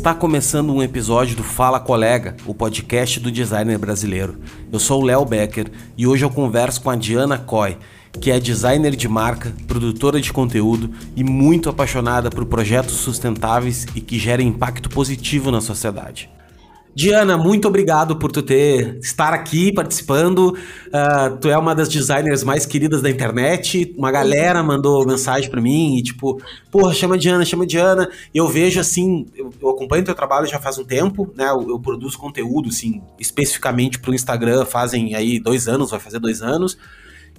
Está começando um episódio do Fala Colega, o podcast do designer brasileiro. Eu sou o Léo Becker e hoje eu converso com a Diana Coy, que é designer de marca, produtora de conteúdo e muito apaixonada por projetos sustentáveis e que gerem impacto positivo na sociedade. Diana, muito obrigado por tu ter estar aqui participando. Uh, tu é uma das designers mais queridas da internet. Uma galera mandou mensagem para mim e tipo, porra, chama Diana, chama Diana. Eu vejo assim, eu, eu acompanho teu trabalho já faz um tempo, né? Eu, eu produzo conteúdo, assim, especificamente para o Instagram, fazem aí dois anos, vai fazer dois anos.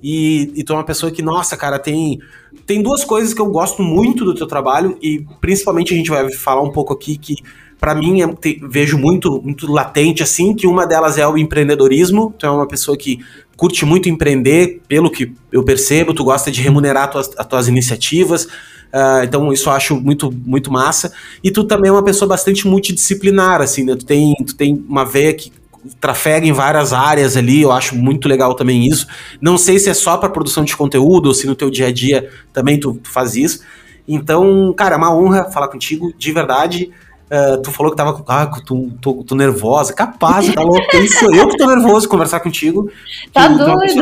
E, e tu é uma pessoa que, nossa, cara, tem, tem duas coisas que eu gosto muito do teu trabalho e principalmente a gente vai falar um pouco aqui que para mim, é, te, vejo muito, muito latente assim, que uma delas é o empreendedorismo. Tu é uma pessoa que curte muito empreender, pelo que eu percebo, tu gosta de remunerar tuas, as tuas iniciativas. Uh, então, isso eu acho muito, muito massa. E tu também é uma pessoa bastante multidisciplinar, assim, né? Tu tem, tu tem uma veia que trafega em várias áreas ali, eu acho muito legal também isso. Não sei se é só para produção de conteúdo ou se no teu dia a dia também tu, tu faz isso. Então, cara, é uma honra falar contigo, de verdade. Uh, tu falou que tava ah, tu, tu, tu nervosa. Capaz, tá louco. Isso, eu que tô nervoso de conversar contigo. Tá que, doido.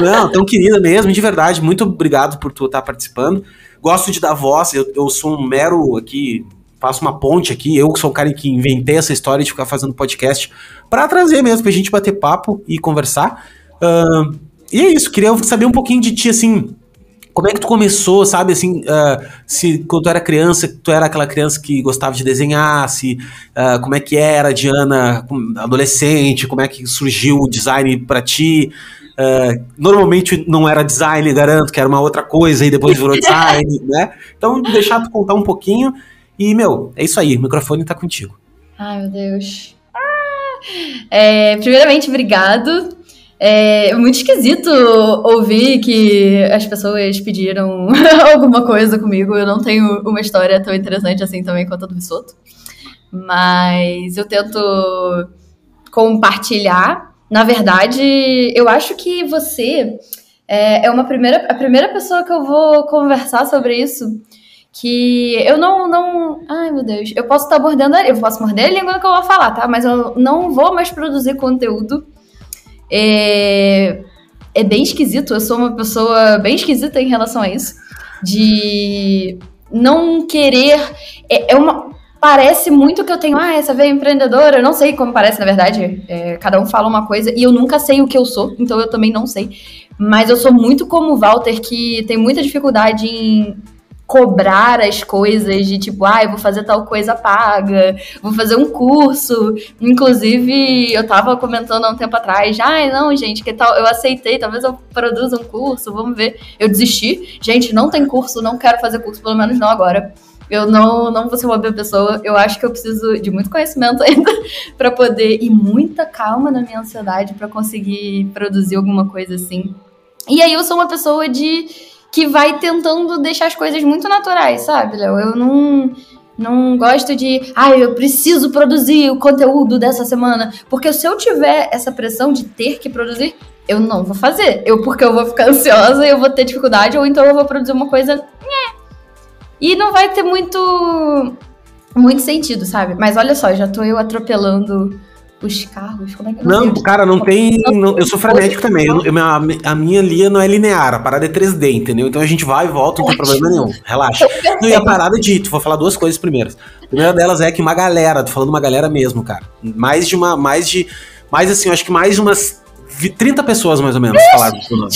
Não, tão querida mesmo, de verdade. Muito obrigado por tu estar tá participando. Gosto de dar voz, eu, eu sou um mero aqui, faço uma ponte aqui. Eu sou o cara que inventei essa história de ficar fazendo podcast para trazer mesmo, pra gente bater papo e conversar. Uh, e é isso, queria saber um pouquinho de ti, assim, como é que tu começou, sabe, assim, uh, se quando tu era criança, tu era aquela criança que gostava de desenhar, se, uh, como é que era, Diana, adolescente, como é que surgiu o design para ti, uh, normalmente não era design, garanto que era uma outra coisa e depois virou design, né, então deixar tu contar um pouquinho e, meu, é isso aí, o microfone tá contigo. Ai, meu Deus. Ah, é, primeiramente, obrigado é muito esquisito ouvir que as pessoas pediram alguma coisa comigo. Eu não tenho uma história tão interessante assim também quanto a do Bissoto. Mas eu tento compartilhar. Na verdade, eu acho que você é, é uma primeira, a primeira pessoa que eu vou conversar sobre isso. Que eu não, não. Ai, meu Deus. Eu posso estar mordendo a. Eu posso morder a língua que eu vou falar, tá? Mas eu não vou mais produzir conteúdo é, é bem esquisito. Eu sou uma pessoa bem esquisita em relação a isso. De não querer. É, é uma. Parece muito que eu tenho, ah, essa veia empreendedora. Eu não sei como parece, na verdade. É, cada um fala uma coisa e eu nunca sei o que eu sou, então eu também não sei. Mas eu sou muito como o Walter, que tem muita dificuldade em cobrar as coisas de tipo, ah, eu vou fazer tal coisa paga, vou fazer um curso. Inclusive, eu tava comentando há um tempo atrás, ai, ah, não, gente, que tal? Eu aceitei, talvez eu produza um curso, vamos ver. Eu desisti. Gente, não tem curso, não quero fazer curso, pelo menos não agora. Eu não, não vou ser uma boa pessoa. Eu acho que eu preciso de muito conhecimento ainda para poder e muita calma na minha ansiedade para conseguir produzir alguma coisa assim. E aí eu sou uma pessoa de que vai tentando deixar as coisas muito naturais, sabe, Léo? Eu não não gosto de, ah, eu preciso produzir o conteúdo dessa semana, porque se eu tiver essa pressão de ter que produzir, eu não vou fazer. Eu porque eu vou ficar ansiosa, eu vou ter dificuldade ou então eu vou produzir uma coisa. E não vai ter muito muito sentido, sabe? Mas olha só, já tô eu atropelando os carros? Como é que não, não cara, não tem. Não, eu sou frenético também. Eu, eu, a, minha linha não é linear, a parada é 3D, entendeu? Então a gente vai e volta, não tem problema nenhum. Relaxa. Não, e a parada de. Tu vou falar duas coisas primeiras. A primeira delas é que uma galera, tô falando uma galera mesmo, cara. Mais de uma. Mais de. Mais assim, acho que mais de umas 30 pessoas, mais ou menos, falaram do nome.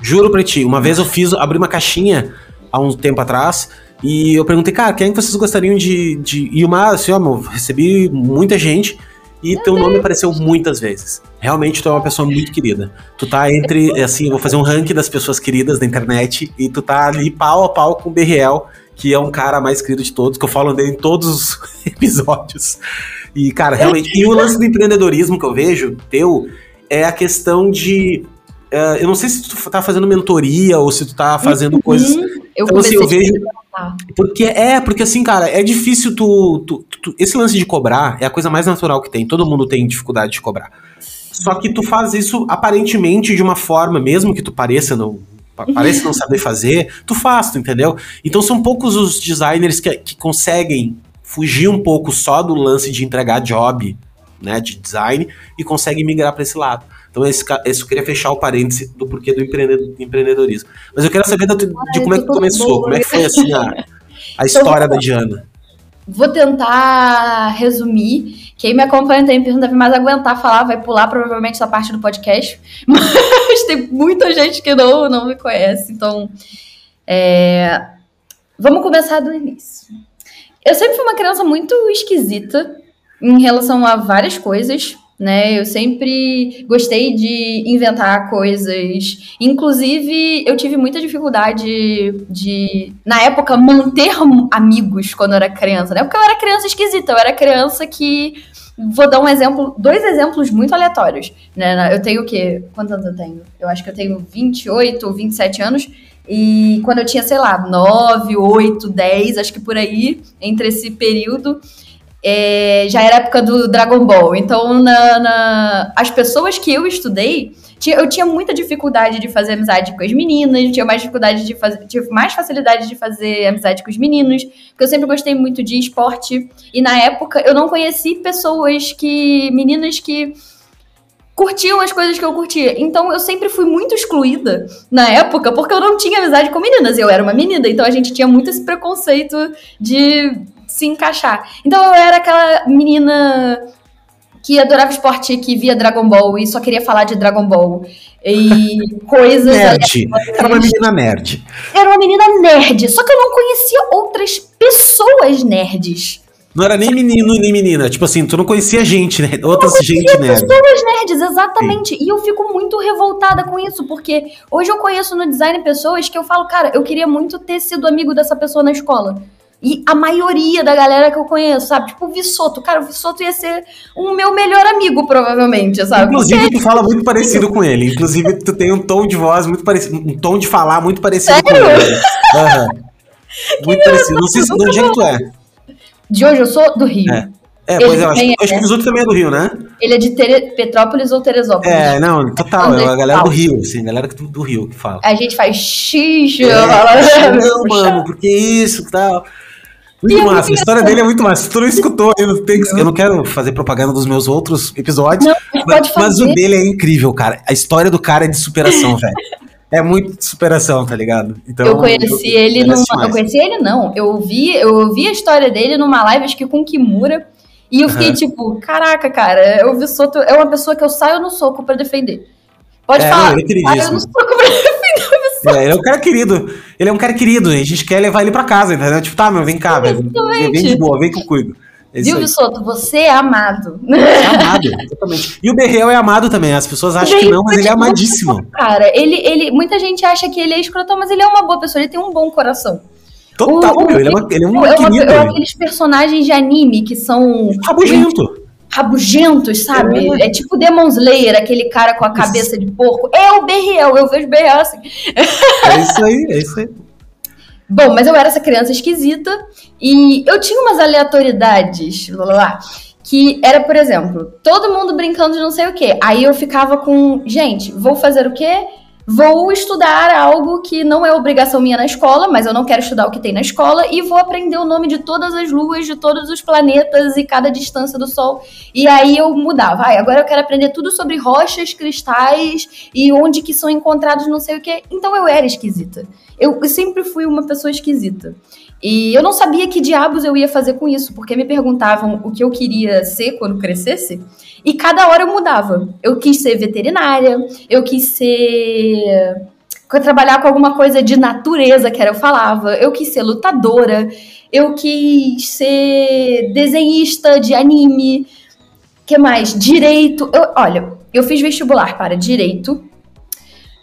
Juro pra ti, uma vez eu fiz, abri uma caixinha há um tempo atrás. E eu perguntei, cara, quem vocês gostariam de, de. E uma, assim, ó, meu, recebi muita gente. E Meu teu Deus. nome apareceu muitas vezes. Realmente tu é uma pessoa muito querida. Tu tá entre, assim, eu vou fazer um ranking das pessoas queridas da internet e tu tá ali pau a pau com o Berriel, que é um cara mais querido de todos, que eu falo dele em todos os episódios. E, cara, realmente. E o lance do empreendedorismo que eu vejo teu é a questão de. Uh, eu não sei se tu tá fazendo mentoria ou se tu tá fazendo uhum. coisas. Eu então, assim, eu vejo. Porque é, porque assim, cara, é difícil tu, tu, tu, Esse lance de cobrar é a coisa mais natural que tem. Todo mundo tem dificuldade de cobrar. Só que tu faz isso aparentemente de uma forma, mesmo que tu pareça não. Parece não saber fazer, tu faz, tu entendeu? Então são poucos os designers que, que conseguem fugir um pouco só do lance de entregar job, né, de design, e consegue migrar para esse lado. Então, esse, esse eu queria fechar o parêntese do porquê do empreendedorismo. Mas eu quero saber de como é que começou, como é que foi assim a, a então, história da Diana. Vou tentar resumir. Quem me acompanha tem pergunta, mais aguentar falar, vai pular provavelmente essa parte do podcast. Mas tem muita gente que não, não me conhece. Então, é... vamos começar do início. Eu sempre fui uma criança muito esquisita em relação a várias coisas né? Eu sempre gostei de inventar coisas. Inclusive, eu tive muita dificuldade de, na época, manter amigos quando eu era criança, né? Porque eu era criança esquisita, eu era criança que. Vou dar um exemplo, dois exemplos muito aleatórios. Né? Eu tenho o quê? Quantos anos eu tenho? Eu acho que eu tenho 28 ou 27 anos. E quando eu tinha, sei lá, 9, 8, 10, acho que por aí, entre esse período, é, já era época do Dragon Ball. Então, na, na, as pessoas que eu estudei, tinha, eu tinha muita dificuldade de fazer amizade com as meninas, tinha mais dificuldade de fazer, tive mais facilidade de fazer amizade com os meninos, porque eu sempre gostei muito de esporte. E na época eu não conheci pessoas que. meninas que curtiam as coisas que eu curtia. Então eu sempre fui muito excluída na época, porque eu não tinha amizade com meninas. Eu era uma menina, então a gente tinha muito esse preconceito de se encaixar. Então eu era aquela menina que adorava esporte, que via Dragon Ball e só queria falar de Dragon Ball. E coisas. Nerd. Era uma menina nerd. Era uma menina nerd. Só que eu não conhecia outras pessoas nerds. Não era nem menino nem menina. Tipo assim, tu não conhecia gente, né? Outras gente nerd. Pessoas nerds, exatamente. Sim. E eu fico muito revoltada com isso, porque hoje eu conheço no design pessoas que eu falo, cara, eu queria muito ter sido amigo dessa pessoa na escola. E a maioria da galera que eu conheço, sabe? Tipo, o Vissoto. Cara, o Vissoto ia ser o meu melhor amigo, provavelmente, sabe? Inclusive, tu fala muito parecido com ele. Inclusive, tu tem um tom de voz muito parecido, um tom de falar muito parecido Sério? com ele. Uhum. Muito parecido. Não sei se de onde é que tu é. De hoje eu sou do Rio. É. É, ele pois é, acho, acho que o Vissoto também é do Rio, né? Ele é de Tere... Petrópolis ou Teresópolis. É, não, total, é a galera do Rio, assim, galera do Rio que fala. A gente faz xixi, é, não, mano, porque isso, tal. Muito massa, a história dele é muito massa. Se tu não escutou, eu tenho, eu não quero fazer propaganda dos meus outros episódios, não, mas, mas, o dele é incrível, cara. A história do cara é de superação, velho. É muito de superação, tá ligado? Então, eu conheci eu, ele numa. Eu conheci ele, não. Eu vi, eu vi a história dele numa live, acho que com Kimura. E eu fiquei uhum. tipo, caraca, cara, eu vi Soto é uma pessoa que eu saio no soco para defender. Pode é, falar. Não, é queridíssimo. no soco pra defender é, ele é um cara querido. Ele é um cara querido. A gente quer levar ele pra casa, entendeu? Tipo, tá, meu, vem cá, velho. Vem de boa, vem que eu cuido. É Viu, Soto? Você é amado. É amado, exatamente. E o Berrel é amado também. As pessoas acham que não, mas ele é amadíssimo. Cara, ele, ele, muita gente acha que ele é escrotão, mas ele é uma boa pessoa, ele tem um bom coração. Total, o, meu, ele, é uma, ele é um é querido. É aqueles personagens de anime que são. Rabugento rabugentos, sabe? É. é, tipo Demon Slayer, aquele cara com a cabeça de porco. É o Berriel, eu vejo Berriel assim. É isso aí, é isso aí. Bom, mas eu era essa criança esquisita e eu tinha umas aleatoriedades, lá, lá, que era, por exemplo, todo mundo brincando de não sei o quê. Aí eu ficava com, gente, vou fazer o quê? Vou estudar algo que não é obrigação minha na escola, mas eu não quero estudar o que tem na escola, e vou aprender o nome de todas as luas, de todos os planetas e cada distância do Sol. E aí eu mudava. Ah, agora eu quero aprender tudo sobre rochas, cristais e onde que são encontrados não sei o que. Então eu era esquisita. Eu sempre fui uma pessoa esquisita. E eu não sabia que diabos eu ia fazer com isso, porque me perguntavam o que eu queria ser quando crescesse. E cada hora eu mudava. Eu quis ser veterinária, eu quis ser. trabalhar com alguma coisa de natureza, que era eu falava. Eu quis ser lutadora, eu quis ser desenhista de anime. que mais? Direito. Eu, olha, eu fiz vestibular para direito,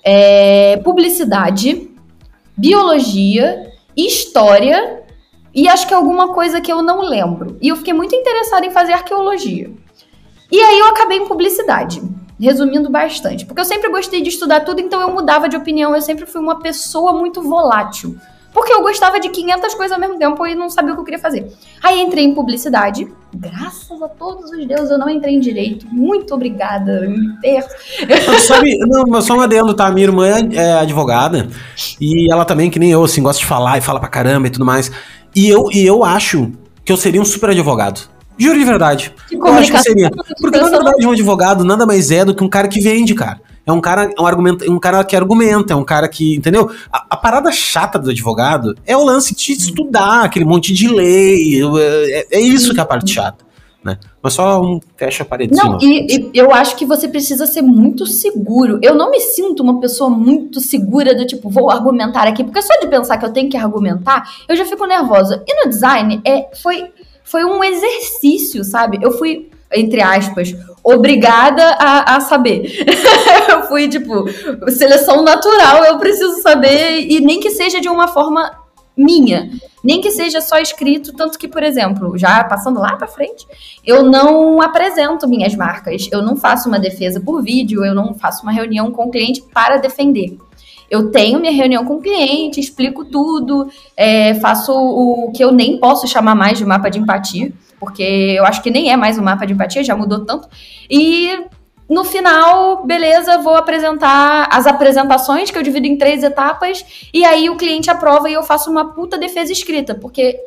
é, publicidade, biologia, história e acho que alguma coisa que eu não lembro. E eu fiquei muito interessada em fazer arqueologia. E aí eu acabei em publicidade. Resumindo bastante. Porque eu sempre gostei de estudar tudo, então eu mudava de opinião. Eu sempre fui uma pessoa muito volátil. Porque eu gostava de 500 coisas ao mesmo tempo e não sabia o que eu queria fazer. Aí entrei em publicidade. Graças a todos os deuses eu não entrei em direito. Muito obrigada, Sabe, não, só um adendo, tá? Minha irmã é advogada e ela também, que nem eu, assim, gosta de falar e fala pra caramba e tudo mais. E eu, e eu acho que eu seria um super advogado. Juro de verdade. eu acho que seria. Porque, na verdade, um advogado nada mais é do que um cara que vende, cara. É um cara, um, argumento, um cara que argumenta, é um cara que, entendeu? A, a, parada chata do advogado é o lance de estudar aquele monte de lei. É, é isso que é a parte chata. Né? Mas só um fecha a parede. Não, e, e, eu acho que você precisa ser muito seguro. Eu não me sinto uma pessoa muito segura do tipo, vou argumentar aqui, porque só de pensar que eu tenho que argumentar, eu já fico nervosa. E no design, é, foi, foi um exercício, sabe? Eu fui entre aspas, obrigada a, a saber. eu fui, tipo, seleção natural, eu preciso saber, e nem que seja de uma forma minha, nem que seja só escrito, tanto que, por exemplo, já passando lá para frente, eu não apresento minhas marcas, eu não faço uma defesa por vídeo, eu não faço uma reunião com o cliente para defender. Eu tenho minha reunião com o cliente, explico tudo, é, faço o que eu nem posso chamar mais de mapa de empatia, porque eu acho que nem é mais um mapa de empatia, já mudou tanto. E no final, beleza, vou apresentar as apresentações, que eu divido em três etapas, e aí o cliente aprova e eu faço uma puta defesa escrita, porque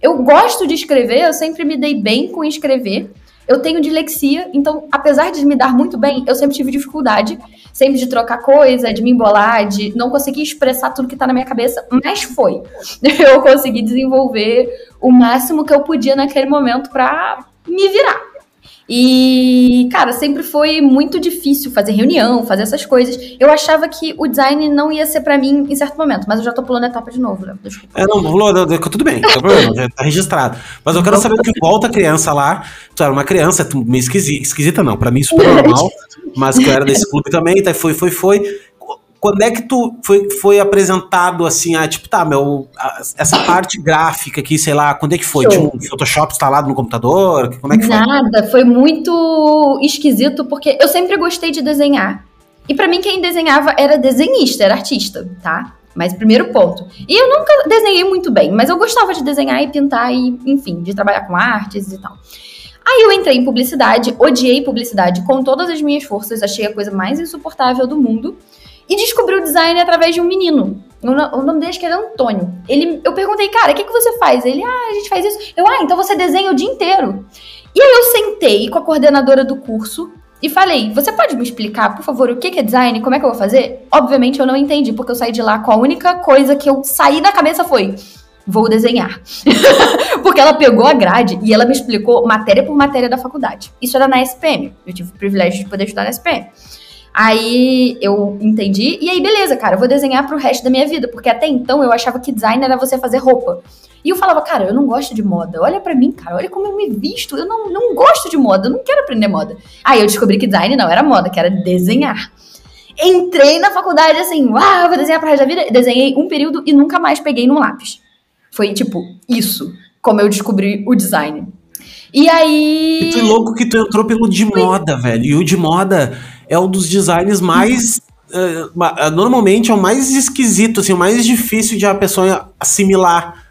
eu gosto de escrever, eu sempre me dei bem com escrever. Eu tenho dislexia, então, apesar de me dar muito bem, eu sempre tive dificuldade, sempre de trocar coisa, de me embolar, de não conseguir expressar tudo que tá na minha cabeça, mas foi. Eu consegui desenvolver o máximo que eu podia naquele momento para me virar. E, cara, sempre foi muito difícil fazer reunião, fazer essas coisas. Eu achava que o design não ia ser para mim em certo momento, mas eu já tô pulando a etapa de novo, né? É, não, pulou, tudo bem, não problema, já tá registrado. Mas eu quero saber o que volta a criança lá. Tu era uma criança, meio esquisita, esquisita não, pra mim super normal, mas que eu era desse clube também, tá, foi, foi, foi quando é que tu foi, foi apresentado assim, ah, tipo, tá, meu, essa parte gráfica aqui, sei lá, quando é que foi? Show. Um Photoshop instalado no computador? Como é que foi? Nada, foi muito esquisito, porque eu sempre gostei de desenhar. E para mim, quem desenhava era desenhista, era artista, tá? Mas primeiro ponto. E eu nunca desenhei muito bem, mas eu gostava de desenhar e pintar e, enfim, de trabalhar com artes e tal. Aí eu entrei em publicidade, odiei publicidade com todas as minhas forças, achei a coisa mais insuportável do mundo e descobri o design através de um menino. O nome dele acho que era Antônio. Ele, eu perguntei, cara, o que, que você faz? Ele, ah, a gente faz isso. Eu, ah, então você desenha o dia inteiro. E aí eu sentei com a coordenadora do curso e falei, você pode me explicar, por favor, o que é design? Como é que eu vou fazer? Obviamente eu não entendi, porque eu saí de lá com a única coisa que eu saí da cabeça foi, vou desenhar. porque ela pegou a grade e ela me explicou matéria por matéria da faculdade. Isso era na SPM. Eu tive o privilégio de poder estudar na SPM. Aí eu entendi, e aí beleza, cara, eu vou desenhar pro resto da minha vida, porque até então eu achava que design era você fazer roupa. E eu falava, cara, eu não gosto de moda. Olha para mim, cara, olha como eu me visto. Eu não, não gosto de moda, eu não quero aprender moda. Aí eu descobri que design não era moda, que era desenhar. Entrei na faculdade assim, uau, vou desenhar pro resto da vida. Desenhei um período e nunca mais peguei num lápis. Foi tipo, isso, como eu descobri o design. E aí. E foi louco que tu entrou pelo de moda, velho. E o de moda é um dos designs mais. Uh, normalmente é o mais esquisito, assim, o mais difícil de a pessoa assimilar.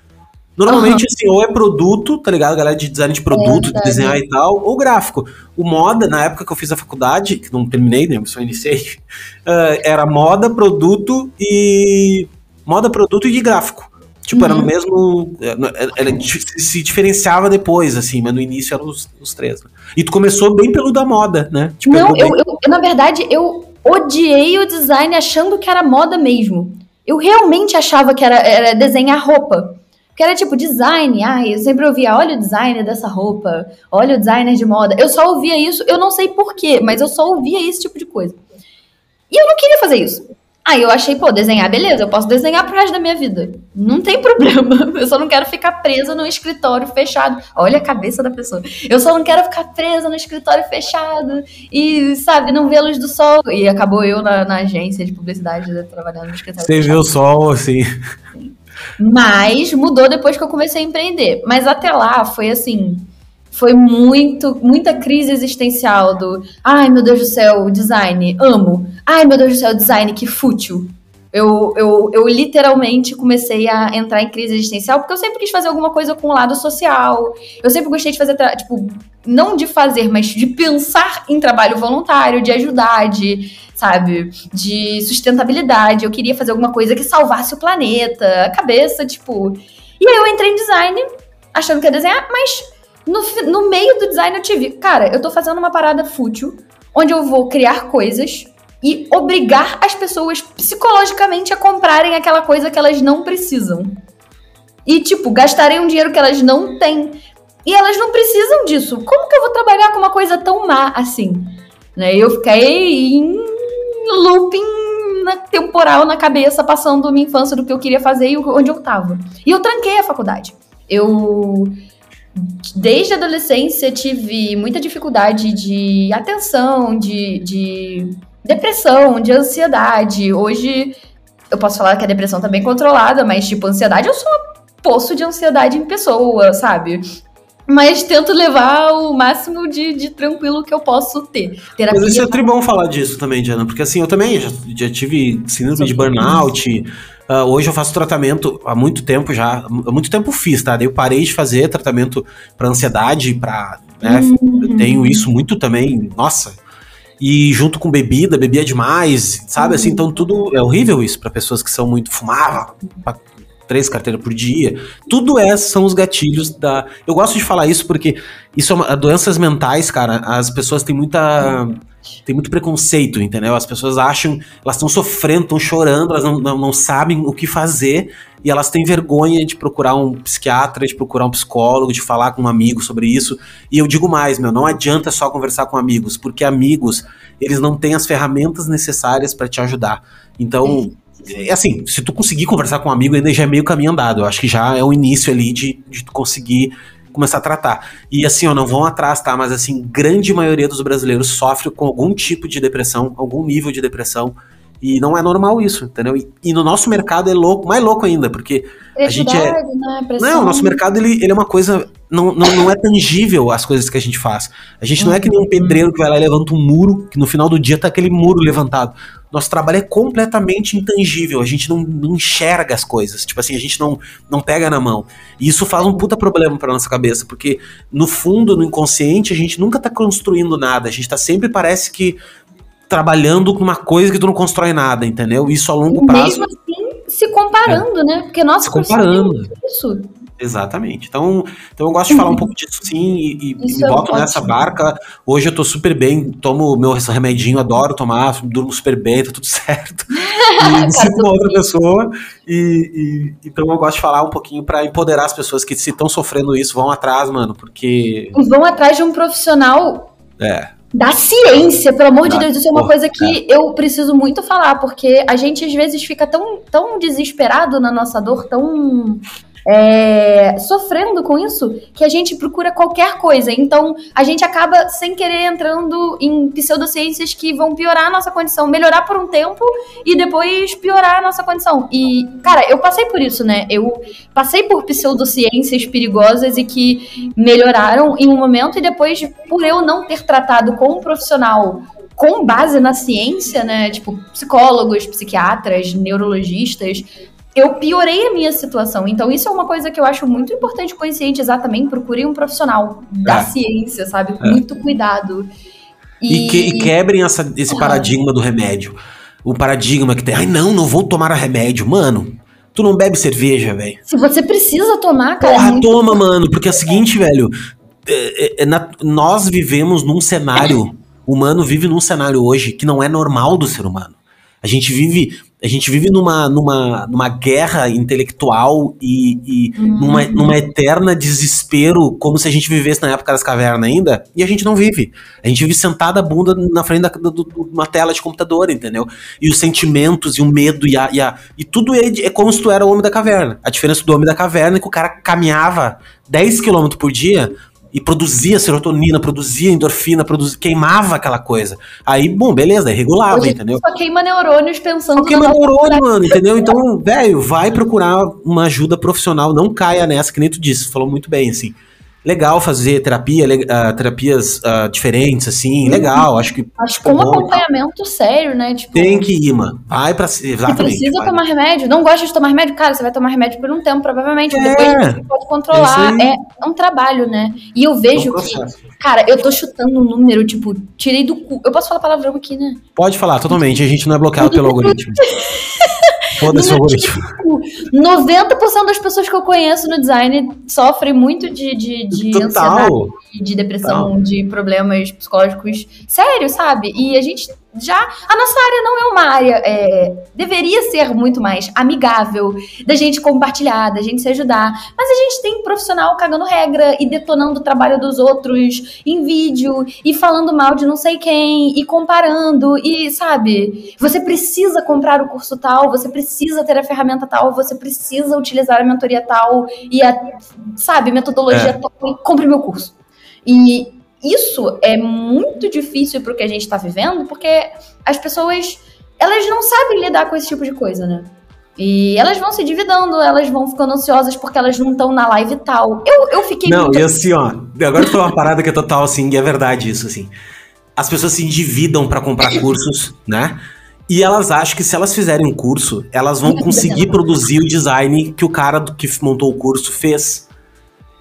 Normalmente, uhum. assim, ou é produto, tá ligado? Galera de design de produto, é, de desenhar e tal, ou gráfico. O moda, na época que eu fiz a faculdade, que não terminei, né? Só iniciei, uh, era moda, produto e. Moda, produto e de gráfico. Tipo, uhum. era no uhum. mesmo. Ela se diferenciava depois, assim, mas no início eram os, os três. Né? E tu começou bem pelo da moda, né? Tipo, Não, eu, eu, eu, na verdade, eu odiei o design achando que era moda mesmo. Eu realmente achava que era, era desenhar roupa. Que era tipo design, ai, eu sempre ouvia, olha o designer dessa roupa, olha o designer de moda. Eu só ouvia isso, eu não sei porquê, mas eu só ouvia esse tipo de coisa. E eu não queria fazer isso. Aí eu achei, pô, desenhar, beleza, eu posso desenhar pro resto da minha vida. Não tem problema. Eu só não quero ficar presa no escritório fechado. Olha a cabeça da pessoa. Eu só não quero ficar presa no escritório fechado e, sabe, não ver a luz do sol. E acabou eu na, na agência de publicidade né, trabalhando no escritório. Você viu o sol, assim. Mas mudou depois que eu comecei a empreender. Mas até lá foi assim foi muito, muita crise existencial do ai meu Deus do céu, design, amo. Ai meu Deus do céu, design, que fútil. Eu, eu, eu literalmente comecei a entrar em crise existencial porque eu sempre quis fazer alguma coisa com o lado social. Eu sempre gostei de fazer, tipo, não de fazer, mas de pensar em trabalho voluntário, de ajudar, de, sabe, de sustentabilidade. Eu queria fazer alguma coisa que salvasse o planeta, a cabeça, tipo. E aí eu entrei em design achando que ia desenhar, mas no, no meio do design eu tive, cara, eu tô fazendo uma parada fútil, onde eu vou criar coisas e obrigar as pessoas psicologicamente a comprarem aquela coisa que elas não precisam. E, tipo, gastarem um dinheiro que elas não têm. E elas não precisam disso. Como que eu vou trabalhar com uma coisa tão má assim? Né? Eu fiquei em looping na, temporal na cabeça, passando minha infância do que eu queria fazer e onde eu tava. E eu tranquei a faculdade. Eu desde a adolescência tive muita dificuldade de atenção, de, de depressão, de ansiedade. Hoje eu posso falar que a depressão tá bem controlada, mas tipo, ansiedade eu sou um poço de ansiedade em pessoa, sabe? Mas tento levar o máximo de, de tranquilo que eu posso ter. Terapia mas isso é tribom falar disso também, Diana, porque assim, eu também já, já tive síndrome de burnout. Uh, hoje eu faço tratamento há muito tempo já. Há muito tempo fiz, tá? Daí eu parei de fazer tratamento para ansiedade, para né, uhum. Eu tenho isso muito também. Nossa, e junto com bebida, bebia demais, sabe? Assim, então tudo é horrível isso para pessoas que são muito fumavam, três carteiras por dia. Tudo é, são os gatilhos da. Eu gosto de falar isso porque isso é uma, doenças mentais, cara. As pessoas têm muita tem muito preconceito, entendeu? As pessoas acham, elas estão sofrendo, estão chorando, elas não, não, não, sabem o que fazer e elas têm vergonha de procurar um psiquiatra, de procurar um psicólogo, de falar com um amigo sobre isso. E eu digo mais, meu, não adianta só conversar com amigos, porque amigos, eles não têm as ferramentas necessárias para te ajudar. Então, assim, se tu conseguir conversar com um amigo, ainda já é meio caminho andado. Eu acho que já é o início ali de, de conseguir começar a tratar. E assim, ó, não vão atrás, tá? Mas assim, grande maioria dos brasileiros sofre com algum tipo de depressão, algum nível de depressão. E não é normal isso, entendeu? E, e no nosso mercado é louco, mais louco ainda, porque a gente é. Né? Não, o nosso mercado ele, ele é uma coisa. Não, não, não é tangível as coisas que a gente faz. A gente não é que nem um pedreiro que vai lá e levanta um muro, que no final do dia tá aquele muro levantado nosso trabalho é completamente intangível, a gente não, não, enxerga as coisas, tipo assim, a gente não, não pega na mão. E isso faz um puta problema pra nossa cabeça, porque no fundo, no inconsciente, a gente nunca tá construindo nada, a gente tá sempre, parece que, trabalhando com uma coisa que tu não constrói nada, entendeu? Isso a longo prazo. Mesmo assim, se comparando, é. né? Porque nossa se comparando. É isso. Exatamente. Então, então eu gosto de falar um pouco disso sim e, e me é boto nessa barca. Hoje eu tô super bem, tomo meu remedinho, adoro tomar, durmo super bem, tá tudo certo. E me sinto uma outra pessoa. E, e, então eu gosto de falar um pouquinho para empoderar as pessoas que se estão sofrendo isso, vão atrás, mano, porque. Vão atrás de um profissional. É da ciência, pelo amor da, de Deus, isso é uma coisa que é. eu preciso muito falar, porque a gente às vezes fica tão, tão desesperado na nossa dor, tão é, sofrendo com isso que a gente procura qualquer coisa. Então, a gente acaba sem querer entrando em pseudociências que vão piorar a nossa condição, melhorar por um tempo e depois piorar a nossa condição. E, cara, eu passei por isso, né? Eu passei por pseudociências perigosas e que melhoraram em um momento e depois, por eu não ter tratado com um profissional com base na ciência, né? Tipo, psicólogos, psiquiatras, neurologistas, eu piorei a minha situação. Então, isso é uma coisa que eu acho muito importante conscientizar também. Procure um profissional da é. ciência, sabe? Com é. muito cuidado. E, e, que, e quebrem essa, esse uhum. paradigma do remédio. O paradigma que tem, ai não, não vou tomar remédio. Mano, tu não bebe cerveja, velho. Se você precisa tomar, cara. Porra, é toma, mano. Porque é o seguinte, velho. É, é, na, nós vivemos num cenário. O humano vive num cenário hoje que não é normal do ser humano. A gente vive a gente vive numa, numa, numa guerra intelectual e, e uhum. numa, numa eterna desespero, como se a gente vivesse na época das cavernas ainda, e a gente não vive. A gente vive sentada a bunda na frente da, de uma tela de computador, entendeu? E os sentimentos e o medo e, a, e, a, e tudo é, é como se tu era o homem da caverna. A diferença do homem da caverna é que o cara caminhava 10 km por dia e produzia serotonina, produzia endorfina, produzia, queimava aquela coisa. Aí, bom, beleza, regulava, Hoje entendeu? Só queima neurônios pensando Só queima neurônio, mano, entendeu? Então, velho, vai procurar uma ajuda profissional, não caia nessa, que nem tu disse, falou muito bem, assim legal fazer terapia, uh, terapias uh, diferentes, assim, uhum. legal, acho que... Acho que um acompanhamento sério, né? Tipo, Tem que ir, mano, vai pra... Exatamente. precisa vai. tomar remédio, não gosta de tomar remédio, cara, você vai tomar remédio por um tempo, provavelmente, é, depois você pode controlar, é, é um trabalho, né? E eu vejo é que, cara, eu tô chutando um número, tipo, tirei do cu, eu posso falar palavrão aqui, né? Pode falar, totalmente, a gente não é bloqueado pelo algoritmo. Foda-se o algoritmo. 90% das pessoas que eu conheço no design sofrem muito de, de, de ansiedade, de depressão, Total. de problemas psicológicos sérios, sabe? E a gente já a nossa área não é uma área é, deveria ser muito mais amigável da gente compartilhar, da gente se ajudar, mas a gente tem profissional cagando regra e detonando o trabalho dos outros em vídeo e falando mal de não sei quem e comparando e sabe, você precisa comprar o curso tal, você precisa ter a ferramenta tal, você precisa utilizar a mentoria tal e a sabe metodologia é. tal, compre meu curso. E isso é muito difícil para o que a gente está vivendo, porque as pessoas elas não sabem lidar com esse tipo de coisa, né? E elas vão se dividando, elas vão ficando ansiosas porque elas não estão na live tal. Eu, eu fiquei. Não, muito... e assim, ó, agora falou uma parada que é total assim, e é verdade isso, assim. As pessoas se endividam para comprar cursos, né? E elas acham que se elas fizerem um curso, elas vão conseguir produzir o design que o cara que montou o curso fez.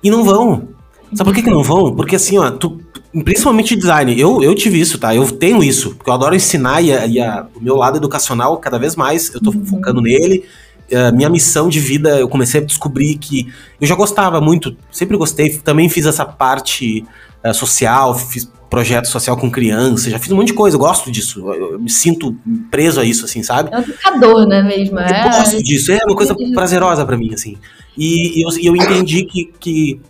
E não vão. Sabe por que, que não vão? Porque assim, ó, tu, principalmente design, eu, eu tive isso, tá? Eu tenho isso, porque eu adoro ensinar e, a, e a, o meu lado educacional, cada vez mais, eu tô uhum. focando nele. Uh, minha missão de vida, eu comecei a descobrir que eu já gostava muito, sempre gostei, também fiz essa parte uh, social, fiz projeto social com criança, já fiz um monte de coisa, eu gosto disso, eu, eu me sinto preso a isso, assim, sabe? É um educador, né, mesmo? É, eu gosto disso, é uma coisa prazerosa para mim, assim. E, e eu, eu entendi que, que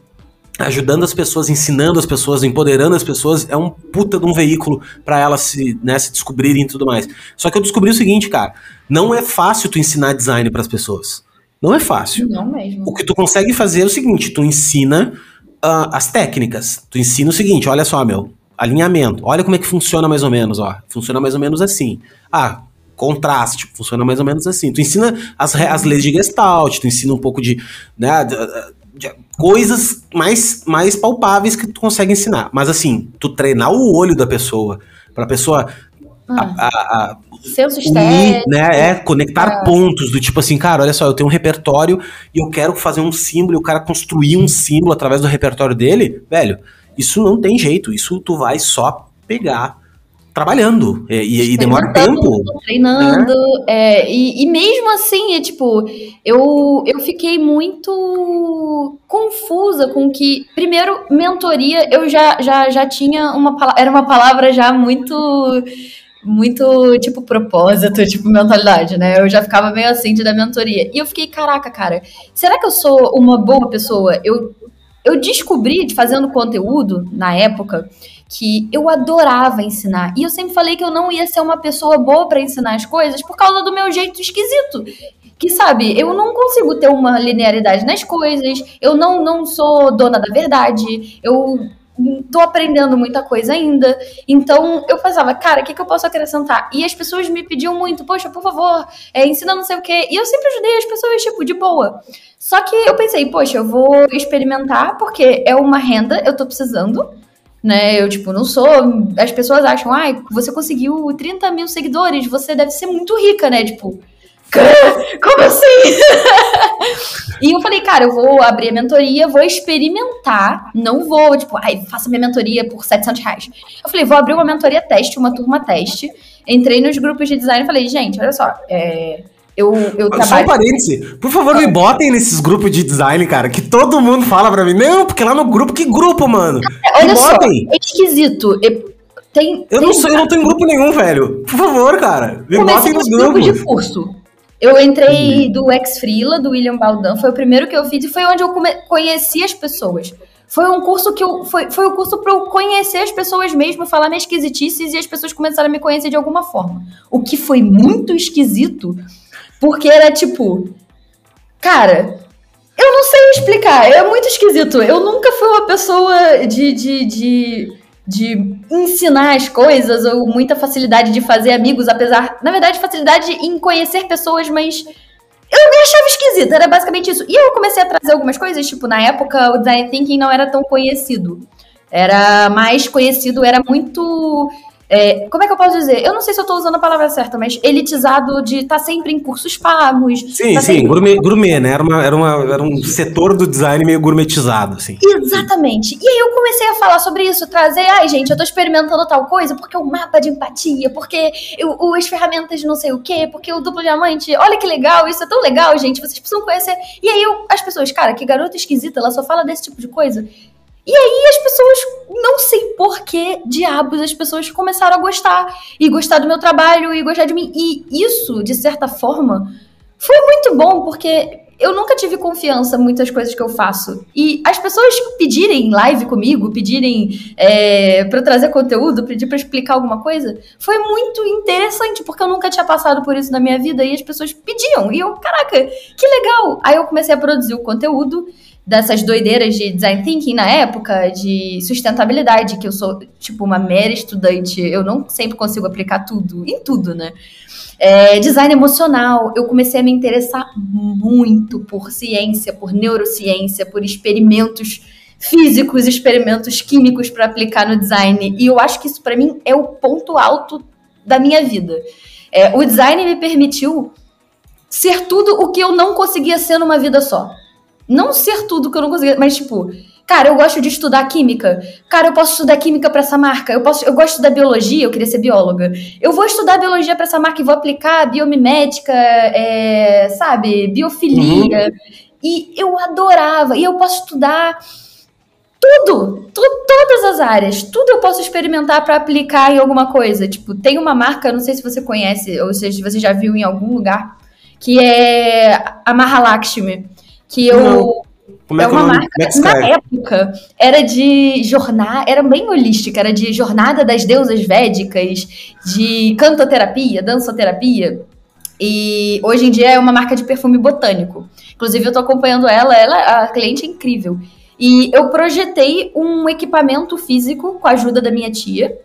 ajudando as pessoas, ensinando as pessoas, empoderando as pessoas, é um puta de um veículo para elas se, né, se descobrirem e tudo mais. Só que eu descobri o seguinte, cara, não é fácil tu ensinar design para as pessoas. Não é fácil. Não mesmo. O que tu consegue fazer é o seguinte, tu ensina uh, as técnicas. Tu ensina o seguinte, olha só, meu, alinhamento. Olha como é que funciona mais ou menos, ó. Funciona mais ou menos assim. Ah, contraste, funciona mais ou menos assim. Tu ensina as, as leis de Gestalt, tu ensina um pouco de, né, coisas mais, mais palpáveis que tu consegue ensinar. Mas assim, tu treinar o olho da pessoa, pra pessoa ah, a, a, a unir, né, é, conectar é. pontos do tipo assim, cara, olha só, eu tenho um repertório e eu quero fazer um símbolo, e o cara construir um símbolo através do repertório dele, velho, isso não tem jeito, isso tu vai só pegar trabalhando é, e, e demora tempo. Treinando, né? é, e, e, mesmo assim, é tipo, eu, eu fiquei muito confusa com que, primeiro, mentoria, eu já, já, já tinha uma palavra, era uma palavra já muito muito, tipo, propósito, tipo, mentalidade, né? Eu já ficava meio assim de da mentoria. E eu fiquei, caraca, cara, será que eu sou uma boa pessoa? Eu, eu descobri, fazendo conteúdo, na época, que eu adorava ensinar. E eu sempre falei que eu não ia ser uma pessoa boa para ensinar as coisas por causa do meu jeito esquisito. Que sabe, eu não consigo ter uma linearidade nas coisas, eu não, não sou dona da verdade, eu tô aprendendo muita coisa ainda. Então eu pensava, cara, o que, que eu posso acrescentar? E as pessoas me pediam muito, poxa, por favor, é, ensina não sei o quê. E eu sempre ajudei as pessoas, tipo, de boa. Só que eu pensei, poxa, eu vou experimentar, porque é uma renda, eu tô precisando né? Eu, tipo, não sou. As pessoas acham, ai, ah, você conseguiu 30 mil seguidores, você deve ser muito rica, né? Tipo, como assim? e eu falei, cara, eu vou abrir a mentoria, vou experimentar, não vou, tipo, ai, faça minha mentoria por 700 reais. Eu falei, vou abrir uma mentoria teste, uma turma teste. Entrei nos grupos de design e falei, gente, olha só, é eu, eu trabalho... Só um parêntese. Por favor, me botem nesses grupos de design, cara, que todo mundo fala pra mim. Não, porque lá no grupo, que grupo, mano? Olha me só, botem. é esquisito. Tem, eu, tem... Não sou, eu não tenho grupo nenhum, velho. Por favor, cara. Me botem nos grupos. de curso. Eu entrei do Ex Frila, do William Baldan, foi o primeiro que eu fiz e foi onde eu conheci as pessoas. Foi um curso que eu. Foi, foi um curso para eu conhecer as pessoas mesmo, falar minhas esquisitices e as pessoas começaram a me conhecer de alguma forma. O que foi muito esquisito porque era tipo, cara, eu não sei explicar, é muito esquisito. Eu nunca fui uma pessoa de, de, de, de ensinar as coisas ou muita facilidade de fazer amigos, apesar, na verdade, facilidade em conhecer pessoas, mas eu me achava esquisito, era basicamente isso. E eu comecei a trazer algumas coisas, tipo, na época o design thinking não era tão conhecido. Era mais conhecido, era muito é, como é que eu posso dizer? Eu não sei se eu tô usando a palavra certa, mas elitizado de estar tá sempre em cursos pagos. Sim, tá sim, sempre... gourmet, gourmet, né? Era, uma, era, uma, era um setor do design meio gourmetizado, assim. Exatamente. E aí eu comecei a falar sobre isso, trazer, ai, gente, eu tô experimentando tal coisa, porque o mapa de empatia, porque eu, as ferramentas de não sei o quê, porque o duplo diamante, olha que legal, isso é tão legal, gente, vocês precisam conhecer. E aí eu, as pessoas, cara, que garota esquisita, ela só fala desse tipo de coisa. E aí as pessoas, não sei por que diabos, as pessoas começaram a gostar. E gostar do meu trabalho e gostar de mim. E isso, de certa forma, foi muito bom, porque eu nunca tive confiança em muitas coisas que eu faço. E as pessoas pedirem live comigo, pedirem é, para trazer conteúdo, pedir para explicar alguma coisa, foi muito interessante, porque eu nunca tinha passado por isso na minha vida e as pessoas pediam. E eu, caraca, que legal! Aí eu comecei a produzir o conteúdo dessas doideiras de design thinking na época, de sustentabilidade, que eu sou, tipo, uma mera estudante, eu não sempre consigo aplicar tudo, em tudo, né? É, design emocional, eu comecei a me interessar muito por ciência, por neurociência, por experimentos físicos, experimentos químicos para aplicar no design. E eu acho que isso para mim é o ponto alto da minha vida. É, o design me permitiu ser tudo o que eu não conseguia ser numa vida só. Não ser tudo que eu não conseguia, mas tipo, cara, eu gosto de estudar química. Cara, eu posso estudar química para essa marca. Eu posso, eu gosto de estudar biologia, eu queria ser bióloga. Eu vou estudar biologia para essa marca e vou aplicar biomimética, é, sabe, biofilia. Uhum. E eu adorava. E eu posso estudar tudo, tu, todas as áreas, tudo eu posso experimentar para aplicar em alguma coisa. Tipo, tem uma marca, não sei se você conhece ou se você já viu em algum lugar, que é a Mahalakshmi que eu. Como é, é uma marca. É na época, era de jornada, era bem holística, era de jornada das deusas védicas, de cantoterapia, dançoterapia. E hoje em dia é uma marca de perfume botânico. Inclusive, eu tô acompanhando ela, ela, a cliente é incrível. E eu projetei um equipamento físico com a ajuda da minha tia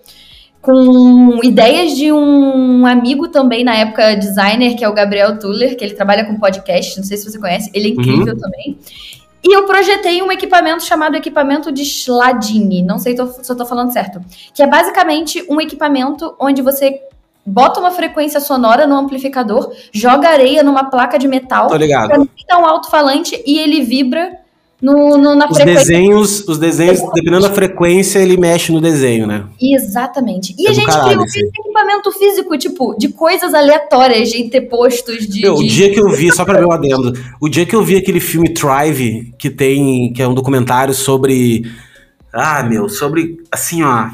com ideias de um amigo também, na época, designer, que é o Gabriel Tuller, que ele trabalha com podcast, não sei se você conhece, ele é uhum. incrível uhum. também. E eu projetei um equipamento chamado equipamento de Schladini, não sei se eu tô falando certo, que é basicamente um equipamento onde você bota uma frequência sonora no amplificador, joga areia numa placa de metal, conecta um alto-falante e ele vibra no, no, na os frequência. Desenhos, os desenhos, dependendo da frequência, ele mexe no desenho, né? Exatamente. E é a gente caralho, criou esse equipamento físico, tipo, de coisas aleatórias, de ter postos de. Meu, de... O dia que eu vi, só pra ver o adendo, o dia que eu vi aquele filme Thrive, que tem. que é um documentário sobre. Ah, meu, sobre. Assim, ó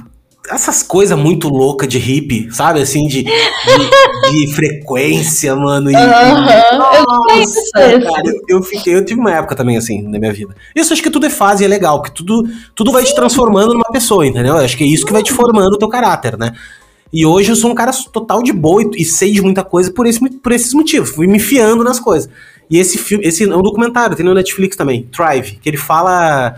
essas coisas muito loucas de hippie, sabe? Assim, de, de, de frequência, mano. E, Nossa, cara, eu, eu, fiquei, eu tive uma época também assim na minha vida. Isso acho que tudo é fase, é legal, que tudo, tudo vai te transformando numa pessoa, entendeu? Acho que é isso que vai te formando o teu caráter, né? E hoje eu sou um cara total de boa e, e sei de muita coisa por, esse, por esses motivos. Fui me enfiando nas coisas. E esse filme, esse é um documentário, tem no Netflix também, Thrive, que ele fala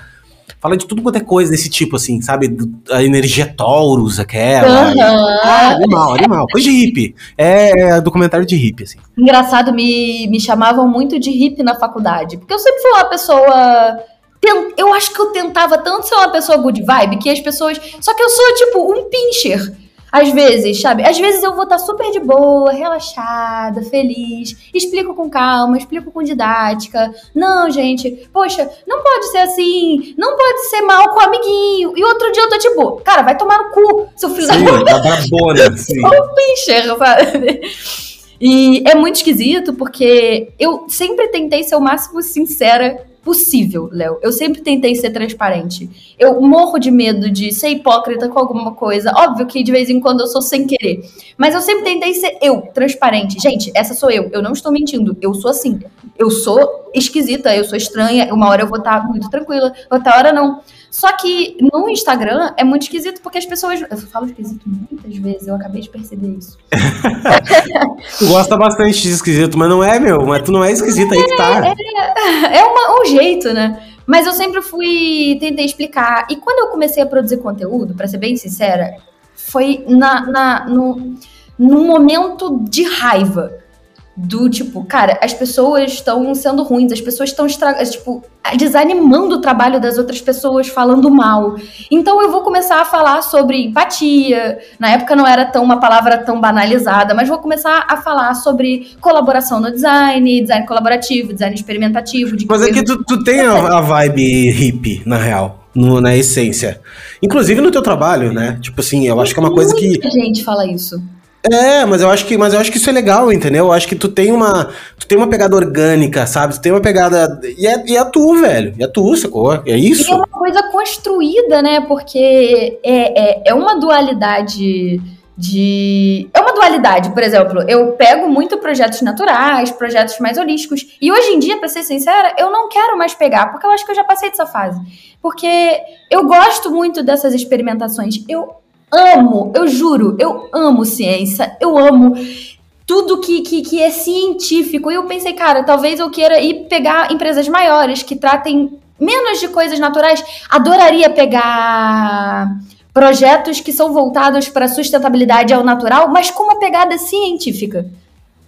Fala de tudo quanto é coisa desse tipo, assim, sabe? A energia Taurus, aquela. Uhum. Ah, animal, animal. Coisa de hippie. É, é documentário de hippie, assim. Engraçado, me, me chamavam muito de hippie na faculdade. Porque eu sempre fui uma pessoa eu acho que eu tentava tanto ser uma pessoa good vibe que as pessoas. Só que eu sou, tipo, um pincher. Às vezes, sabe? Às vezes eu vou estar super de boa, relaxada, feliz, explico com calma, explico com didática. Não, gente, poxa, não pode ser assim, não pode ser mal com o amiguinho. E outro dia eu tô tipo, cara, vai tomar no cu, seu filho sim, da puta. sim. Ou pincher, sabe? E é muito esquisito porque eu sempre tentei ser o máximo sincera possível, Léo. Eu sempre tentei ser transparente. Eu morro de medo de ser hipócrita com alguma coisa. Óbvio que de vez em quando eu sou sem querer. Mas eu sempre tentei ser eu, transparente. Gente, essa sou eu. Eu não estou mentindo. Eu sou assim. Eu sou esquisita, eu sou estranha. Uma hora eu vou estar muito tranquila, outra hora não. Só que no Instagram é muito esquisito porque as pessoas. Eu falo esquisito muitas vezes, eu acabei de perceber isso. tu gosta bastante de esquisito, mas não é, meu. Mas tu não é esquisito, é, aí que tá. É, é uma, um jeito, né? Mas eu sempre fui. Tentei explicar. E quando eu comecei a produzir conteúdo, para ser bem sincera, foi na, na, no, num momento de raiva do tipo, cara, as pessoas estão sendo ruins, as pessoas estão tipo, desanimando o trabalho das outras pessoas, falando mal. Então eu vou começar a falar sobre empatia. Na época não era tão uma palavra tão banalizada, mas vou começar a falar sobre colaboração no design, design colaborativo, design experimentativo. mas é que tu, tu tem a, a vibe hippie, na real. No, na essência. Inclusive no teu trabalho, né? Tipo assim, eu acho que é uma coisa que. Muita gente fala isso. É, mas eu acho que, mas eu acho que isso é legal, entendeu? Eu acho que tu tem uma, tu tem uma pegada orgânica, sabe? Tu tem uma pegada e é, e é tu, velho. E é tu, sacou? É isso. E é uma coisa construída, né? Porque é, é, é uma dualidade de. É uma dualidade, por exemplo, eu pego muito projetos naturais, projetos mais holísticos, e hoje em dia, para ser sincera, eu não quero mais pegar, porque eu acho que eu já passei dessa fase. Porque eu gosto muito dessas experimentações. Eu amo, eu juro, eu amo ciência, eu amo tudo que, que, que é científico. E eu pensei, cara, talvez eu queira ir pegar empresas maiores que tratem menos de coisas naturais. Adoraria pegar projetos que são voltados para sustentabilidade ao natural, mas com uma pegada científica.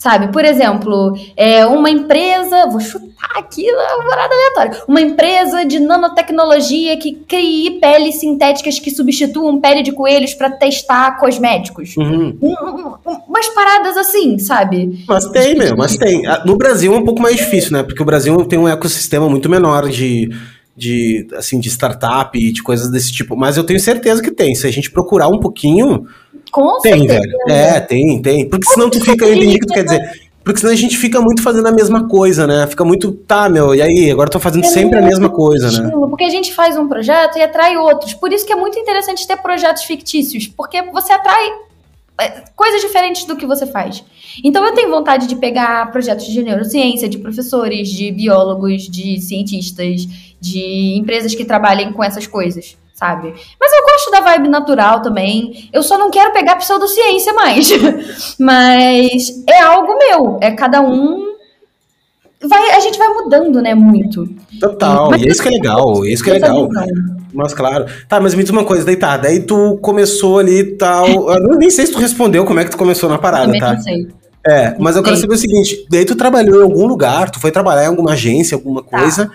Sabe? Por exemplo, é uma empresa, vou chutar aqui uma parada aleatória, uma empresa de nanotecnologia que crie peles sintéticas que substituam pele de coelhos para testar cosméticos. Uhum. Um, um, umas paradas assim, sabe? Mas tem, meu, mas tem. Ah, no Brasil é um pouco mais difícil, né? Porque o Brasil tem um ecossistema muito menor de de assim de startup e de coisas desse tipo, mas eu tenho certeza que tem. Se a gente procurar um pouquinho, com tem, certeza. velho. É, tem, tem. Porque senão tu fica, eu entendi o que tu quer dizer. Porque senão a gente fica muito fazendo a mesma coisa, né? Fica muito, tá, meu, e aí? Agora tô fazendo é sempre a mesma coisa, né? Porque a gente faz um projeto e atrai outros. Por isso que é muito interessante ter projetos fictícios, porque você atrai é, coisas diferentes do que você faz. Então eu tenho vontade de pegar projetos de neurociência, de professores, de biólogos, de cientistas, de empresas que trabalhem com essas coisas, sabe? Mas gosto da vibe natural também. Eu só não quero pegar pseudociência mais. Mas é algo meu, é cada um vai, a gente vai mudando, né, muito. Total, mas, e é isso que é legal, é isso que é legal. Mas claro. Tá, mas me diz uma coisa, daí tá, daí tu começou ali tal. Eu nem sei se tu respondeu como é que tu começou na parada, Também tá? Não sei. É, mas eu quero saber o seguinte, daí tu trabalhou em algum lugar, tu foi trabalhar em alguma agência, alguma tá.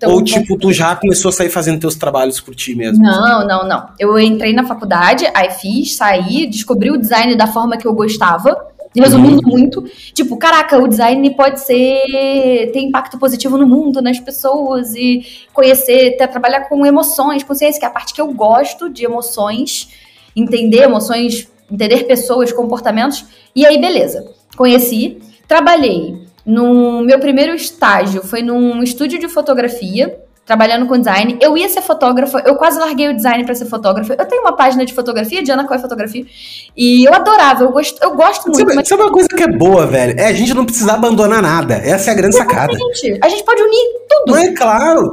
Então, ou tipo, tu já começou a sair fazendo teus trabalhos por ti mesmo? Não, não, não. Eu entrei na faculdade, aí fiz, saí, descobri o design da forma que eu gostava, Resumindo uhum. muito, tipo, caraca, o design pode ser ter impacto positivo no mundo, nas pessoas e conhecer, ter, trabalhar com emoções, consciência, que é a parte que eu gosto de emoções, entender emoções, entender pessoas, comportamentos. E aí, beleza. Conheci, trabalhei no meu primeiro estágio foi num estúdio de fotografia trabalhando com design. Eu ia ser fotógrafa, eu quase larguei o design para ser fotógrafa. Eu tenho uma página de fotografia, Diana Coy Fotografia, e eu adorava, eu gosto, eu gosto muito. Sabe, mas... sabe uma coisa que é boa, velho? É a gente não precisar abandonar nada. Essa é a grande sacada. A gente pode unir tudo. Não é claro.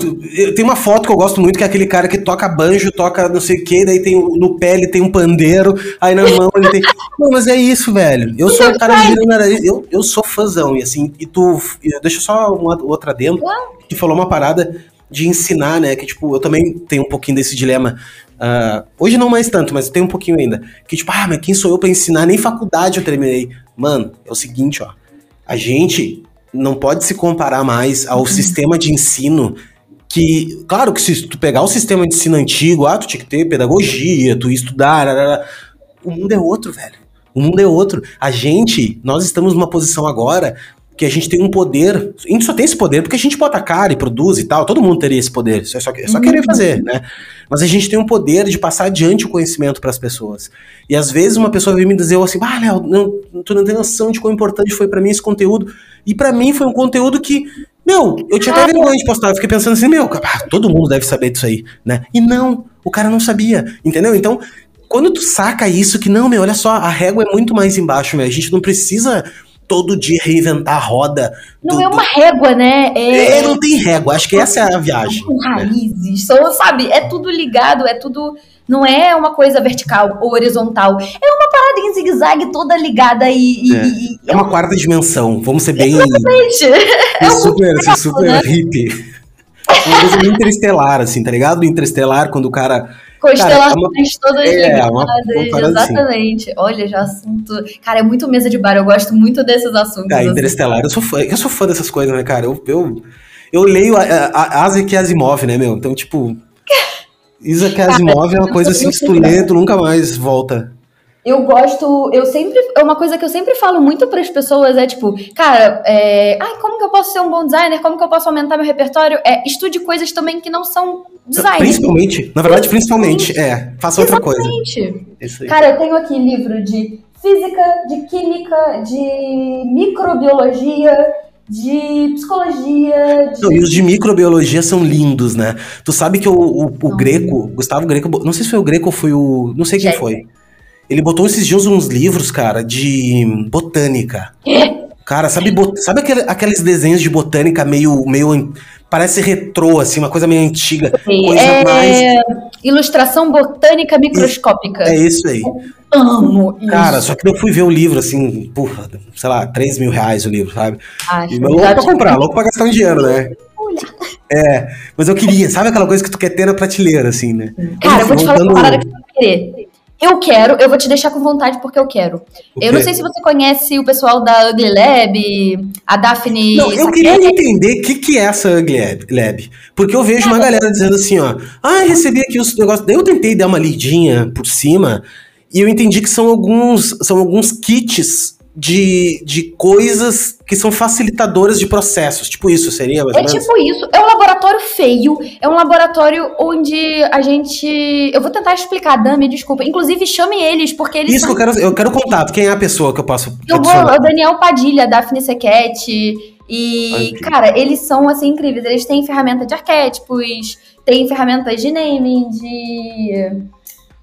Tem uma foto que eu gosto muito, que é aquele cara que toca banjo, toca não sei o que, daí tem no pé ele tem um pandeiro, aí na mão ele tem. Não, mas é isso, velho. Eu sou um cara de eu, eu sou fãzão, e assim, e tu. Deixa só uma outra dentro. Tu falou uma parada de ensinar, né? Que, tipo, eu também tenho um pouquinho desse dilema. Uh, hoje não mais tanto, mas eu tenho um pouquinho ainda. Que, tipo, ah, mas quem sou eu pra ensinar? Nem faculdade eu terminei. Mano, é o seguinte, ó. A gente não pode se comparar mais ao uhum. sistema de ensino que, claro que se tu pegar o sistema de ensino antigo, ah, tu tinha que ter pedagogia, tu ia estudar, o mundo é outro, velho. O mundo é outro. A gente, nós estamos numa posição agora que a gente tem um poder. A gente só tem esse poder porque a gente bota a cara e produz e tal. Todo mundo teria esse poder. É só, é só querer uhum. fazer, né? Mas a gente tem um poder de passar adiante o conhecimento para as pessoas. E às vezes uma pessoa vem me dizer assim: Ah, Léo, não, tu não tem noção de quão importante foi para mim esse conteúdo. E para mim foi um conteúdo que. Meu, eu tinha até vergonha de postar. Eu fiquei pensando assim: Meu, ah, todo mundo deve saber disso aí, né? E não, o cara não sabia, entendeu? Então. Quando tu saca isso, que não, meu, olha só, a régua é muito mais embaixo, meu. A gente não precisa todo dia reinventar a roda. Não é uma régua, né? É... é... não tem régua, acho que essa é a viagem. Com né? raízes, são, sabe? É tudo ligado, é tudo. Não é uma coisa vertical ou horizontal. É uma parada em zigue-zague toda ligada e. É, e, é uma quarta dimensão, vamos ser bem. Exatamente. É um super, super né? hippie. Uma coisa interestelar, assim, tá ligado? Interestelar, quando o cara Constelações todas é, ligadas. Exatamente. Assim. Olha, já assunto. Cara, é muito mesa de bar. Eu gosto muito desses assuntos. Ah, Interestelar. Eu sou fã, eu sou fã dessas coisas, né, cara? Eu, eu, eu leio Isaac Asimov, né, meu? Então, tipo. Isaac Asimov é uma coisa assim que tu lê, tu nunca mais volta eu gosto, eu sempre, é uma coisa que eu sempre falo muito para as pessoas é tipo, cara, é, ai, como que eu posso ser um bom designer? Como que eu posso aumentar meu repertório? É, estude coisas também que não são design. Principalmente, na verdade, principalmente, principalmente é, faça outra coisa. Cara, eu tenho aqui livro de física, de química, de microbiologia, de psicologia. De... Não, e os de microbiologia são lindos, né? Tu sabe que o, o, o Greco, Gustavo Greco, não sei se foi o Greco ou foi o. Não sei quem foi. Ele botou esses dias uns livros, cara, de botânica. Cara, sabe, sabe aquele, aqueles desenhos de botânica meio, meio. Parece retrô, assim, uma coisa meio antiga. Coisa é... mais. Ilustração botânica microscópica. É isso aí. Eu amo isso. Cara, só que eu fui ver o livro, assim, porra, sei lá, 3 mil reais o livro, sabe? Acho e louco pra comprar, louco pra gastar um dinheiro, né? É, mas eu queria, sabe aquela coisa que tu quer ter na prateleira, assim, né? Cara, eu vou te falar uma parada que tu vai querer. Eu quero, eu vou te deixar com vontade porque eu quero. Eu não sei se você conhece o pessoal da Ugly Lab, a Daphne. Não, eu queria entender o que, que é essa Ugly Lab. Porque eu vejo uma galera dizendo assim, ó. Ah, recebi aqui os negócios. Eu tentei dar uma lidinha por cima e eu entendi que são alguns, são alguns kits de, de coisas que são facilitadoras de processos. Tipo isso, seria? é tipo isso. É um laboratório feio. É um laboratório onde a gente. Eu vou tentar explicar, Dami, desculpa. Inclusive, chame eles, porque eles. Isso são... que eu quero. Eu quero contato. Quem é a pessoa que eu posso. Eu vou. O Daniel Padilha, Daphne Sequete. E, Ai, cara, eles são assim incríveis. Eles têm ferramenta de arquétipos, têm ferramentas de naming, de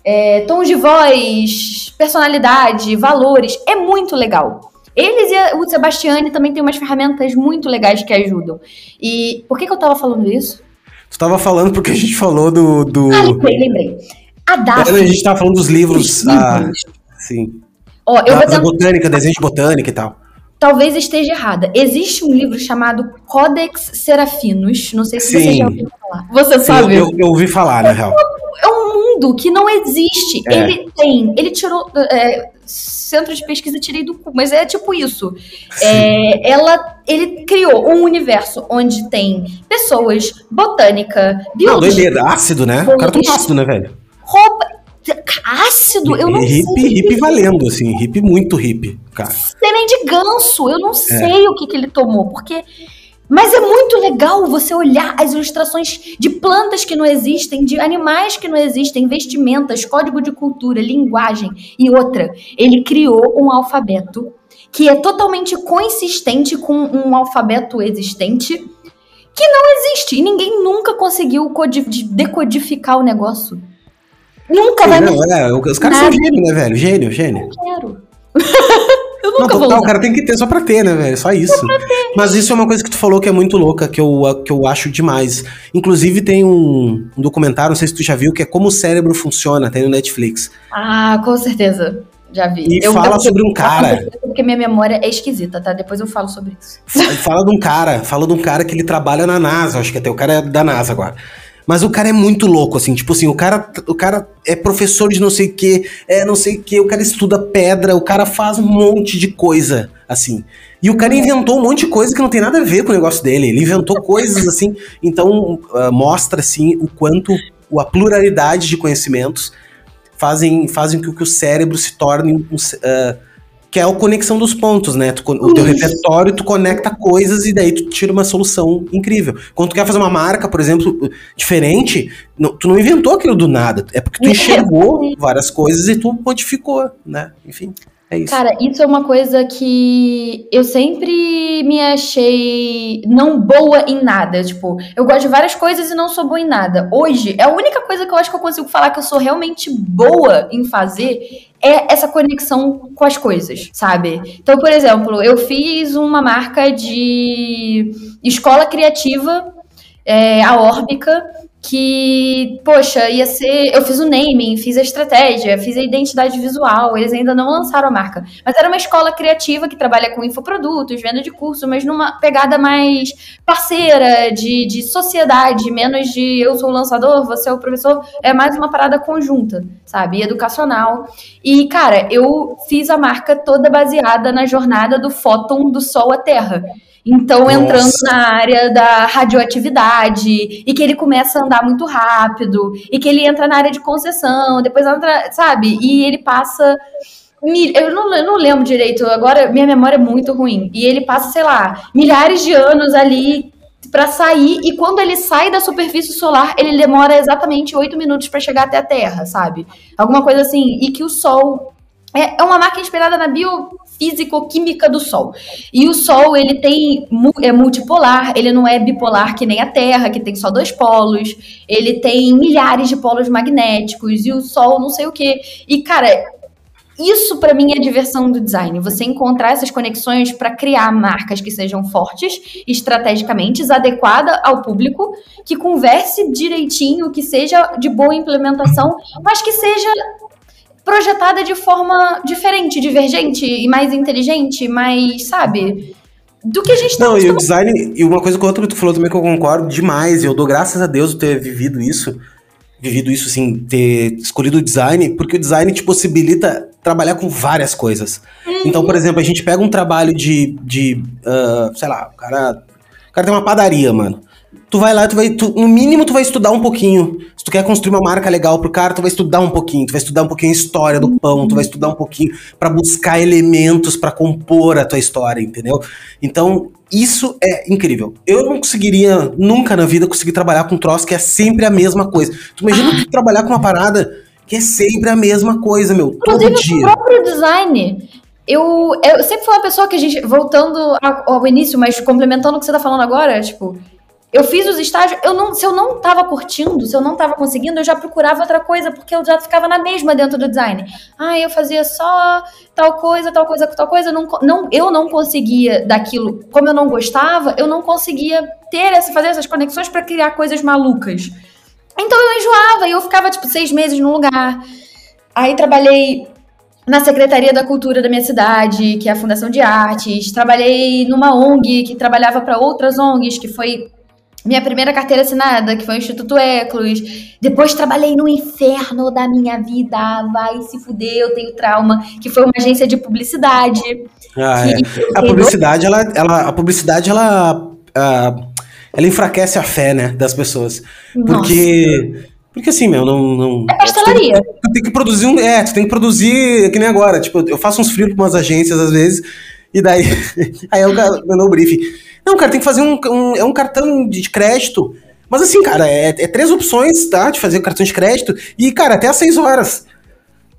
é, tons de voz, personalidade, valores. É muito legal. Eles e o Sebastiane também têm umas ferramentas muito legais que ajudam. E por que, que eu tava falando isso? Tu tava falando porque a gente falou do. do... Ah, lembrei, lembrei. A Daphne. A gente tava falando dos livros. Ah, sim. Ó, eu da, vou botânica, desenho de botânica e tal. Talvez esteja errada. Existe um livro chamado Codex Serafinos. Não sei se sim. você já ouviu falar. Você sim, sabe? Eu, eu, ouvi falar, na real mundo que não existe. É. Ele tem, ele tirou. É, centro de pesquisa tirei do cu, mas é tipo isso. É, ela, ele criou um universo onde tem pessoas, botânica, biologia. Não, doideira, ácido, né? O cara tem ácido, né, velho? Roupa. Ácido, eu não hip, sei. Hip valendo, assim, hip muito hip, cara. Sêmen de ganso, eu não é. sei o que, que ele tomou, porque mas é muito legal você olhar as ilustrações de plantas que não existem, de animais que não existem, vestimentas, código de cultura, linguagem e outra. Ele criou um alfabeto que é totalmente consistente com um alfabeto existente que não existe e ninguém nunca conseguiu decodificar o negócio. Nunca Sim, vai não, é, Os caras nada. são gênio, né, velho? Gênio, gênio. Eu quero. Eu nunca não, total, o cara tem que ter só pra ter, né, velho? Só isso. Mas isso é uma coisa que tu falou que é muito louca, que eu, que eu acho demais. Inclusive, tem um, um documentário, não sei se tu já viu, que é Como o Cérebro Funciona, tem no Netflix. Ah, com certeza. Já vi. E eu, fala eu, sobre um cara. Porque minha memória é esquisita, tá? Depois eu falo sobre isso. Fala de um cara, fala de um cara que ele trabalha na NASA, acho que até o cara é da NASA agora. Mas o cara é muito louco, assim, tipo assim, o cara, o cara é professor de não sei o que, é não sei o que, o cara estuda pedra, o cara faz um monte de coisa, assim. E o cara inventou um monte de coisa que não tem nada a ver com o negócio dele. Ele inventou coisas assim, então uh, mostra assim o quanto a pluralidade de conhecimentos fazem, fazem com que o cérebro se torne um, uh, que é a conexão dos pontos, né? Tu, o teu repertório, tu conecta coisas e daí tu tira uma solução incrível. Quando tu quer fazer uma marca, por exemplo, diferente, não, tu não inventou aquilo do nada. É porque tu enxergou várias coisas e tu modificou, né? Enfim. É isso. Cara, isso é uma coisa que eu sempre me achei não boa em nada. Tipo, eu gosto de várias coisas e não sou boa em nada. Hoje, é a única coisa que eu acho que eu consigo falar que eu sou realmente boa em fazer é essa conexão com as coisas, sabe? Então, por exemplo, eu fiz uma marca de escola criativa, é, a Órbica, que, poxa, ia ser. Eu fiz o naming, fiz a estratégia, fiz a identidade visual, eles ainda não lançaram a marca. Mas era uma escola criativa que trabalha com infoprodutos, venda de curso, mas numa pegada mais parceira, de, de sociedade, menos de eu sou o lançador, você é o professor, é mais uma parada conjunta, sabe? Educacional. E, cara, eu fiz a marca toda baseada na jornada do fóton do Sol à Terra. Então, Nossa. entrando na área da radioatividade, e que ele começa a andar muito rápido, e que ele entra na área de concessão, depois entra, sabe? E ele passa. Eu não, eu não lembro direito, agora minha memória é muito ruim. E ele passa, sei lá, milhares de anos ali para sair, e quando ele sai da superfície solar, ele demora exatamente oito minutos para chegar até a Terra, sabe? Alguma coisa assim. E que o Sol. É, é uma marca inspirada na bio, físico-química do Sol. E o Sol, ele tem é multipolar, ele não é bipolar que nem a Terra, que tem só dois polos. Ele tem milhares de polos magnéticos e o Sol não sei o quê. E cara, isso para mim é a diversão do design. Você encontrar essas conexões para criar marcas que sejam fortes, estrategicamente, adequada ao público, que converse direitinho, que seja de boa implementação, mas que seja projetada de forma diferente, divergente e mais inteligente, mais, sabe? Do que a gente tá Não, e o design, e uma coisa com outra que tu falou também que eu concordo demais, e eu dou graças a Deus ter vivido isso, vivido isso, assim, ter escolhido o design, porque o design te possibilita trabalhar com várias coisas. Uhum. Então, por exemplo, a gente pega um trabalho de, de uh, sei lá, o cara, o cara tem uma padaria, mano tu vai lá, tu vai, tu, no mínimo tu vai estudar um pouquinho. Se tu quer construir uma marca legal pro cara, tu vai estudar um pouquinho, tu vai estudar um pouquinho a história do pão, tu vai estudar um pouquinho para buscar elementos para compor a tua história, entendeu? Então, isso é incrível. Eu não conseguiria nunca na vida conseguir trabalhar com um troço que é sempre a mesma coisa. Tu imagina tu trabalhar com uma parada que é sempre a mesma coisa, meu, Inclusive, todo dia. o próprio design eu, eu sempre fui uma pessoa que a gente, voltando ao, ao, início, mas complementando o que você tá falando agora, tipo, eu fiz os estágios, eu não, se eu não estava curtindo, se eu não estava conseguindo, eu já procurava outra coisa, porque eu já ficava na mesma dentro do design. Ah, eu fazia só tal coisa, tal coisa, tal coisa, não, não, eu não conseguia daquilo, como eu não gostava, eu não conseguia ter essa, fazer essas conexões para criar coisas malucas. Então eu enjoava e eu ficava tipo seis meses num lugar. Aí trabalhei na Secretaria da Cultura da minha cidade, que é a Fundação de Artes. Trabalhei numa ONG que trabalhava para outras ONGs, que foi minha primeira carteira assinada, que foi o Instituto Eclos. Depois trabalhei no inferno da minha vida. Vai se fuder, eu tenho trauma. Que foi uma agência de publicidade. Ah, é. A publicidade, ela, ela, a publicidade, ela, uh, ela enfraquece a fé, né, das pessoas. Nossa. Porque. Porque assim, meu, não. não é pastelaria. Tu tem, tu tem, que produzir um. É, tu tem que produzir, que nem agora. Tipo, eu faço uns frios com umas agências às vezes, e daí. aí eu mandou o briefing. Não, cara, tem que fazer um, um, é um cartão de crédito. Mas assim, cara, é, é, três opções, tá? De fazer o cartão de crédito. E, cara, até às seis horas.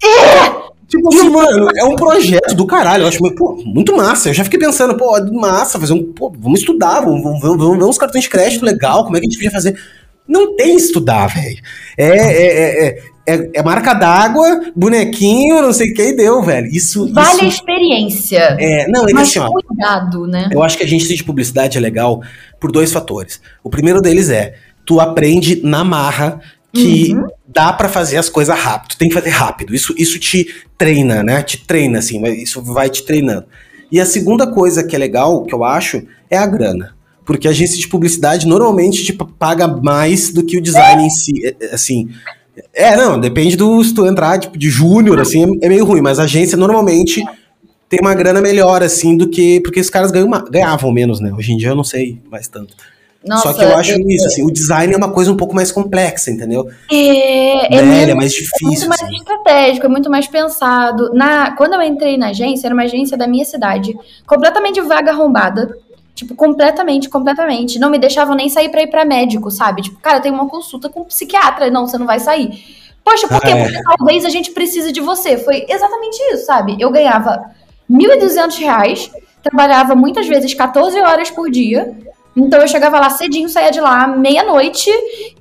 É! Tipo assim, mano, é um projeto do caralho. Eu acho pô, muito massa. Eu já fiquei pensando, pô, massa, fazer um. Pô, vamos estudar, vamos, vamos, vamos ver uns cartões de crédito legal, como é que a gente podia fazer. Não tem estudar, velho. É, é, é, é, é marca d'água, bonequinho, não sei o que, e deu, velho. Isso. Vale isso, a experiência. É, não, é mas assim, ó, cuidado, né? Eu acho que a gente de publicidade é legal por dois fatores. O primeiro deles é, tu aprende na marra que uhum. dá para fazer as coisas rápido. Tu tem que fazer rápido. Isso, isso te treina, né? Te treina, assim, isso vai te treinando. E a segunda coisa que é legal, que eu acho, é a grana. Porque a agência de publicidade normalmente tipo, paga mais do que o design em si. É, é, assim, é, não, depende do. Se tu entrar, tipo, de júnior, assim, é, é, meio ruim, mas a agência normalmente tem uma grana melhor, assim, do que. Porque os caras ganham, ganhavam menos, né? Hoje em dia eu não sei mais tanto. Nossa, Só que eu acho é, isso, assim, o design é uma coisa um pouco mais complexa, entendeu? É, é, Velha, é mais difícil. É muito mais assim. estratégico, é muito mais pensado. Na, quando eu entrei na agência, era uma agência da minha cidade, completamente vaga arrombada. Tipo, completamente, completamente. Não me deixavam nem sair pra ir pra médico, sabe? Tipo, cara, tem uma consulta com um psiquiatra. Não, você não vai sair. Poxa, por quê? Ah, é. Porque talvez a gente precise de você. Foi exatamente isso, sabe? Eu ganhava R$ 1.200, trabalhava muitas vezes 14 horas por dia. Então eu chegava lá cedinho, saía de lá meia-noite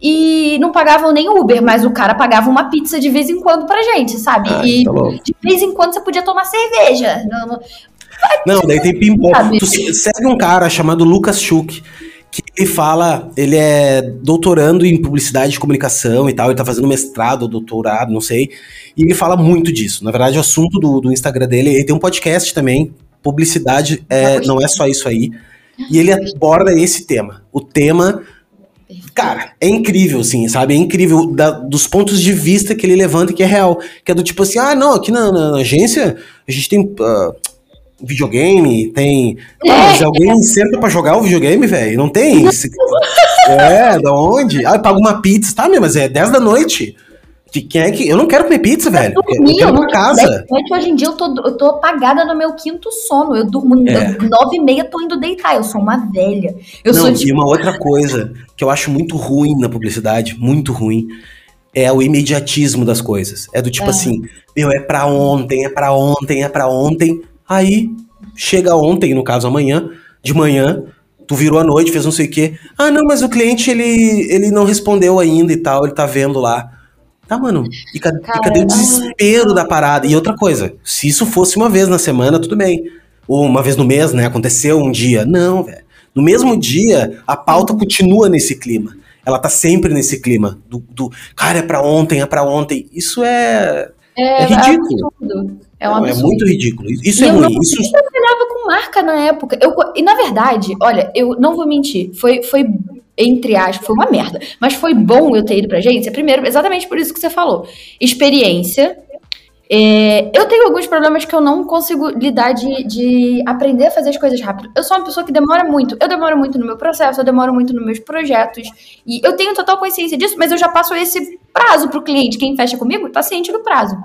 e não pagavam nem Uber, mas o cara pagava uma pizza de vez em quando pra gente, sabe? Ai, e tá de vez em quando você podia tomar cerveja. Não, daí tem ping-pong. Tu segue um cara chamado Lucas Schuch, que Ele fala, ele é doutorando em publicidade e comunicação e tal, ele tá fazendo mestrado ou doutorado, não sei. E ele fala muito disso. Na verdade, o assunto do, do Instagram dele, ele tem um podcast também. Publicidade é, não é só isso aí. E ele aborda esse tema. O tema Cara, é incrível, assim, sabe? É incrível da, dos pontos de vista que ele levanta que é real. Que é do tipo assim, ah, não, aqui na, na, na agência a gente tem uh, videogame, tem. Ah, mas alguém senta pra jogar o videogame, velho? Não tem? é, da onde? Ah, paga uma pizza, tá, meu, mas é 10 da noite. De quem é que. Eu não quero comer pizza, velho. Eu quero uma casa. Noite, hoje em dia eu tô, eu tô apagada no meu quinto sono. Eu durmo é. nove e meia, tô indo deitar. Eu sou uma velha. Eu não, sou tipo... E uma outra coisa que eu acho muito ruim na publicidade, muito ruim, é o imediatismo das coisas. É do tipo é. assim, meu, é pra ontem, é pra ontem, é pra ontem. Aí chega ontem, no caso amanhã, de manhã, tu virou a noite, fez não sei o quê. Ah, não, mas o cliente ele, ele não respondeu ainda e tal, ele tá vendo lá. Tá, mano. E cadê, Cara, e cadê o desespero da parada? E outra coisa, se isso fosse uma vez na semana, tudo bem. Ou uma vez no mês, né? Aconteceu um dia. Não, velho. No mesmo dia, a pauta continua nesse clima. Ela tá sempre nesse clima. Do, do cara, é pra ontem, é pra ontem. Isso é. É, é ridículo. É, um Não, é muito ridículo. Isso e é eu ruim. Não, isso... Eu trabalhava com marca na época. Eu, e na verdade, olha, eu não vou mentir. Foi, foi entre aspas, foi uma merda. Mas foi bom eu ter ido pra agência, primeiro, exatamente por isso que você falou. Experiência. É, eu tenho alguns problemas que eu não consigo lidar de, de aprender a fazer as coisas rápido. Eu sou uma pessoa que demora muito. Eu demoro muito no meu processo, eu demoro muito nos meus projetos. E eu tenho total consciência disso, mas eu já passo esse prazo pro cliente. Quem fecha comigo tá ciente do prazo.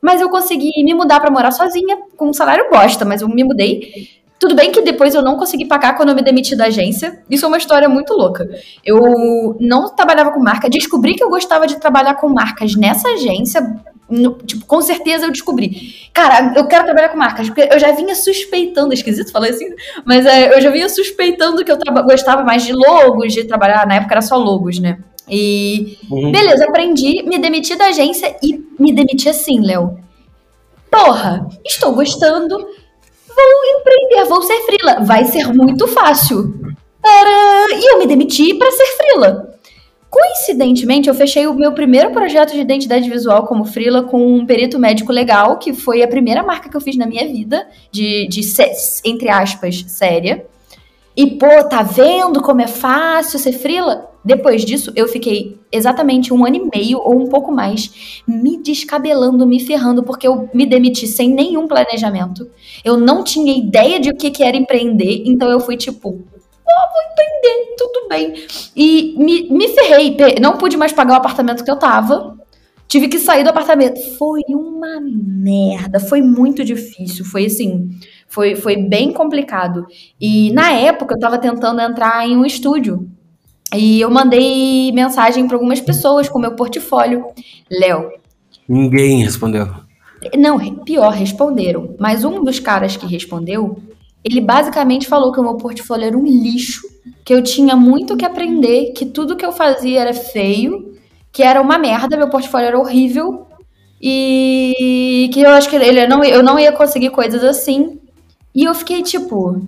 Mas eu consegui me mudar para morar sozinha, com um salário bosta, mas eu me mudei. Tudo bem que depois eu não consegui pagar quando eu me demiti da agência. Isso é uma história muito louca. Eu não trabalhava com marca, descobri que eu gostava de trabalhar com marcas nessa agência. No, tipo, com certeza eu descobri. Cara, eu quero trabalhar com marcas, porque eu já vinha suspeitando, esquisito falar assim, mas é, eu já vinha suspeitando que eu gostava mais de logos, de trabalhar, na época era só logos, né? E uhum. beleza, aprendi, me demiti da agência e me demiti assim, Léo. Porra, estou gostando, vou empreender, vou ser frila. Vai ser muito fácil. E eu me demiti para ser frila. Coincidentemente, eu fechei o meu primeiro projeto de identidade visual como frila com um perito médico legal, que foi a primeira marca que eu fiz na minha vida, de, de entre aspas, séria. E, pô, tá vendo como é fácil ser frila? Depois disso, eu fiquei exatamente um ano e meio ou um pouco mais me descabelando, me ferrando, porque eu me demiti sem nenhum planejamento. Eu não tinha ideia de o que, que era empreender, então eu fui tipo, oh, vou empreender, tudo bem. E me, me ferrei, não pude mais pagar o apartamento que eu tava. Tive que sair do apartamento. Foi uma merda, foi muito difícil. Foi assim, foi, foi bem complicado. E na época eu estava tentando entrar em um estúdio. E eu mandei mensagem para algumas pessoas com meu portfólio. Léo. Ninguém respondeu. Não, pior, responderam. Mas um dos caras que respondeu, ele basicamente falou que o meu portfólio era um lixo, que eu tinha muito que aprender, que tudo que eu fazia era feio, que era uma merda, meu portfólio era horrível e que eu acho que ele não, eu não ia conseguir coisas assim. E eu fiquei tipo.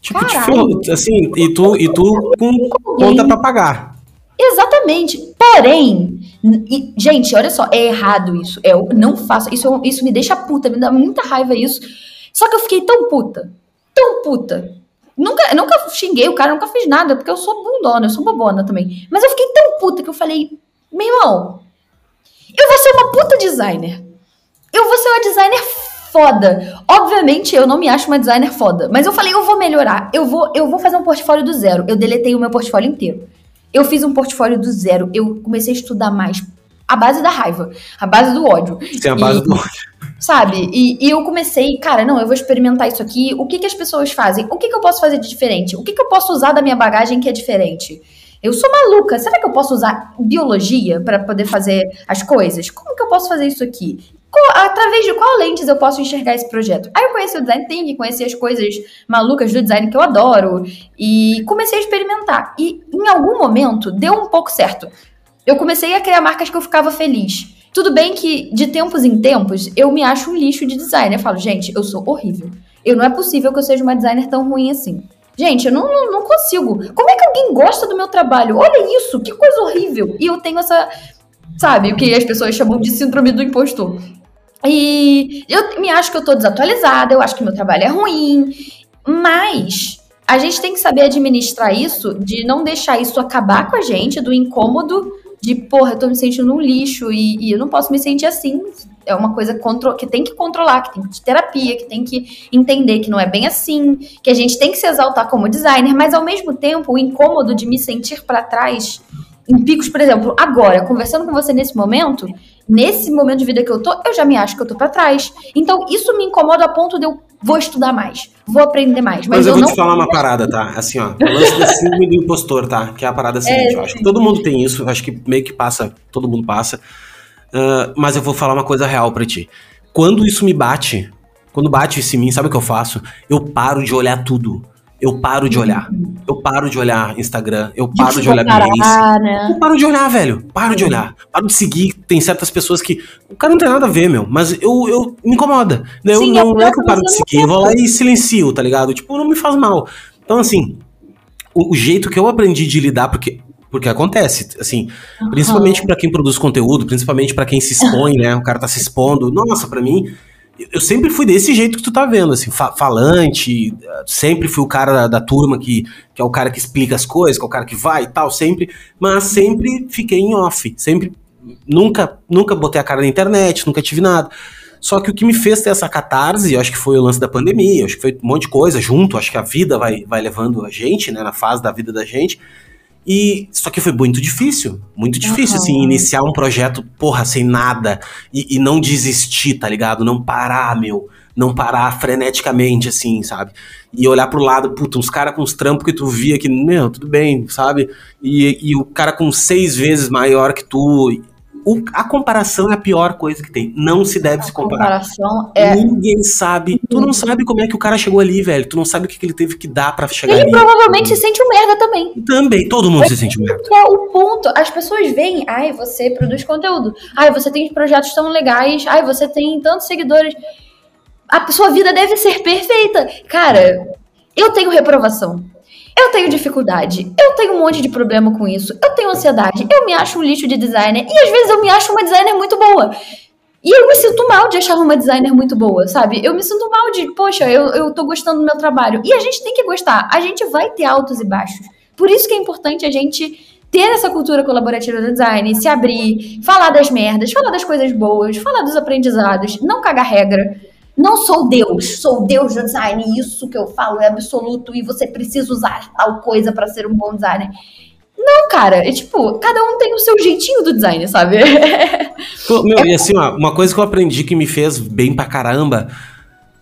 Tipo, tipo assim, e tu, e tu com conta pra pagar. Exatamente. Porém, e, gente, olha só, é errado isso. É, eu não faço. Isso, isso me deixa puta, me dá muita raiva isso. Só que eu fiquei tão puta. Tão puta. Nunca, nunca xinguei o cara, nunca fiz nada, porque eu sou bundona, eu sou bobona também. Mas eu fiquei tão puta que eu falei, meu irmão, eu vou ser uma puta designer. Eu vou ser uma designer foda. Obviamente, eu não me acho uma designer foda, mas eu falei, eu vou melhorar. Eu vou, eu vou fazer um portfólio do zero. Eu deletei o meu portfólio inteiro. Eu fiz um portfólio do zero. Eu comecei a estudar mais a base da raiva, a base do ódio. Sim, a base e, do ódio. Sabe? E, e, eu comecei, cara, não, eu vou experimentar isso aqui. O que, que as pessoas fazem? O que, que eu posso fazer de diferente? O que, que eu posso usar da minha bagagem que é diferente? Eu sou maluca. Será que eu posso usar biologia para poder fazer as coisas? Como que eu posso fazer isso aqui? Através de qual lentes eu posso enxergar esse projeto? Aí eu conheci o design thinking, conheci as coisas malucas do design que eu adoro e comecei a experimentar. E em algum momento deu um pouco certo. Eu comecei a criar marcas que eu ficava feliz. Tudo bem que de tempos em tempos eu me acho um lixo de design. Eu falo, gente, eu sou horrível. Eu não é possível que eu seja uma designer tão ruim assim. Gente, eu não, não, não, consigo. Como é que alguém gosta do meu trabalho? Olha isso, que coisa horrível. E eu tenho essa, sabe, o que as pessoas chamam de síndrome do impostor. E eu me acho que eu tô desatualizada, eu acho que meu trabalho é ruim, mas a gente tem que saber administrar isso, de não deixar isso acabar com a gente, do incômodo de, porra, eu tô me sentindo um lixo e, e eu não posso me sentir assim. É uma coisa que tem que controlar, que tem que ter terapia, que tem que entender que não é bem assim, que a gente tem que se exaltar como designer, mas ao mesmo tempo o incômodo de me sentir para trás em picos, por exemplo, agora, conversando com você nesse momento, nesse momento de vida que eu tô, eu já me acho que eu tô para trás. Então, isso me incomoda a ponto de eu vou estudar mais, vou aprender mais. Mas, mas eu, eu, vou não... te falar uma parada, tá? Assim, ó, o lance da síndrome do impostor, tá? Que é a parada seguinte, é, eu acho que todo mundo tem isso, acho que meio que passa, todo mundo passa. Uh, mas eu vou falar uma coisa real para ti. Quando isso me bate, quando bate isso em mim, sabe o que eu faço? Eu paro de olhar tudo eu paro de olhar. Eu paro de olhar Instagram, eu paro de, olhar né? Eu paro de olhar, velho. Paro de olhar. Paro de seguir. Tem certas pessoas que. O cara não tem nada a ver, meu. Mas eu, eu me incomoda. Eu, Sim, não, não é que eu paro de seguir. Eu vou lá e silencio, tá ligado? Tipo, não me faz mal. Então, assim, o, o jeito que eu aprendi de lidar, porque porque acontece, assim, uhum. principalmente para quem produz conteúdo, principalmente para quem se expõe, né? O cara tá se expondo. Nossa, para mim, eu sempre fui desse jeito que tu tá vendo, assim, fa falante, sempre fui o cara da, da, turma que, que é o cara que explica as coisas, que é o cara que vai e tal, sempre, mas sempre fiquei em off, sempre, nunca, nunca botei a cara na internet, nunca tive nada. Só que o que me fez ter essa catarse, eu acho que foi o lance da pandemia, acho que foi um monte de coisa junto, acho que a vida vai, vai levando a gente, né, na fase da vida da gente, e só que foi muito difícil, muito difícil, uhum. assim, iniciar um projeto, porra, sem nada, e, e, não desistir, tá ligado? Não parar, meu, não parar freneticamente, assim, sabe? E olhar pro lado, puta, uns caras com os trampos que tu via que, meu, tudo bem, sabe? E, e o cara com seis vezes maior que tu, o, a comparação é a pior coisa que tem. Não se deve a se comparar. Comparação é... Ninguém sabe. Tu não sabe como é que o cara chegou ali, velho. Tu não sabe o que, que ele teve que dar para chegar ele ali. Ele provavelmente se sente um merda também. Também, todo mundo se sente um merda. É o ponto. As pessoas veem, ai, você produz conteúdo. Ai, você tem projetos tão legais. Ai, você tem tantos seguidores. A sua vida deve ser perfeita. Cara, eu tenho reprovação. Eu tenho dificuldade, eu tenho um monte de problema com isso, eu tenho ansiedade, eu me acho um lixo de designer e às vezes eu me acho uma designer muito boa. E eu me sinto mal de achar uma designer muito boa, sabe? Eu me sinto mal de, poxa, eu, eu tô gostando do meu trabalho. E a gente tem que gostar, a gente vai ter altos e baixos. Por isso que é importante a gente ter essa cultura colaborativa do design, se abrir, falar das merdas, falar das coisas boas, falar dos aprendizados, não cagar regra não sou Deus, sou Deus do design, isso que eu falo é absoluto e você precisa usar tal coisa para ser um bom designer. Não, cara, é tipo, cada um tem o seu jeitinho do design, sabe? Meu, é... e assim, ó, uma coisa que eu aprendi que me fez bem pra caramba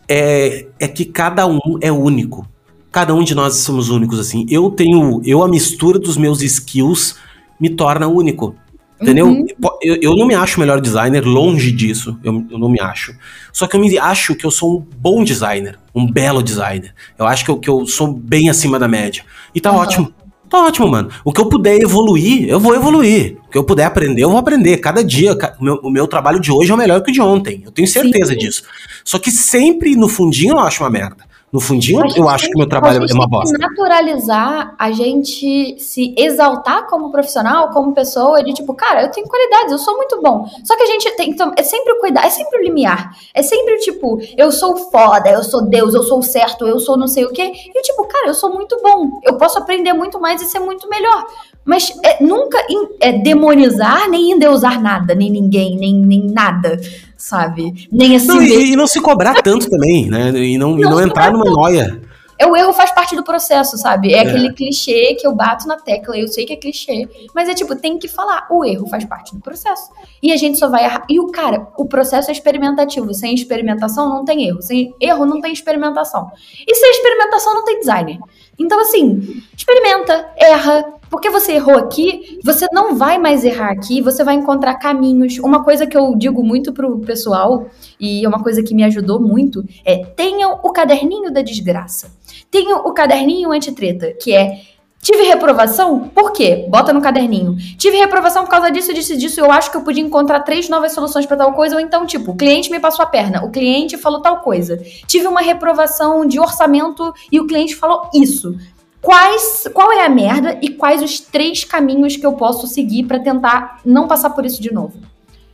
é, é que cada um é único. Cada um de nós somos únicos, assim. Eu tenho. Eu, a mistura dos meus skills me torna único. Entendeu? Uhum. Eu, eu não me acho o melhor designer, longe disso, eu, eu não me acho. Só que eu me acho que eu sou um bom designer, um belo designer. Eu acho que eu, que eu sou bem acima da média. E tá uhum. ótimo. Tá ótimo, mano. O que eu puder evoluir, eu vou evoluir. O que eu puder aprender, eu vou aprender. Cada dia, o meu, o meu trabalho de hoje é melhor que o de ontem. Eu tenho certeza Sim. disso. Só que sempre no fundinho eu acho uma merda. No fundinho, eu acho que meu trabalho é uma bosta. naturalizar a gente se exaltar como profissional, como pessoa, de tipo, cara, eu tenho qualidades, eu sou muito bom. Só que a gente tem então, é sempre o cuidar, é sempre o limiar. É sempre tipo, eu sou foda, eu sou Deus, eu sou certo, eu sou não sei o quê. E tipo, cara, eu sou muito bom. Eu posso aprender muito mais e ser muito melhor. Mas é, nunca é, demonizar nem endeusar nada, nem ninguém, nem, nem nada sabe? Nem assim. Não, e, e, não se cobrar tanto também, né? E não, não, e não entrar numa noia. É, o erro faz parte do processo, sabe? É, é, aquele clichê que eu bato na tecla, eu sei que é clichê, mas é tipo, tem que falar, o erro faz parte do processo. E a gente só vai errar. E o cara, o processo é experimentativo. Sem experimentação não tem erro. Sem erro não tem experimentação. E sem experimentação não tem designer. Então, assim, experimenta, erra, porque você errou aqui, você não vai mais errar aqui, você vai encontrar caminhos. Uma coisa que eu digo muito pro pessoal, e é uma coisa que me ajudou muito, é tenham o caderninho da desgraça. Tenham o caderninho antitreta, que é Tive reprovação? Por quê? Bota no caderninho. Tive reprovação por causa disso, disso disso. Eu acho que eu podia encontrar três novas soluções para tal coisa. Ou então, tipo, o cliente me passou a perna, o cliente falou tal coisa. Tive uma reprovação de orçamento e o cliente falou isso. Quais, qual é a merda e quais os três caminhos que eu posso seguir para tentar não passar por isso de novo?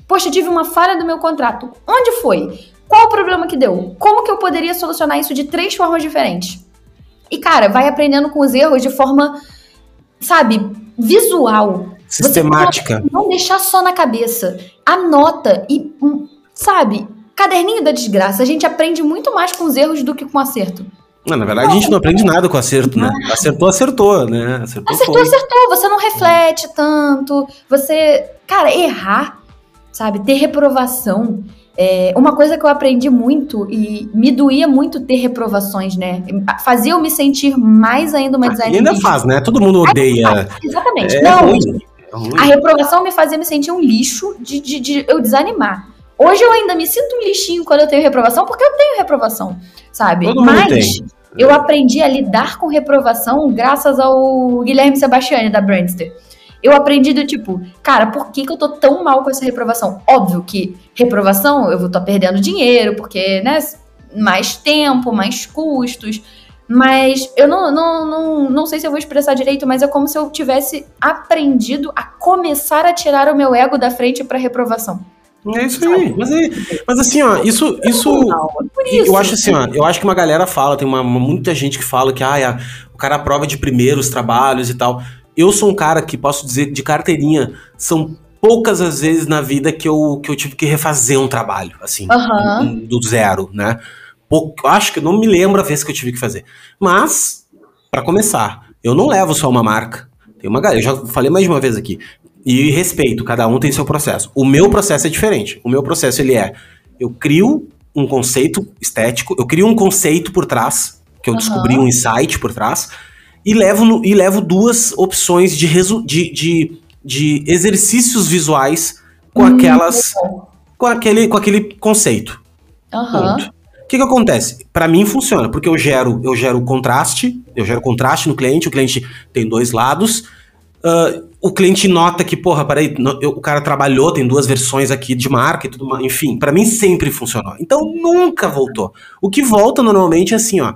Poxa, tive uma falha do meu contrato. Onde foi? Qual o problema que deu? Como que eu poderia solucionar isso de três formas diferentes? E, cara, vai aprendendo com os erros de forma, sabe, visual. Sistemática. Não, não deixar só na cabeça. Anota e, hum, sabe, caderninho da desgraça. A gente aprende muito mais com os erros do que com o acerto. Não, na verdade, a gente não aprende nada com acerto, né? Acertou, acertou, né? Acertou, acertou, acertou. Você não reflete tanto. Você. Cara, errar, sabe? Ter reprovação é, uma coisa que eu aprendi muito e me doía muito ter reprovações, né? Fazia eu me sentir mais ainda uma designer. E ainda faz, né? Todo mundo odeia. exatamente. É Não, ruim, é ruim. a reprovação me fazia me sentir um lixo de, de, de, eu desanimar. Hoje eu ainda me sinto um lixinho quando eu tenho reprovação, porque eu tenho reprovação, sabe? Todo Mas eu aprendi a lidar com reprovação graças ao Guilherme Sebastiani da Brandster eu aprendi do tipo, cara, por que, que eu tô tão mal com essa reprovação? Óbvio que reprovação eu vou estar perdendo dinheiro, porque, né, mais tempo, mais custos. Mas eu não, não, não, não sei se eu vou expressar direito, mas é como se eu tivesse aprendido a começar a tirar o meu ego da frente para reprovação. É isso aí. Mas, é, mas assim, ó, isso. isso, é isso eu acho assim, ó, eu acho que uma galera fala, tem uma, muita gente que fala que ah, o cara aprova de primeiro os trabalhos e tal. Eu sou um cara que posso dizer de carteirinha, são poucas as vezes na vida que eu, que eu tive que refazer um trabalho, assim, uhum. do, do, zero, né? Pouco, acho que não me lembro a vez que eu tive que fazer. Mas, para começar, eu não levo só uma marca. Tem uma galera, eu já falei mais de uma vez aqui. E respeito, cada um tem seu processo. O meu processo é diferente. O meu processo ele é, eu crio um conceito estético, eu crio um conceito por trás, que eu uhum. descobri um insight por trás e levo, no, e levo duas opções de, resu, de, de, de exercícios visuais com hum, aquelas. Com aquele, com aquele conceito. Uhum. O que, que acontece? Para mim funciona, porque eu gero, eu gero contraste, eu gero contraste no cliente, o cliente tem dois lados. Uh, o cliente nota que, porra, peraí, eu, o cara trabalhou, tem duas versões aqui de marca e tudo mais. Enfim, para mim sempre funcionou. Então nunca voltou. O que volta normalmente é assim, ó.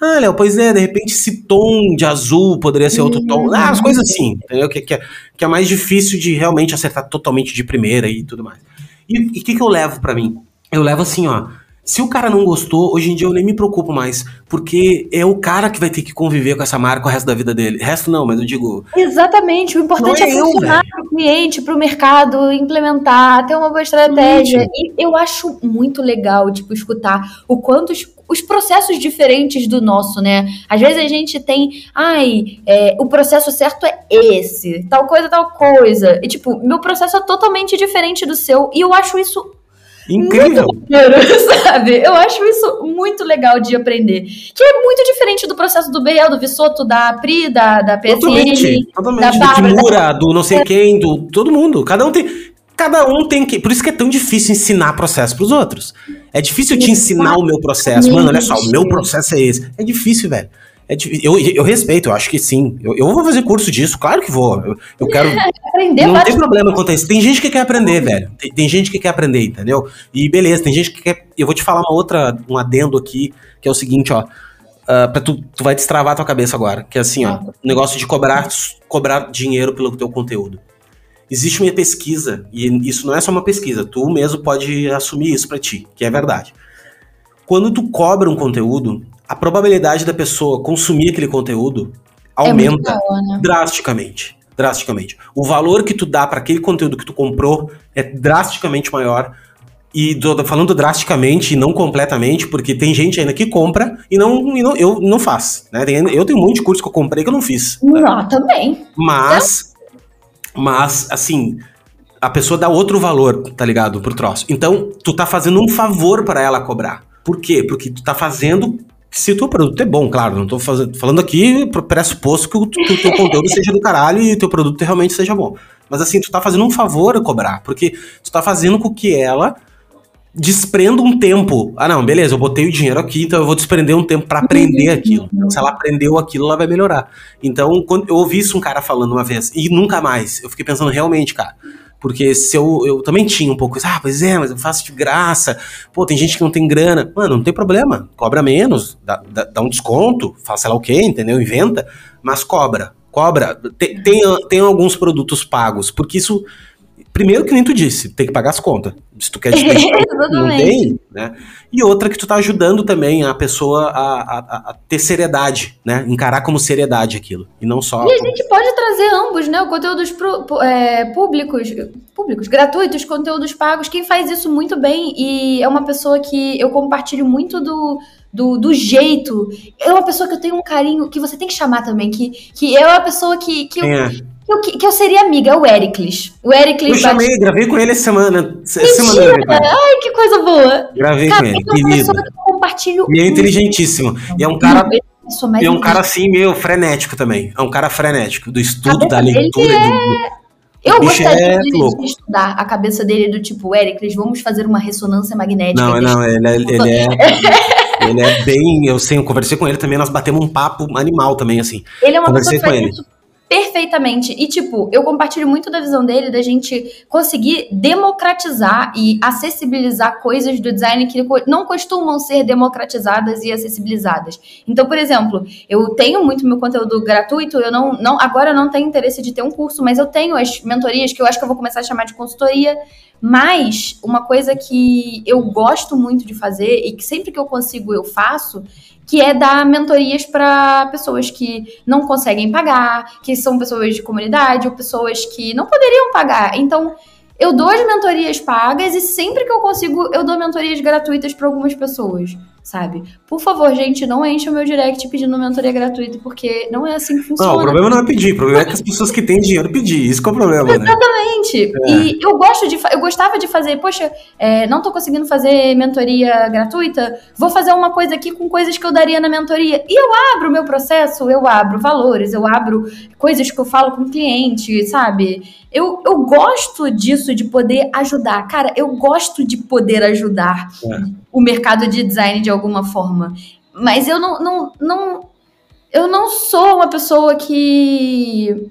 Ah, Léo, pois é, de repente esse tom de azul poderia ser outro tom. Ah, as coisas assim, entendeu? Que, que, é, que é mais difícil de realmente acertar totalmente de primeira e tudo mais. E o que, que eu levo para mim? Eu levo assim, ó. Se o cara não gostou, hoje em dia eu nem me preocupo mais, porque é o cara que vai ter que conviver com essa marca o resto da vida dele. Resto não, mas eu digo. Exatamente, o importante é, é funcionar para o cliente, para o mercado, implementar, ter uma boa estratégia. E eu acho muito legal, tipo, escutar o quanto os, os processos diferentes do nosso, né? Às vezes a gente tem, ai, é, o processo certo é esse, tal coisa, tal coisa. E, tipo, meu processo é totalmente diferente do seu, e eu acho isso Incrível! sabe? Eu acho isso muito legal de aprender. Que é muito diferente do processo do Beriel, do Vissoto, da Pri, da, da PSN. Totalmente, totalmente. Da do Timura, do não sei quem, do todo mundo. Cada um tem. Cada um tem que. Por isso que é tão difícil ensinar processo pros outros. É difícil te ensinar o meu processo. Mano, olha só, o meu processo é esse. É difícil, velho. É, eu, eu respeito, eu acho que sim. Eu, eu vou fazer curso disso, claro que vou. Eu, eu quero. aprender não tem problema quanto a isso. Tem gente que quer aprender, velho. Tem, tem, gente que quer aprender, entendeu? E beleza, tem gente que quer. Eu vou te falar uma outra, um adendo aqui, que é o seguinte, ó. Uh, pra tu, tu vai destravar a tua cabeça agora. Que é assim, ó. O negócio de cobrar, cobrar dinheiro pelo teu conteúdo. Existe uma pesquisa, e isso não é só uma pesquisa, tu mesmo pode assumir isso para ti, que é verdade. Quando tu cobra um conteúdo, a probabilidade da pessoa consumir aquele conteúdo é aumenta é né? drasticamente. Drasticamente. O valor que tu dá para aquele conteúdo que tu comprou é drasticamente maior. E tô falando drasticamente e não completamente, porque tem gente ainda que compra e não, e não eu não faz. Né? Eu tenho um monte de curso que eu comprei que eu não fiz. Não, também. Mas, mas, assim, a pessoa dá outro valor, tá ligado? Pro troço. Então, tu tá fazendo um favor para ela cobrar. Por quê? Porque tu tá fazendo se o teu produto é bom, claro, não tô fazendo, falando aqui pressuposto que o, que o teu conteúdo seja do caralho e o teu produto realmente seja bom. Mas assim, tu tá fazendo um favor a cobrar, porque tu tá fazendo com que ela desprendo um tempo. Ah, não, beleza, eu botei o dinheiro aqui, então eu vou desprender um tempo para aprender uhum. aquilo. Então, se ela aprendeu aquilo, ela vai melhorar. Então, quando eu ouvi isso um cara falando uma vez e nunca mais, eu fiquei pensando realmente, cara. Porque se eu, eu também tinha um pouco isso, ah, pois é, mas eu faço de graça. Pô, tem gente que não tem grana. Mano, não tem problema. Cobra menos, dá, dá, dá um desconto, faça lá o quê, entendeu? Inventa, mas cobra. Cobra. Tem, tem, tem alguns produtos pagos, porque isso Primeiro que nem tu disse, tem que pagar as contas. Se tu quer despedir, não tem, né? E outra que tu tá ajudando também a pessoa a, a, a, ter seriedade, né? Encarar como seriedade aquilo. E não só. E a gente pode trazer ambos, né? Conteúdos pro, é, públicos, públicos, gratuitos, conteúdos pagos. Quem faz isso muito bem e é uma pessoa que eu compartilho muito do, do, do, jeito. É uma pessoa que eu tenho um carinho, que você tem que chamar também, que, que é uma pessoa que, que eu, é eu, que eu seria amiga, é o Ericles. O Ericles. Eu chamei, bate... gravei com ele essa semana. Mentira! Semana Ai, que coisa boa. Gravei cara, com ele. É uma pessoa que eu compartilho. E é inteligentíssimo. E é um cara. E é um cara assim, meio frenético também. É um cara frenético, do estudo, da leitura. É... Do... Eu gostaria é de, de, estudar a cabeça dele do tipo, Ericles, vamos fazer uma ressonância magnética. Não, não, ele é, ele é, ele é bem. Eu sei, eu conversei com ele também, nós batemos um papo animal também, assim. Ele é uma conversei pessoa que faz isso perfeitamente. E, tipo, eu compartilho muito da visão dele da gente conseguir democratizar e acessibilizar coisas do design que não costumam ser democratizadas e acessibilizadas. Então, por exemplo, eu tenho muito meu conteúdo gratuito, eu não, não agora eu não tenho interesse de ter um curso, mas eu tenho as mentorias que eu acho que eu vou começar a chamar de consultoria. Mas uma coisa que eu gosto muito de fazer e que sempre que eu consigo eu faço que é dar mentorias para pessoas que não conseguem pagar, que são pessoas de comunidade ou pessoas que não poderiam pagar. Então, eu dou as mentorias pagas e sempre que eu consigo, eu dou mentorias gratuitas para algumas pessoas sabe? Por favor, gente, não enche o meu direct pedindo mentoria gratuita, porque não é assim que funciona. Não, o problema não é pedir, o problema é que as pessoas que têm dinheiro pedir, isso que é o problema, né? Exatamente. É. E eu gosto de, eu gostava de fazer, poxa, é, não tô conseguindo fazer mentoria gratuita, vou fazer uma coisa aqui com coisas que eu daria na mentoria. E eu abro o meu processo, eu abro valores, eu abro coisas que eu falo com o cliente, sabe? Eu, eu gosto disso, de poder ajudar. Cara, eu gosto de poder ajudar é. O mercado de design de alguma forma. Mas eu não, não, não. Eu não sou uma pessoa que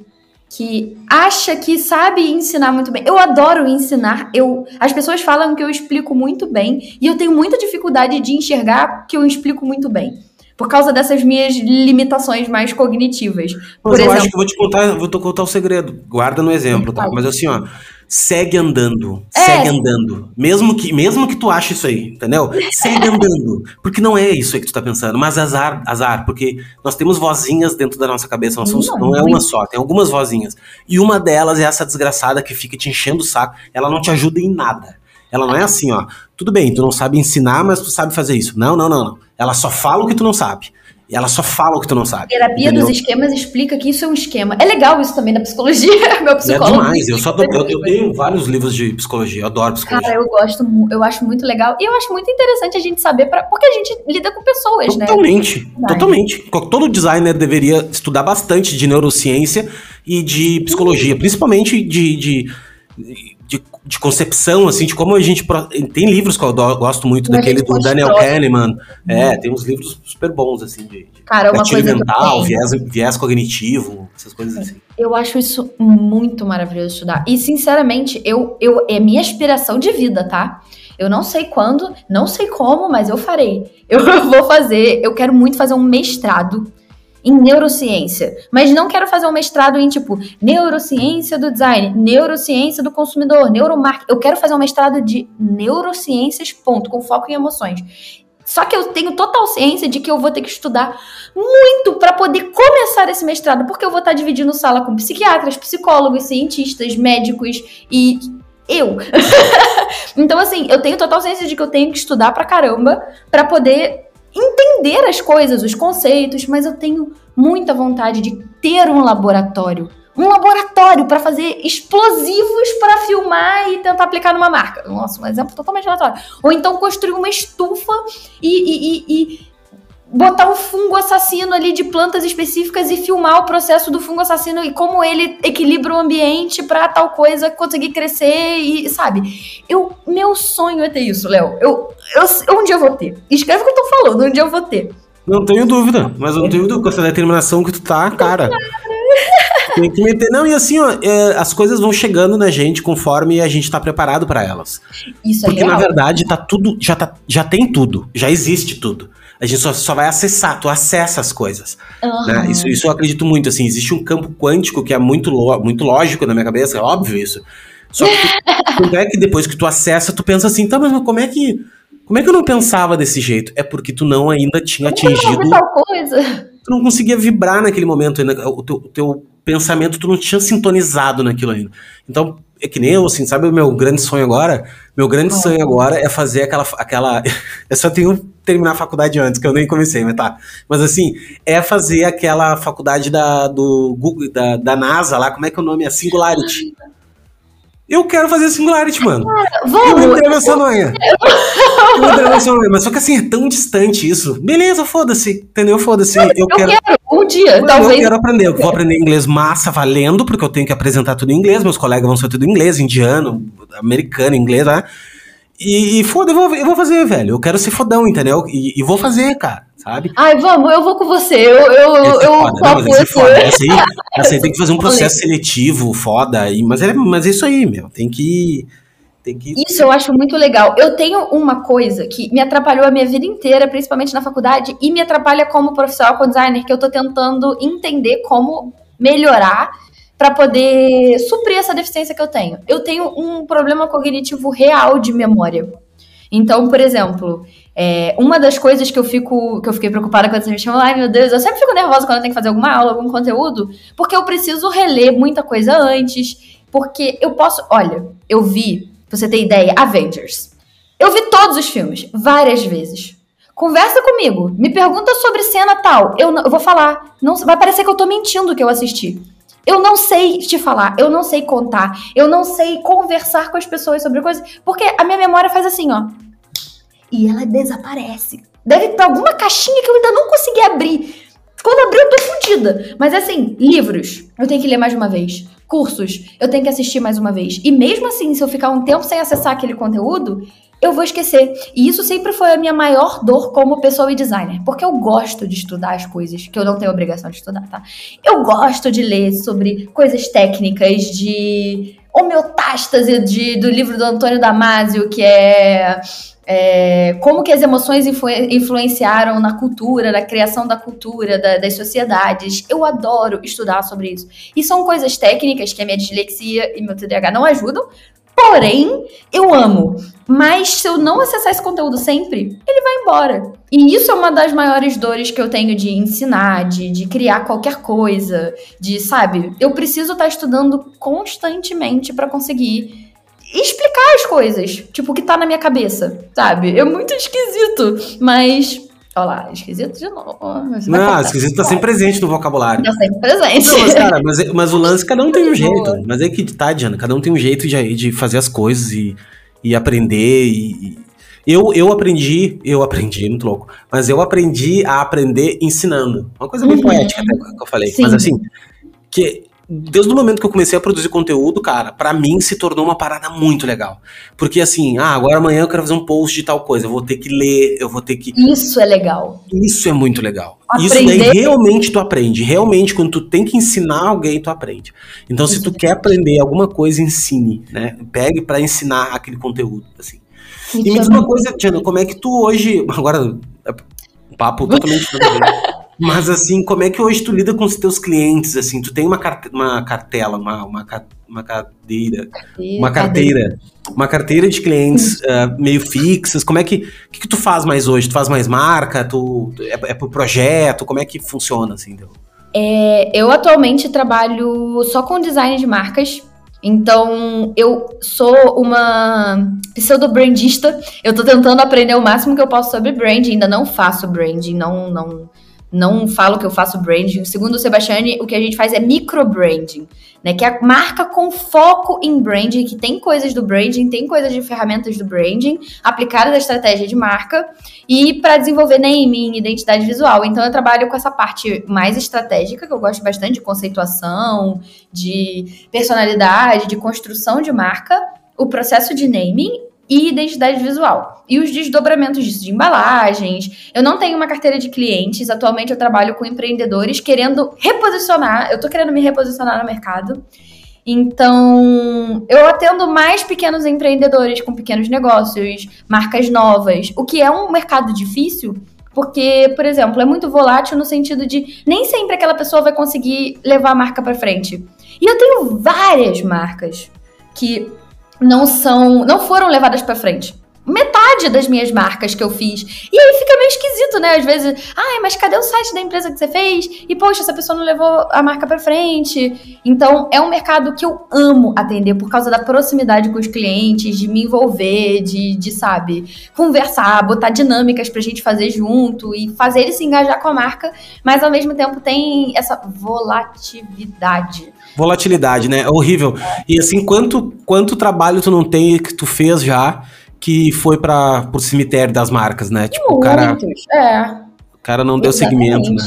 que acha que sabe ensinar muito bem. Eu adoro ensinar. Eu, as pessoas falam que eu explico muito bem e eu tenho muita dificuldade de enxergar que eu explico muito bem por causa dessas minhas limitações mais cognitivas. Mas por eu exemplo, acho que vou te contar, vou te contar o segredo. Guarda no exemplo, tá? Mas assim, ó, segue andando, é. segue andando. Mesmo que, mesmo que tu ache isso aí, entendeu? Segue andando, porque não é isso aí que tu tá pensando, mas azar, azar, porque nós temos vozinhas dentro da nossa cabeça, nós somos, não, não é uma só, tem algumas vozinhas. E uma delas é essa desgraçada que fica te enchendo o saco, ela não te ajuda em nada. Ela não é assim, ó. Tudo bem, tu não sabe ensinar, mas tu sabe fazer isso. Não, não, não, não. Ela só fala o que tu não sabe. E ela só fala o que tu não sabe. Terapia entendeu? dos esquemas explica que isso é um esquema. É legal isso também da psicologia, meu psicólogo. É demais. Eu só eu, eu, tenho vários livros de psicologia, eu adoro psicologia. Cara, eu gosto, eu acho muito legal. E eu acho muito interessante a gente saber, pra, porque a gente lida com pessoas, totalmente, né? Totalmente, totalmente. Todo designer deveria estudar bastante de neurociência e de psicologia, principalmente de, de de, de, concepção, assim, de como a gente. Tem livros que eu gosto muito, daquele do Daniel Kahneman. É, tem uns livros super bons, assim, de, de Cara, uma coisa mental, viés, viés cognitivo, essas coisas assim. Eu acho isso muito maravilhoso estudar. E, sinceramente, eu, eu, é minha aspiração de vida, tá? Eu não sei quando, não sei como, mas eu farei. Eu vou fazer, eu quero muito fazer um mestrado em neurociência, mas não quero fazer um mestrado em tipo neurociência do design, neurociência do consumidor, neuromarketing. Eu quero fazer um mestrado de neurociências, ponto, com foco em emoções. Só que eu tenho total ciência de que eu vou ter que estudar muito para poder começar esse mestrado, porque eu vou estar dividindo sala com psiquiatras, psicólogos, cientistas, médicos e eu. então assim, eu tenho total ciência de que eu tenho que estudar pra caramba para poder entender as coisas, os conceitos, mas eu tenho muita vontade de ter um laboratório. Um laboratório para fazer explosivos para filmar e tentar aplicar numa marca. Nossa, um exemplo totalmente aleatório. Ou então construir uma estufa e, e, e, e botar um fungo assassino ali de plantas específicas e filmar o processo do fungo assassino e como ele equilibra o ambiente para tal coisa conseguir crescer e, sabe? Eu, meu sonho é ter isso, Léo. Eu, eu, um dia eu vou ter. Escreve o que eu tô falando, um dia eu vou ter. Não tenho dúvida, mas eu não tenho dúvida com essa determinação que tu tá, cara. Tem que meter. Não, e assim, ó, é, as coisas vão chegando na gente conforme a gente tá preparado para elas. Isso Porque, é real. na verdade, tá tudo. Já, tá, já tem tudo. Já existe tudo. A gente só, só vai acessar, tu acessa as coisas. Uhum. Né? Isso, isso eu acredito muito, assim. Existe um campo quântico que é muito, muito lógico na minha cabeça, é óbvio isso. Só que tu, é que depois que tu acessa, tu pensa assim, tá, mas como é que. Como é que eu não pensava desse jeito? É porque tu não ainda tinha atingido. Tal coisa. Tu não conseguia vibrar naquele momento ainda. O teu, o teu pensamento, tu não tinha sintonizado naquilo ainda. Então, é que nem eu, assim, sabe o meu grande sonho agora? Meu grande sonho agora é fazer aquela. aquela eu só tenho terminar a faculdade antes, que eu nem comecei, mas tá. Mas assim, é fazer aquela faculdade da, do Google, da, da NASA lá, como é que é o nome? É Singularity. Eu quero fazer Singularity, mano. Cara, vamos! Eu entrei nessa noia. Eu entrei nessa noia. Mas só que assim, é tão distante isso. Beleza, foda-se. Entendeu? Foda-se. Eu, eu quero... quero. Um dia, eu, talvez. Eu quero aprender. Eu vou aprender inglês massa, valendo, porque eu tenho que apresentar tudo em inglês. Meus colegas vão ser tudo em inglês, indiano, americano, inglês, né? E, e foda, eu vou, eu vou fazer, velho. Eu quero ser fodão, entendeu? E, e vou fazer, cara sabe? Ai, vamos, eu vou com você. Eu, eu, esse eu foda, não, esse foda. Essa aí, essa aí tem que fazer um processo seletivo foda. E, mas, é, mas é isso aí, meu. Tem que. Tem que... Isso eu acho muito legal. Eu tenho uma coisa que me atrapalhou a minha vida inteira, principalmente na faculdade, e me atrapalha como profissional, como designer, que eu tô tentando entender como melhorar para poder suprir essa deficiência que eu tenho. Eu tenho um problema cognitivo real de memória. Então, por exemplo, é, uma das coisas que eu fico, que eu fiquei preocupada quando você me chamou, ai meu Deus, eu sempre fico nervosa quando eu tenho que fazer alguma aula, algum conteúdo, porque eu preciso reler muita coisa antes, porque eu posso, olha, eu vi, pra você ter ideia, Avengers. Eu vi todos os filmes, várias vezes. Conversa comigo, me pergunta sobre cena tal, eu, eu vou falar, não vai parecer que eu tô mentindo que eu assisti. Eu não sei te falar, eu não sei contar, eu não sei conversar com as pessoas sobre coisas, porque a minha memória faz assim, ó. E ela desaparece. Deve ter alguma caixinha que eu ainda não consegui abrir. Quando abrir, eu tô fodida. Mas assim, livros, eu tenho que ler mais uma vez. Cursos, eu tenho que assistir mais uma vez. E mesmo assim, se eu ficar um tempo sem acessar aquele conteúdo, eu vou esquecer. E isso sempre foi a minha maior dor como pessoa e designer, porque eu gosto de estudar as coisas que eu não tenho obrigação de estudar, tá? Eu gosto de ler sobre coisas técnicas, de homeotástase de, do livro do Antônio Damasio, que é, é como que as emoções influ, influenciaram na cultura, na criação da cultura, da, das sociedades. Eu adoro estudar sobre isso. E são coisas técnicas que a minha dislexia e meu TDAH não ajudam, Porém, eu amo. Mas se eu não acessar esse conteúdo sempre, ele vai embora. E isso é uma das maiores dores que eu tenho de ensinar, de, de criar qualquer coisa, de, sabe? Eu preciso estar estudando constantemente para conseguir explicar as coisas, tipo, o que tá na minha cabeça, sabe? É muito esquisito, mas Lá, esquisito de novo. Não, esquisito tá sempre presente no vocabulário. Tá sempre presente. Não, mas, cara, mas, mas, o lance, cada um tem um jeito. Mas é que tá, Diana, cada um tem um jeito de, de fazer as coisas e, e aprender. E, eu, eu aprendi, eu aprendi, muito louco, mas eu aprendi a aprender ensinando. Uma coisa bem uhum. poética até que eu falei. Sim. Mas assim, que desde o momento que eu comecei a produzir conteúdo, cara, para mim se tornou uma parada muito legal. Porque assim, ah, agora amanhã eu quero fazer um post de tal coisa, eu vou ter que ler, eu vou ter que. Isso é legal. Isso é muito legal. Aprender... Isso daí realmente tu aprende. Realmente, quando tu tem que ensinar alguém, tu aprende. Então, se tu quer aprender alguma coisa, ensine, né? Pegue para ensinar aquele conteúdo, assim. e me diz uma coisa, Tiana, como é que tu hoje. Agora, papo totalmente. Mas assim, como é que hoje tu lida com os teus clientes? Assim, tu tem uma, carte uma cartela, uma, uma, uma cadeira, carteira, uma carteira, uma carteira de clientes uh, meio fixas. Como é que, que, que tu faz mais hoje? Tu faz mais marca? Tu é, é por projeto? Como é que funciona assim? É, eu atualmente trabalho só com design de marcas. Então, eu sou uma pseudo-brandista. Eu tô tentando aprender o máximo que eu posso sobre branding. Ainda não faço branding, não, não não falo que eu faço branding. Segundo o Sebastiani, o que a gente faz é microbranding, né? Que é a marca com foco em branding, que tem coisas do branding, tem coisas de ferramentas do branding aplicadas à estratégia de marca e para desenvolver naming, identidade visual. Então eu trabalho com essa parte mais estratégica, que eu gosto bastante de conceituação, de personalidade, de construção de marca, o processo de naming e identidade visual. E os desdobramentos disso, de embalagens. Eu não tenho uma carteira de clientes, atualmente eu trabalho com empreendedores querendo reposicionar, eu tô querendo me reposicionar no mercado. Então, eu atendo mais pequenos empreendedores com pequenos negócios, marcas novas, o que é um mercado difícil, porque, por exemplo, é muito volátil no sentido de nem sempre aquela pessoa vai conseguir levar a marca para frente. E eu tenho várias marcas que não são, não foram levadas para frente. Metade das minhas marcas que eu fiz. E aí fica meio esquisito, né? Às vezes, ai, mas cadê o site da empresa que você fez? E poxa, essa pessoa não levou a marca para frente. Então, é um mercado que eu amo atender por causa da proximidade com os clientes, de me envolver, de, de sabe, conversar, botar dinâmicas pra gente fazer junto e fazer ele se engajar com a marca, mas ao mesmo tempo tem essa volatilidade Volatilidade, né? É horrível. E assim, quanto, quanto trabalho tu não tem que tu fez já que foi para pro cemitério das marcas, né? Tipo, o cara. É. O cara não deu segmento, né?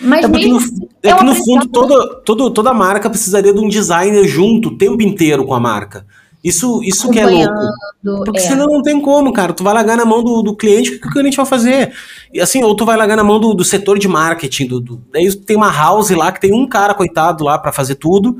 Mas é porque no, é que no fundo toda, toda, toda marca precisaria de um designer junto o tempo inteiro com a marca. Isso, isso que é louco. Porque é. senão não tem como, cara. Tu vai largar na mão do, do cliente, o que o cliente vai fazer? E assim, ou tu vai largar na mão do, do setor de marketing. Do, do, daí tem uma house lá que tem um cara, coitado, lá para fazer tudo.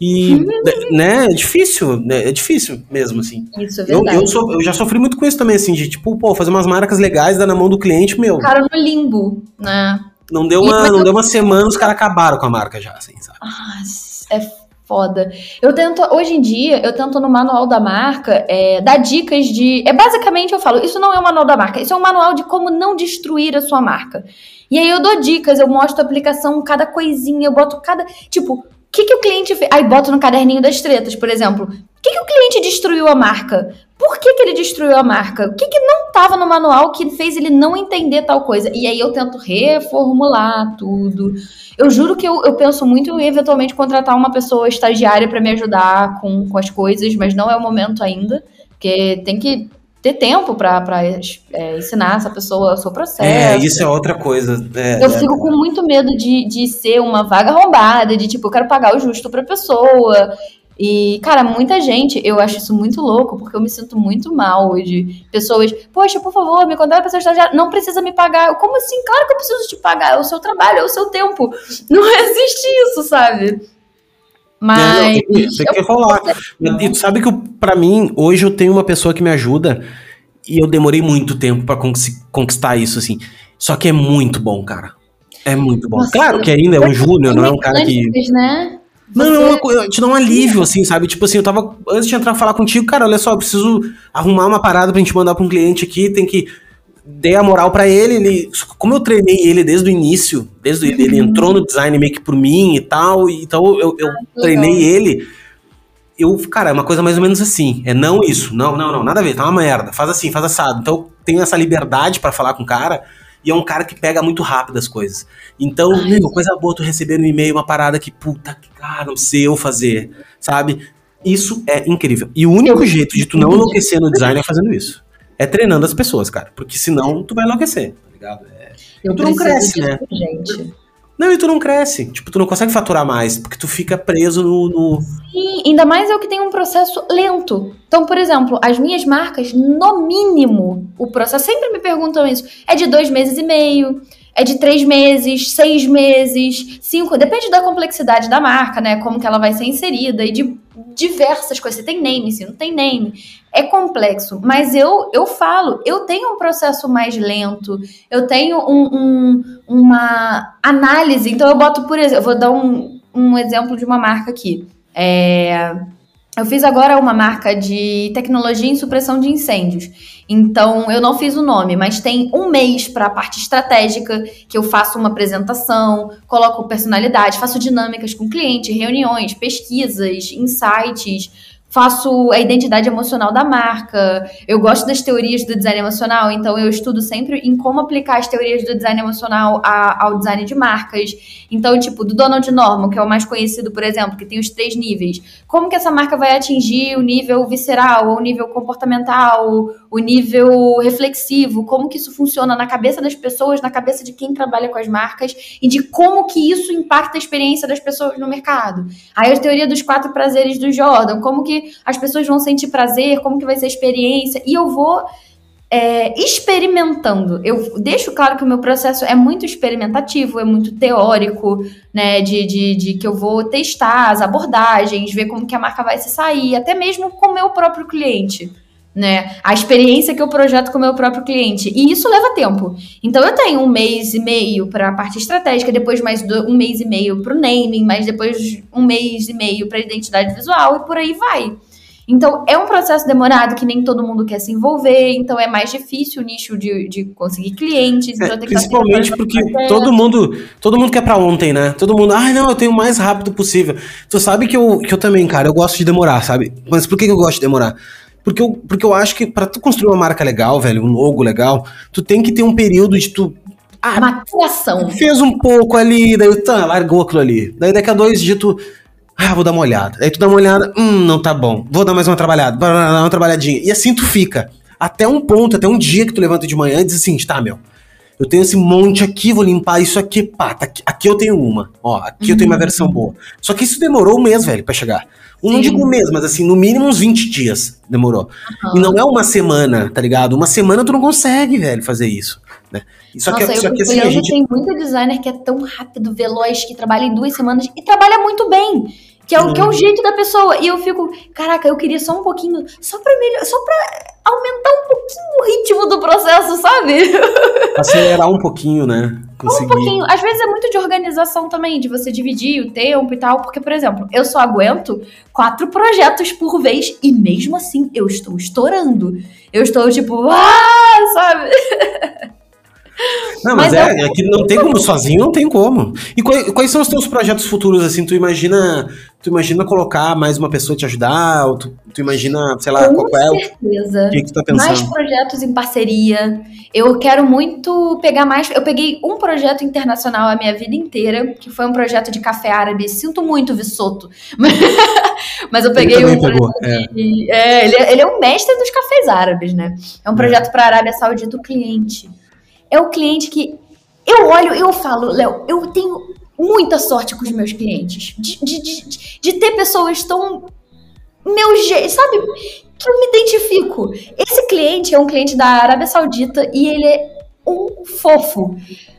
E, uhum. né, é difícil, né, é difícil mesmo, assim. Isso é verdade. Eu, eu, so, eu, já sofri muito com isso também, assim, de tipo, pô, fazer umas marcas legais, dar na mão do cliente, meu. Cara no limbo, né? Não deu uma, não deu uma semana, os caras acabaram com a marca já, assim, sabe? Ah, é foda. Eu tento, hoje em dia, eu tento no manual da marca é, dar dicas de. É basicamente eu falo, isso não é um manual da marca, isso é um manual de como não destruir a sua marca. E aí eu dou dicas, eu mostro a aplicação, cada coisinha, eu boto cada. Tipo, que, que o cliente fez? Aí boto no caderninho das tretas, por exemplo. O que, que o cliente destruiu a marca? Por que, que ele destruiu a marca? O que, que não estava no manual que fez ele não entender tal coisa? E aí eu tento reformular tudo. Eu juro que eu, eu penso muito em eventualmente contratar uma pessoa estagiária para me ajudar com, com as coisas, mas não é o momento ainda, porque tem que ter tempo para é, ensinar essa pessoa o seu processo. É, isso é outra coisa. É, eu é. fico com muito medo de, de ser uma vaga arrombada, de tipo, eu quero pagar o justo pra pessoa. E, cara, muita gente, eu acho isso muito louco, porque eu me sinto muito mal de pessoas, poxa, por favor, me contrata pessoa estagiária, não precisa me pagar. Como assim? Claro que eu preciso te pagar, é o seu trabalho, é o seu tempo. Não existe isso, sabe? Mas. É, tem, que rolar. E tu sabe que para mim, hoje eu tenho uma pessoa que me ajuda e eu demorei muito tempo para conquistar isso, assim. Só que é muito bom, cara. É muito bom. Nossa, claro que ainda é um júnior, não é um cara que. Né? Não, é uma coisa, te dá um alívio, assim, sabe? Tipo assim, eu tava. Antes de entrar falar contigo, cara, olha só, eu preciso arrumar uma parada pra gente mandar pra um cliente aqui, tem que. Dei a moral para ele, ele. Como eu treinei ele desde o início, desde ele, ele entrou no design meio que por mim e tal, então eu, eu ah, treinei ele. Eu, cara, é uma coisa mais ou menos assim. É não isso, não, não, não, nada a ver, tá uma merda. Faz assim, faz assado. Então eu tenho essa liberdade para falar com o cara e é um cara que pega muito rápido as coisas. Então, Ai, meu, coisa boa tu receber no e-mail uma parada que, puta, cara, não sei eu fazer, sabe? Isso é incrível. E o único eu, jeito de tu não enlouquecer no design é fazendo isso. É treinando as pessoas, cara. Porque senão tu vai enlouquecer, tá ligado? É, eu tu não cresce, né? Gente. Não, e tu não cresce. Tipo, tu não consegue faturar mais, porque tu fica preso no. no... Sim, ainda mais eu que tenho um processo lento. Então, por exemplo, as minhas marcas, no mínimo, o processo, sempre me perguntam isso, é de dois meses e meio, é de três meses, seis meses, cinco, depende da complexidade da marca, né? Como que ela vai ser inserida e de diversas coisas. Você tem name, se não tem name. É complexo, mas eu eu falo, eu tenho um processo mais lento, eu tenho um, um, uma análise. Então eu boto, por exemplo, eu vou dar um, um exemplo de uma marca aqui. É, eu fiz agora uma marca de tecnologia em supressão de incêndios. Então, eu não fiz o nome, mas tem um mês para a parte estratégica, que eu faço uma apresentação, coloco personalidade, faço dinâmicas com cliente, reuniões, pesquisas, insights, faço a identidade emocional da marca. Eu gosto das teorias do design emocional, então eu estudo sempre em como aplicar as teorias do design emocional a, ao design de marcas. Então, tipo, do Donald Norman, que é o mais conhecido, por exemplo, que tem os três níveis. Como que essa marca vai atingir o nível visceral, o nível comportamental, o nível reflexivo? Como que isso funciona na cabeça das pessoas, na cabeça de quem trabalha com as marcas e de como que isso impacta a experiência das pessoas no mercado. Aí a teoria dos quatro prazeres do Jordan, como que as pessoas vão sentir prazer, como que vai ser a experiência, e eu vou é, experimentando. Eu deixo claro que o meu processo é muito experimentativo, é muito teórico, né? De, de, de, que eu vou testar as abordagens, ver como que a marca vai se sair, até mesmo com o meu próprio cliente. Né? A experiência que eu projeto com o meu próprio cliente. E isso leva tempo. Então eu tenho um mês e meio para a parte estratégica, depois mais um mês e meio para o naming, mais depois um mês e meio para a identidade visual e por aí vai. Então, é um processo demorado que nem todo mundo quer se envolver, então é mais difícil o nicho de, de conseguir clientes. É, então principalmente porque todo mundo, todo mundo quer para ontem, né? Todo mundo, ah, não, eu tenho o mais rápido possível. Tu sabe que eu, que eu também, cara, eu gosto de demorar, sabe? Mas por que eu gosto de demorar? Porque eu, porque eu acho que para tu construir uma marca legal, velho, um logo legal, tu tem que ter um período de tu ah, Maturação. Fez um pouco ali, daí tá, largou aquilo ali. Daí daqui a dois dias tu ah, vou dar uma olhada. Aí tu dá uma olhada, hum, não tá bom. Vou dar mais uma trabalhada, dar uma trabalhadinha. E assim tu fica. Até um ponto, até um dia que tu levanta de manhã e diz assim, tá, meu. Eu tenho esse monte aqui, vou limpar isso aqui, pá, tá aqui, aqui eu tenho uma. Ó, aqui uhum. eu tenho uma versão boa. Só que isso demorou um mês, velho, para chegar. Um, não digo um mês, mas assim, no mínimo uns 20 dias demorou. Uhum. E não é uma semana, tá ligado? Uma semana tu não consegue, velho, fazer isso. Né? Só Nossa, que, só que assim, a gente... tem muito designer que é tão rápido, veloz, que trabalha em duas semanas e trabalha muito bem. Que é, o, que é o jeito da pessoa. E eu fico, caraca, eu queria só um pouquinho, só pra melhor, só pra aumentar um pouquinho o ritmo do processo, sabe? Acelerar um pouquinho, né? Conseguir. Um pouquinho. Às vezes é muito de organização também, de você dividir o tempo e tal. Porque, por exemplo, eu só aguento quatro projetos por vez e mesmo assim eu estou estourando. Eu estou tipo, ah, sabe? Não, mas, mas é, é, é, que não tem como sozinho, não tem como. E quais, quais, são os teus projetos futuros, assim? Tu imagina, tu imagina colocar mais uma pessoa te ajudar? Ou tu, tu imagina, sei lá, Com qual é certeza. O que, que tu tá pensando? Mais projetos em parceria. Eu quero muito pegar mais. Eu peguei um projeto internacional a minha vida inteira, que foi um projeto de café árabe. Sinto muito, Vissoto. Mas eu peguei ele um pegou, é. De, é, ele, é, ele é um mestre dos cafés árabes, né? É um é. projeto para a Arábia Saudita, o cliente é o cliente que eu olho e eu falo, Léo, eu tenho muita sorte com os meus clientes. De, de, de, de ter pessoas tão. Meu jeito, sabe? Que eu me identifico. Esse cliente é um cliente da Arábia Saudita e ele é um fofo.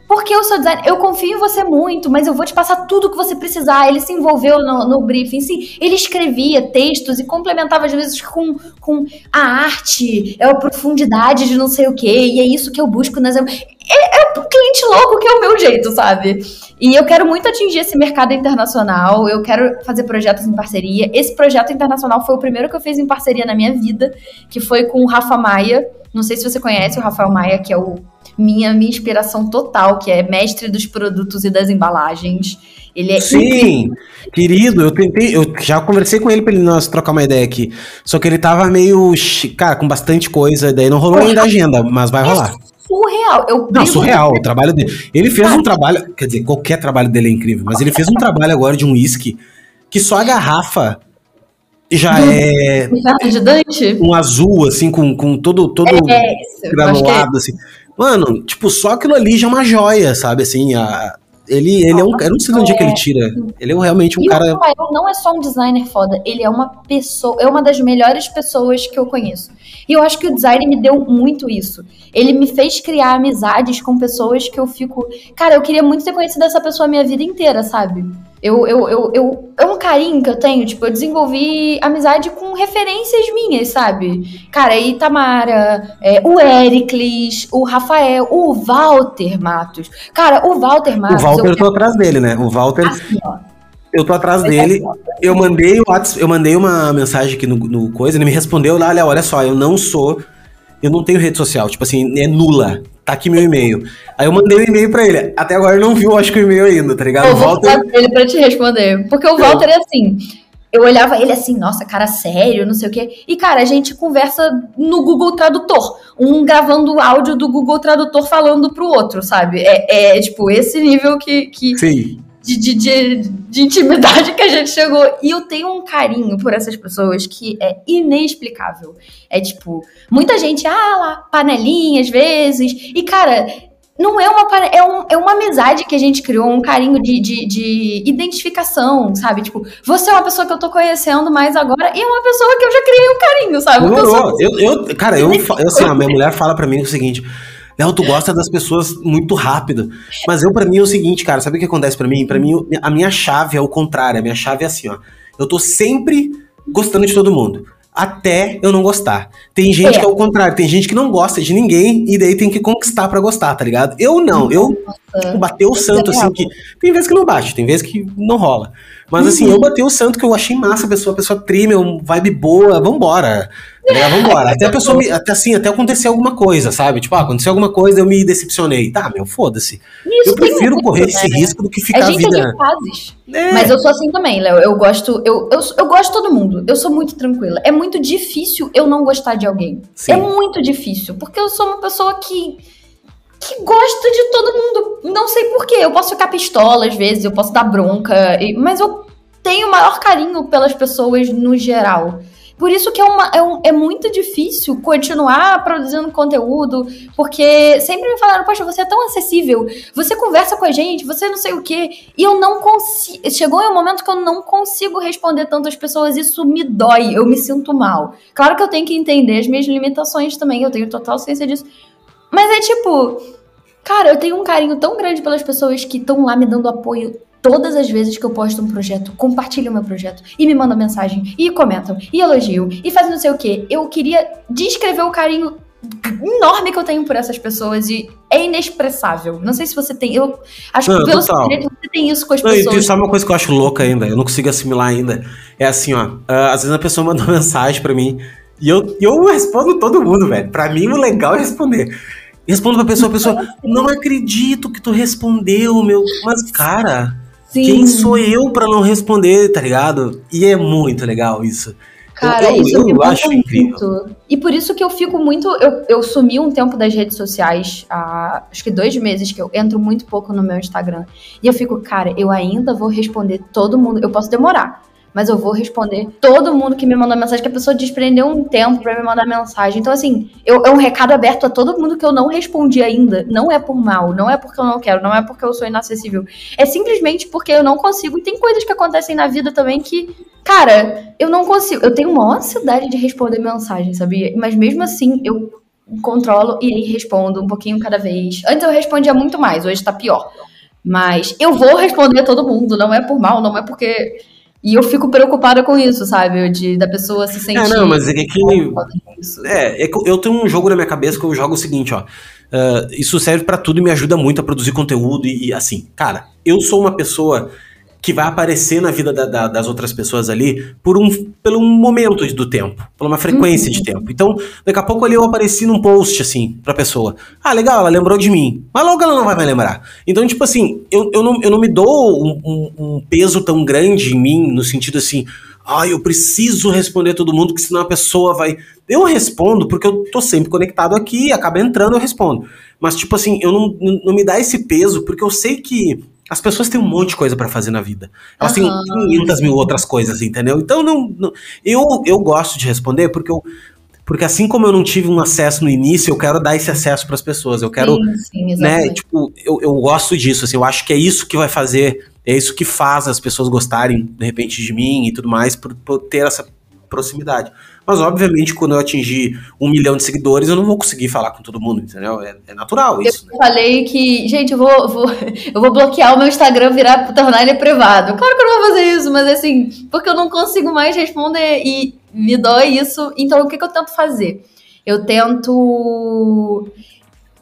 Porque eu sou designer, eu confio em você muito, mas eu vou te passar tudo que você precisar. Ele se envolveu no, no briefing, sim. Ele escrevia textos e complementava às vezes com, com a arte, é a profundidade de não sei o quê, e é isso que eu busco nas. É, é um cliente louco que é o meu jeito, sabe? E eu quero muito atingir esse mercado internacional, eu quero fazer projetos em parceria. Esse projeto internacional foi o primeiro que eu fiz em parceria na minha vida, que foi com o Rafa Maia. Não sei se você conhece o Rafael Maia, que é o minha, minha inspiração total, que é mestre dos produtos e das embalagens. Ele é Sim, incrível. querido, eu tentei, eu já conversei com ele pra ele nós trocar uma ideia aqui. Só que ele tava meio, cara, com bastante coisa, daí não rolou ainda a agenda, mas vai rolar. surreal. Eu não, surreal, o trabalho dele. Ele fez um trabalho, quer dizer, qualquer trabalho dele é incrível, mas ele fez um trabalho agora de um uísque que só a garrafa já é. de Dante? Um azul, assim, com, com todo, todo é, é granulado, é. assim. Mano, tipo, só aquilo ali já é uma joia, sabe? Assim, a, ele, ele é um. Eu não sei de onde é que ele tira. Ele é realmente um e cara. O Rafael não é só um designer foda, ele é uma pessoa. É uma das melhores pessoas que eu conheço. E eu acho que o design me deu muito isso. Ele me fez criar amizades com pessoas que eu fico. Cara, eu queria muito ter conhecido essa pessoa a minha vida inteira, sabe? Eu, eu, eu, eu, é um carinho que eu tenho, tipo, eu desenvolvi amizade com referências minhas, sabe? Cara, Itamara, é, o Ericles, o Rafael, o Walter Matos. Cara, o Walter Matos. O Walter, eu tô atrás dele, né? O Walter. Assim. Eu tô atrás dele. Eu mandei, eu mandei uma mensagem aqui no, no coisa, ele me respondeu lá, olha só, eu não sou. Eu não tenho rede social, tipo assim, é nula tá aqui meu e-mail. Aí eu mandei o um e-mail pra ele. Até agora ele não viu, acho que o e-mail ainda, tá ligado? Eu vou Walter... ele pra te responder. Porque o Walter é assim. eu olhava ele assim, nossa, cara sério, não sei o quê. E, cara, a gente conversa no Google Tradutor. Um gravando áudio do Google Tradutor falando pro outro, sabe? É, é tipo, esse nível que, que, Sim. De, de, de, de intimidade que a gente chegou. E eu tenho um carinho por essas pessoas que é inexplicável. É tipo, muita gente, ah lá, panelinha às vezes. E, cara, não é uma é, um, é uma amizade que a gente criou, um carinho de, de, de, identificação, sabe? Tipo, você é uma pessoa que eu tô conhecendo mais agora e é uma pessoa que eu já criei um carinho, sabe? Eu, eu, eu, eu, cara, eu, eu assim, a minha mulher fala para mim o seguinte. Léo, tu gosta das pessoas muito rápido. Mas eu, para mim, é o seguinte, cara, sabe o que acontece para mim? para mim, a minha chave é o contrário. A minha chave é assim, ó. Eu tô sempre gostando de todo mundo até eu não gostar. Tem gente é. que é o contrário, tem gente que não gosta de ninguém e daí tem que conquistar para gostar, tá ligado? Eu não, eu tipo, bateu o santo assim que tem vezes que não bate, tem vezes que não rola. Mas assim, uhum. eu batei o santo que eu achei massa a pessoa, a pessoa trime, vibe boa, vambora. Tá vambora. Até a pessoa, me, até assim, até acontecer alguma coisa, sabe? Tipo, ah, aconteceu alguma coisa, eu me decepcionei. Tá, meu, foda-se. Eu prefiro correr muito, esse né? risco do que ficar a, gente a vida. É. Mas eu sou assim também, Léo. Eu gosto, eu, eu, eu gosto de todo mundo. Eu sou muito tranquila. É muito difícil eu não gostar de alguém. Sim. É muito difícil. Porque eu sou uma pessoa que que gosta de todo mundo. Não sei porquê. Eu posso ficar pistola às vezes, eu posso dar bronca, mas eu tenho o maior carinho pelas pessoas no geral. Por isso que é, uma, é, um, é, muito difícil continuar produzindo conteúdo, porque sempre me falaram, poxa, você é tão acessível, você conversa com a gente, você não sei o quê, e eu não consigo. Chegou em um momento que eu não consigo responder tantas pessoas, isso me dói, eu me sinto mal. Claro que eu tenho que entender as minhas limitações também, eu tenho total ciência disso. Mas é tipo, cara, eu tenho um carinho tão grande pelas pessoas que estão lá me dando apoio todas as vezes que eu posto um projeto, compartilham meu projeto e me mandam mensagem e comentam e elogiam e fazem não sei o que. Eu queria descrever o carinho enorme que eu tenho por essas pessoas e é inexpressável. Não sei se você tem. Eu acho não, que pelo seu direito você tem isso com as não, pessoas. E sabe uma coisa que eu acho louca ainda? Eu não consigo assimilar ainda. É assim, ó. Uh, às vezes a pessoa manda uma mensagem para mim e eu, eu respondo todo mundo, velho. Pra mim, o legal é responder. Respondo pra pessoa, a pessoa, não acredito que tu respondeu, meu. Mas, cara, Sim. Quem sou eu para não responder, tá ligado? E é muito legal isso. Cara, eu, isso eu, eu acho muito. incrível. E por isso que eu fico muito. Eu, eu sumi um tempo das redes sociais, há, acho que dois meses que eu entro muito pouco no meu Instagram. E eu fico, cara, eu ainda vou responder todo mundo. Eu posso demorar mas eu vou responder todo mundo que me mandou mensagem, que a pessoa desprendeu um tempo para me mandar mensagem. Então, assim, eu, é um recado aberto a todo mundo que eu não respondi ainda. Não é por mal, não é porque eu não quero, não é porque eu sou inacessível. É simplesmente porque eu não consigo. E tem coisas que acontecem na vida também que, cara, eu não consigo. Eu tenho uma ansiedade de responder mensagem, sabia? Mas mesmo assim, eu controlo e respondo um pouquinho cada vez. Antes eu respondia muito mais, hoje tá pior. Mas eu vou responder a todo mundo, não é por mal, não é porque e eu fico preocupada com isso, sabe? De, da pessoa se sentir. É, não, mas é que. É, é que eu tenho um jogo na minha cabeça que eu jogo o seguinte, ó. Uh, isso serve para tudo e me ajuda muito a produzir conteúdo e, e, assim, cara, eu sou uma pessoa que vai aparecer na vida da, da, das outras pessoas ali por um, pelo um momento do tempo, por uma frequência uhum. de tempo. Então, daqui a pouco ali eu apareci num post, assim, pra pessoa. Ah, legal, ela lembrou de mim. Mas logo ela não vai me lembrar. Então, tipo assim, eu, eu, não, eu não me dou um, um, um peso tão grande em mim, no sentido assim, ah, eu preciso responder todo mundo, que senão a pessoa vai. Eu respondo porque eu tô sempre conectado aqui, acaba entrando, eu respondo. Mas, tipo assim, eu não, não me dá esse peso, porque eu sei que as pessoas têm um monte de coisa para fazer na vida. Elas uhum. têm 500 mil outras coisas, entendeu? Então, não, não, eu, eu gosto de responder porque eu. Porque assim como eu não tive um acesso no início, eu quero dar esse acesso para as pessoas. Eu quero, sim, sim, né? Tipo, eu, eu gosto disso. Assim, eu acho que é isso que vai fazer, é isso que faz as pessoas gostarem de repente de mim e tudo mais, por, por ter essa proximidade. Mas, obviamente, quando eu atingir um milhão de seguidores, eu não vou conseguir falar com todo mundo, entendeu? É, é natural isso. Eu né? falei que, gente, eu vou, vou, eu vou bloquear o meu Instagram, virar, tornar ele privado. Claro que eu não vou fazer isso, mas assim, porque eu não consigo mais responder e me dói isso. Então, o que, que eu tento fazer? Eu tento,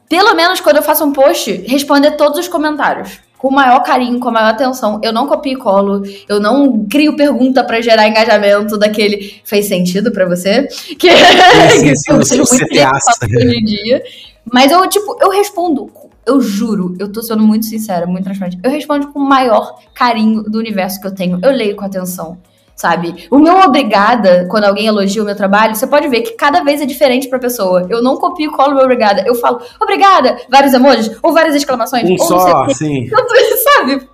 pelo menos quando eu faço um post, responder todos os comentários com o maior carinho, com a maior atenção. Eu não copio e colo, eu não crio pergunta para gerar engajamento daquele. Fez sentido para você? Que, sim, sim, que sim, eu muito hoje em dia. Mas eu, tipo, eu respondo, eu juro, eu tô sendo muito sincera, muito transparente. Eu respondo com o maior carinho do universo que eu tenho. Eu leio com atenção. Sabe? O meu obrigada, quando alguém elogia o meu trabalho, você pode ver que cada vez é diferente pra pessoa. Eu não copio e colo meu obrigada. Eu falo, obrigada, vários emojis, ou várias exclamações. Um só, sim. Sabe?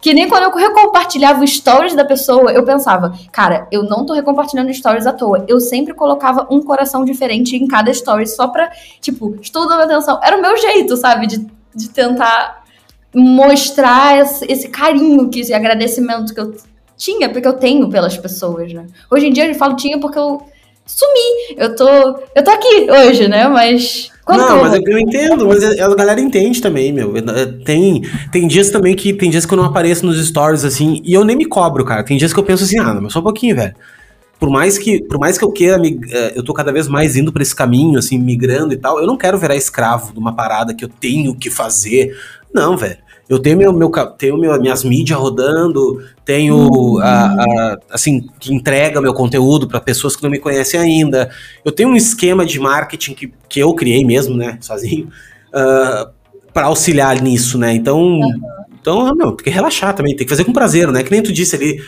Que nem quando eu recompartilhava os stories da pessoa, eu pensava, cara, eu não tô recompartilhando stories à toa. Eu sempre colocava um coração diferente em cada story, só pra, tipo, estou dando atenção. Era o meu jeito, sabe? De, de tentar mostrar esse, esse carinho, que, esse agradecimento que eu tinha, porque eu tenho pelas pessoas, né? Hoje em dia eu falo tinha porque eu sumi. Eu tô, eu tô aqui hoje, né? Mas. Não, mas eu entendo, mas a galera entende também, meu. Tem, tem dias também que. Tem dias que eu não apareço nos stories, assim, e eu nem me cobro, cara. Tem dias que eu penso assim, ah, mas só um pouquinho, velho. Por mais que, por mais que eu queira, eh, eu tô cada vez mais indo para esse caminho, assim, migrando e tal. Eu não quero virar escravo de uma parada que eu tenho que fazer. Não, velho. Eu tenho, meu, meu, tenho meu, minhas mídias rodando, tenho a, a, assim, que entrega meu conteúdo para pessoas que não me conhecem ainda. Eu tenho um esquema de marketing que, que eu criei mesmo, né, sozinho, uh, ah, para auxiliar nisso, né? Então, uhum. então, não, tem que relaxar também, tem que fazer com prazer, né? Que nem tu disse ali,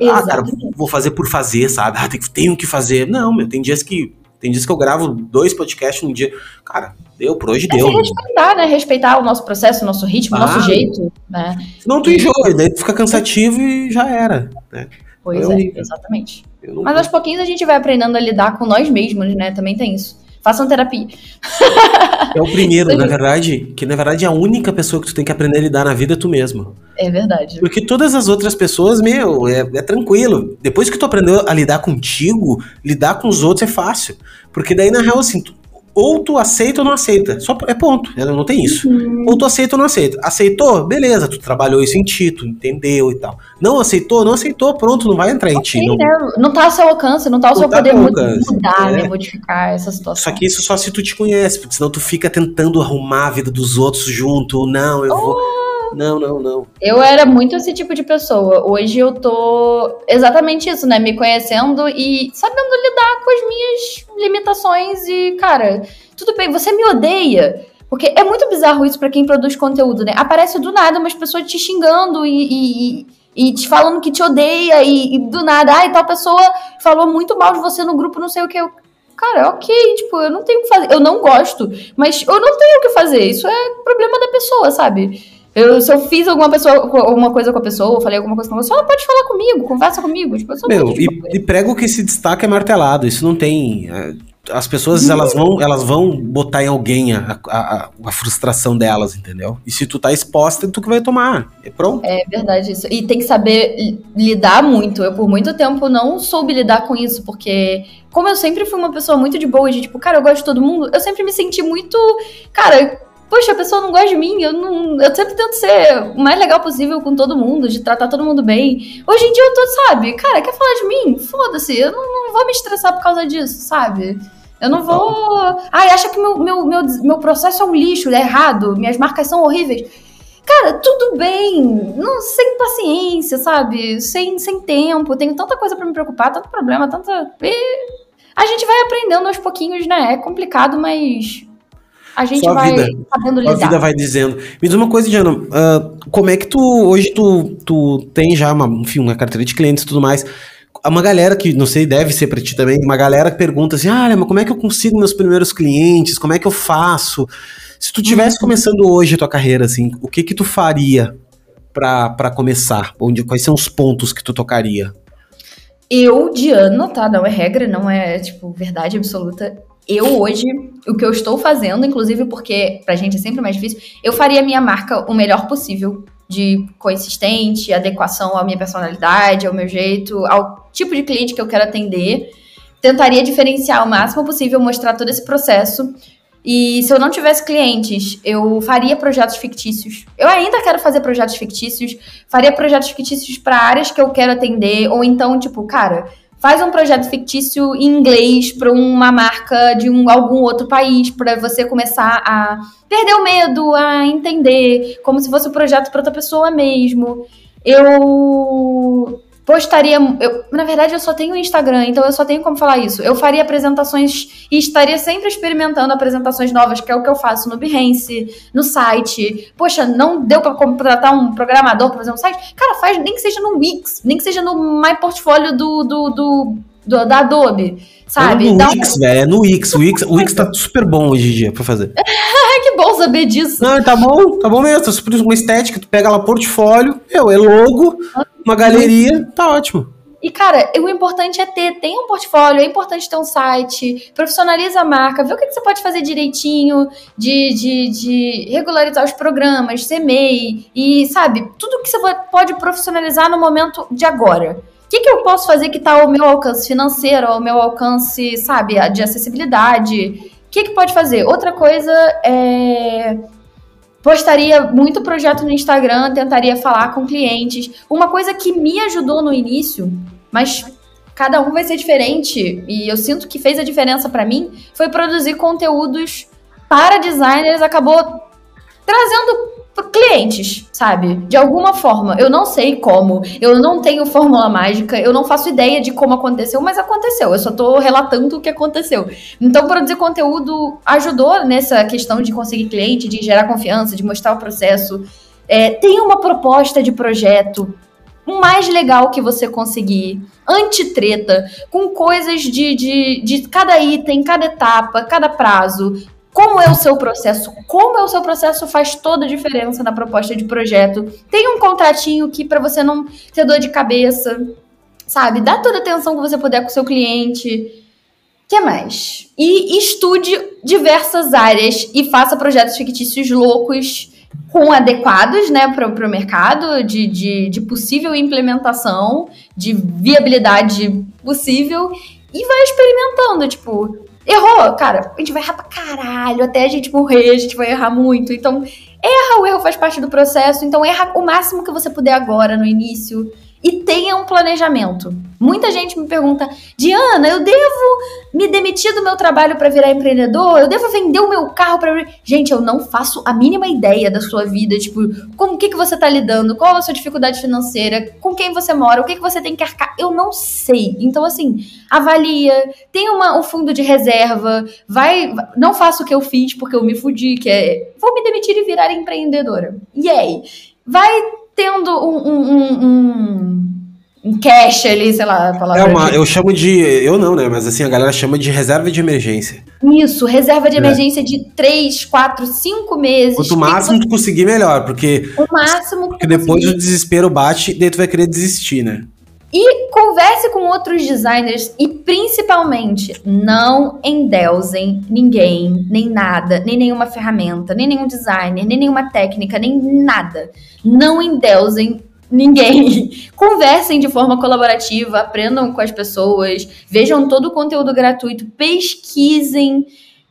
ah, cara, vou fazer por fazer, sabe? Ah, tenho que fazer. Não, meu, tem dias que tem dias que eu gravo dois podcasts num dia. Cara, deu, por hoje é deu. respeitar, né? Respeitar o nosso processo, o nosso ritmo, o nosso jeito, né? Senão tu enjoa, daí tu fica cansativo e já era, né? Pois eu, é, exatamente. Mas aos pouquinhos a gente vai aprendendo a lidar com nós mesmos, né? Também tem isso. Façam terapia. É o primeiro, na verdade, que na verdade a única pessoa que tu tem que aprender a lidar na vida é tu mesmo. É verdade. Porque todas as outras pessoas, meu, é, é, tranquilo. Depois que tu aprendeu a lidar contigo, lidar com os outros é fácil. Porque daí, na real, assim, tu, ou tu aceita ou não aceita. Só é ponto. Não tem isso. Uhum. Ou tu aceita ou não aceita. Aceitou? Beleza, tu trabalhou isso em ti, tu entendeu e tal. Não aceitou? Não aceitou, pronto, não vai entrar okay, em ti. Não, né? não tá ao seu alcance, não tá ao não seu tá poder mudar, né, é. né, modificar essa situação. Só que isso só se tu te conhece, porque senão tu fica tentando arrumar a vida dos outros junto. Não, eu oh. vou não, não, não. Eu era muito esse tipo de pessoa. Hoje eu tô exatamente isso, né? Me conhecendo e sabendo lidar com as minhas limitações e, cara, tudo bem, você me odeia. Porque é muito bizarro isso para quem produz conteúdo, né? Aparece do nada umas pessoas te xingando e, e, e te falando que te odeia e, e, do nada, ai, tal pessoa falou muito mal de você no grupo, não sei o que. Eu, cara, ok, tipo, eu não tenho o que fazer. Eu não gosto, mas eu não tenho o que fazer. Isso é problema da pessoa, sabe? Eu, se eu fiz alguma pessoa, alguma coisa com a pessoa, ou falei alguma coisa com a pessoa, ela pode falar comigo, conversa comigo. Tipo, Meu, e, e, prego que esse destaque é martelado, isso não tem. É, as pessoas elas vão, elas vão botar em alguém a, a, a, frustração delas, entendeu? E se tu tá exposta, tu que vai tomar. É pronto. É verdade isso. E tem que saber lidar muito. Eu, por muito tempo, não soube lidar com isso, porque, como eu sempre fui uma pessoa muito de boa, de tipo, cara, eu gosto de todo mundo, eu sempre me senti muito. Cara, poxa, a pessoa não gosta de mim, eu não. Eu sempre tento ser o mais legal possível com todo mundo, de tratar todo mundo bem. Hoje em dia eu tô, sabe, cara, quer falar de mim? Foda-se, eu não, não, vou me estressar por causa disso, sabe? Eu não vou. Ai, acha que meu, meu, meu, meu processo é um lixo, é errado, minhas marcas são horríveis. Cara, tudo bem, não, sem paciência, sabe? Sem, sem tempo, tenho tanta coisa para me preocupar, tanto problema, tanta. E a gente vai aprendendo aos pouquinhos, né? É complicado, mas a gente Sua vai vida. sabendo lidar. A vida vai dizendo. Me diz uma coisa, Diana, uh, como é que tu, hoje tu, tu tem já uma, enfim, uma carteira de clientes e tudo mais, uma galera que, não sei, deve ser para ti também, uma galera que pergunta assim, ah, mas como é que eu consigo meus primeiros clientes, como é que eu faço? Se tu tivesse uhum. começando hoje a tua carreira, assim, o que que tu faria para começar? Onde, quais são os pontos que tu tocaria? Eu, Diana, tá? Não é regra, não é, tipo, verdade absoluta eu hoje, o que eu estou fazendo, inclusive porque pra gente é sempre mais difícil, eu faria a minha marca o melhor possível, de consistente, adequação à minha personalidade, ao meu jeito, ao tipo de cliente que eu quero atender. Tentaria diferenciar o máximo possível, mostrar todo esse processo. E se eu não tivesse clientes, eu faria projetos fictícios. Eu ainda quero fazer projetos fictícios, faria projetos fictícios para áreas que eu quero atender, ou então, tipo, cara, faz um projeto fictício em inglês para uma marca de um, algum outro país, para você começar a perder o medo, a entender, como se fosse um projeto para outra pessoa mesmo. Eu postaria. Eu, na verdade, eu só tenho Instagram, então eu só tenho como falar isso. Eu faria apresentações e estaria sempre experimentando apresentações novas, que é o que eu faço no Behance, no site. Poxa, não deu para contratar um programador para fazer um site? Cara, faz nem que seja no Wix, nem que seja no My Portfólio do, do, do, do da Adobe. Sabe? É no Wix, um... velho. É no Wix. O Wix, o Wix tá super bom hoje em dia pra fazer. que bom saber disso. Não, tá bom, tá bom mesmo. Tá uma estética, tu pega lá portfólio, meu, é logo, uma galeria, tá ótimo. E, cara, o importante é ter, tem um portfólio, é importante ter um site, profissionaliza a marca, vê o que, que você pode fazer direitinho, de, de, de regularizar os programas, ser MEI, e, sabe, tudo que você pode profissionalizar no momento de agora. O que, que eu posso fazer que está ao meu alcance financeiro, ao meu alcance, sabe, de acessibilidade? O que, que pode fazer? Outra coisa é. Postaria muito projeto no Instagram, tentaria falar com clientes. Uma coisa que me ajudou no início, mas cada um vai ser diferente, e eu sinto que fez a diferença para mim, foi produzir conteúdos para designers, acabou trazendo clientes, sabe? De alguma forma. Eu não sei como, eu não tenho fórmula mágica, eu não faço ideia de como aconteceu, mas aconteceu. Eu só tô relatando o que aconteceu. Então, produzir conteúdo ajudou nessa questão de conseguir cliente, de gerar confiança, de mostrar o processo. É, tem uma proposta de projeto, o mais legal que você conseguir, antitreta, com coisas de, de, de cada item, cada etapa, cada prazo, como é o seu processo? Como é o seu processo faz toda a diferença na proposta de projeto. Tem um contratinho que para você não ter dor de cabeça, sabe? Dá toda a atenção que você puder com o seu cliente. que mais? E estude diversas áreas e faça projetos fictícios loucos com adequados né, para o mercado, de, de, de possível implementação, de viabilidade possível, e vai experimentando, tipo, Errou, cara, a gente vai errar pra caralho, até a gente morrer, a gente vai errar muito. Então, erra, o erro faz parte do processo, então erra o máximo que você puder agora, no início e tenha um planejamento. Muita gente me pergunta: Diana, eu devo me demitir do meu trabalho para virar empreendedor? Eu devo vender o meu carro para. Gente, eu não faço a mínima ideia da sua vida. Tipo, com o que, que você tá lidando? Qual a sua dificuldade financeira? Com quem você mora? O que, que você tem que arcar? Eu não sei. Então, assim, avalia, tem uma, um fundo de reserva, vai. Não faça o que eu fiz porque eu me fudi, que é. Vou me demitir e virar empreendedora. E aí? Vai tendo um, um, um, um cash ali, sei lá, palavra. É uma, eu chamo de. Eu não, né? Mas assim, a galera chama de reserva de emergência. Isso, reserva de é. emergência de 3, 4, 5 meses. Quanto máximo tu conseguir, melhor. Porque. O máximo. Porque depois conseguir. o desespero bate e daí tu vai querer desistir, né? E converse com outros designers e principalmente não endeusem ninguém, nem nada, nem nenhuma ferramenta, nem nenhum designer, nem nenhuma técnica, nem nada. Não endeusem ninguém. Conversem de forma colaborativa, aprendam com as pessoas, vejam todo o conteúdo gratuito, pesquisem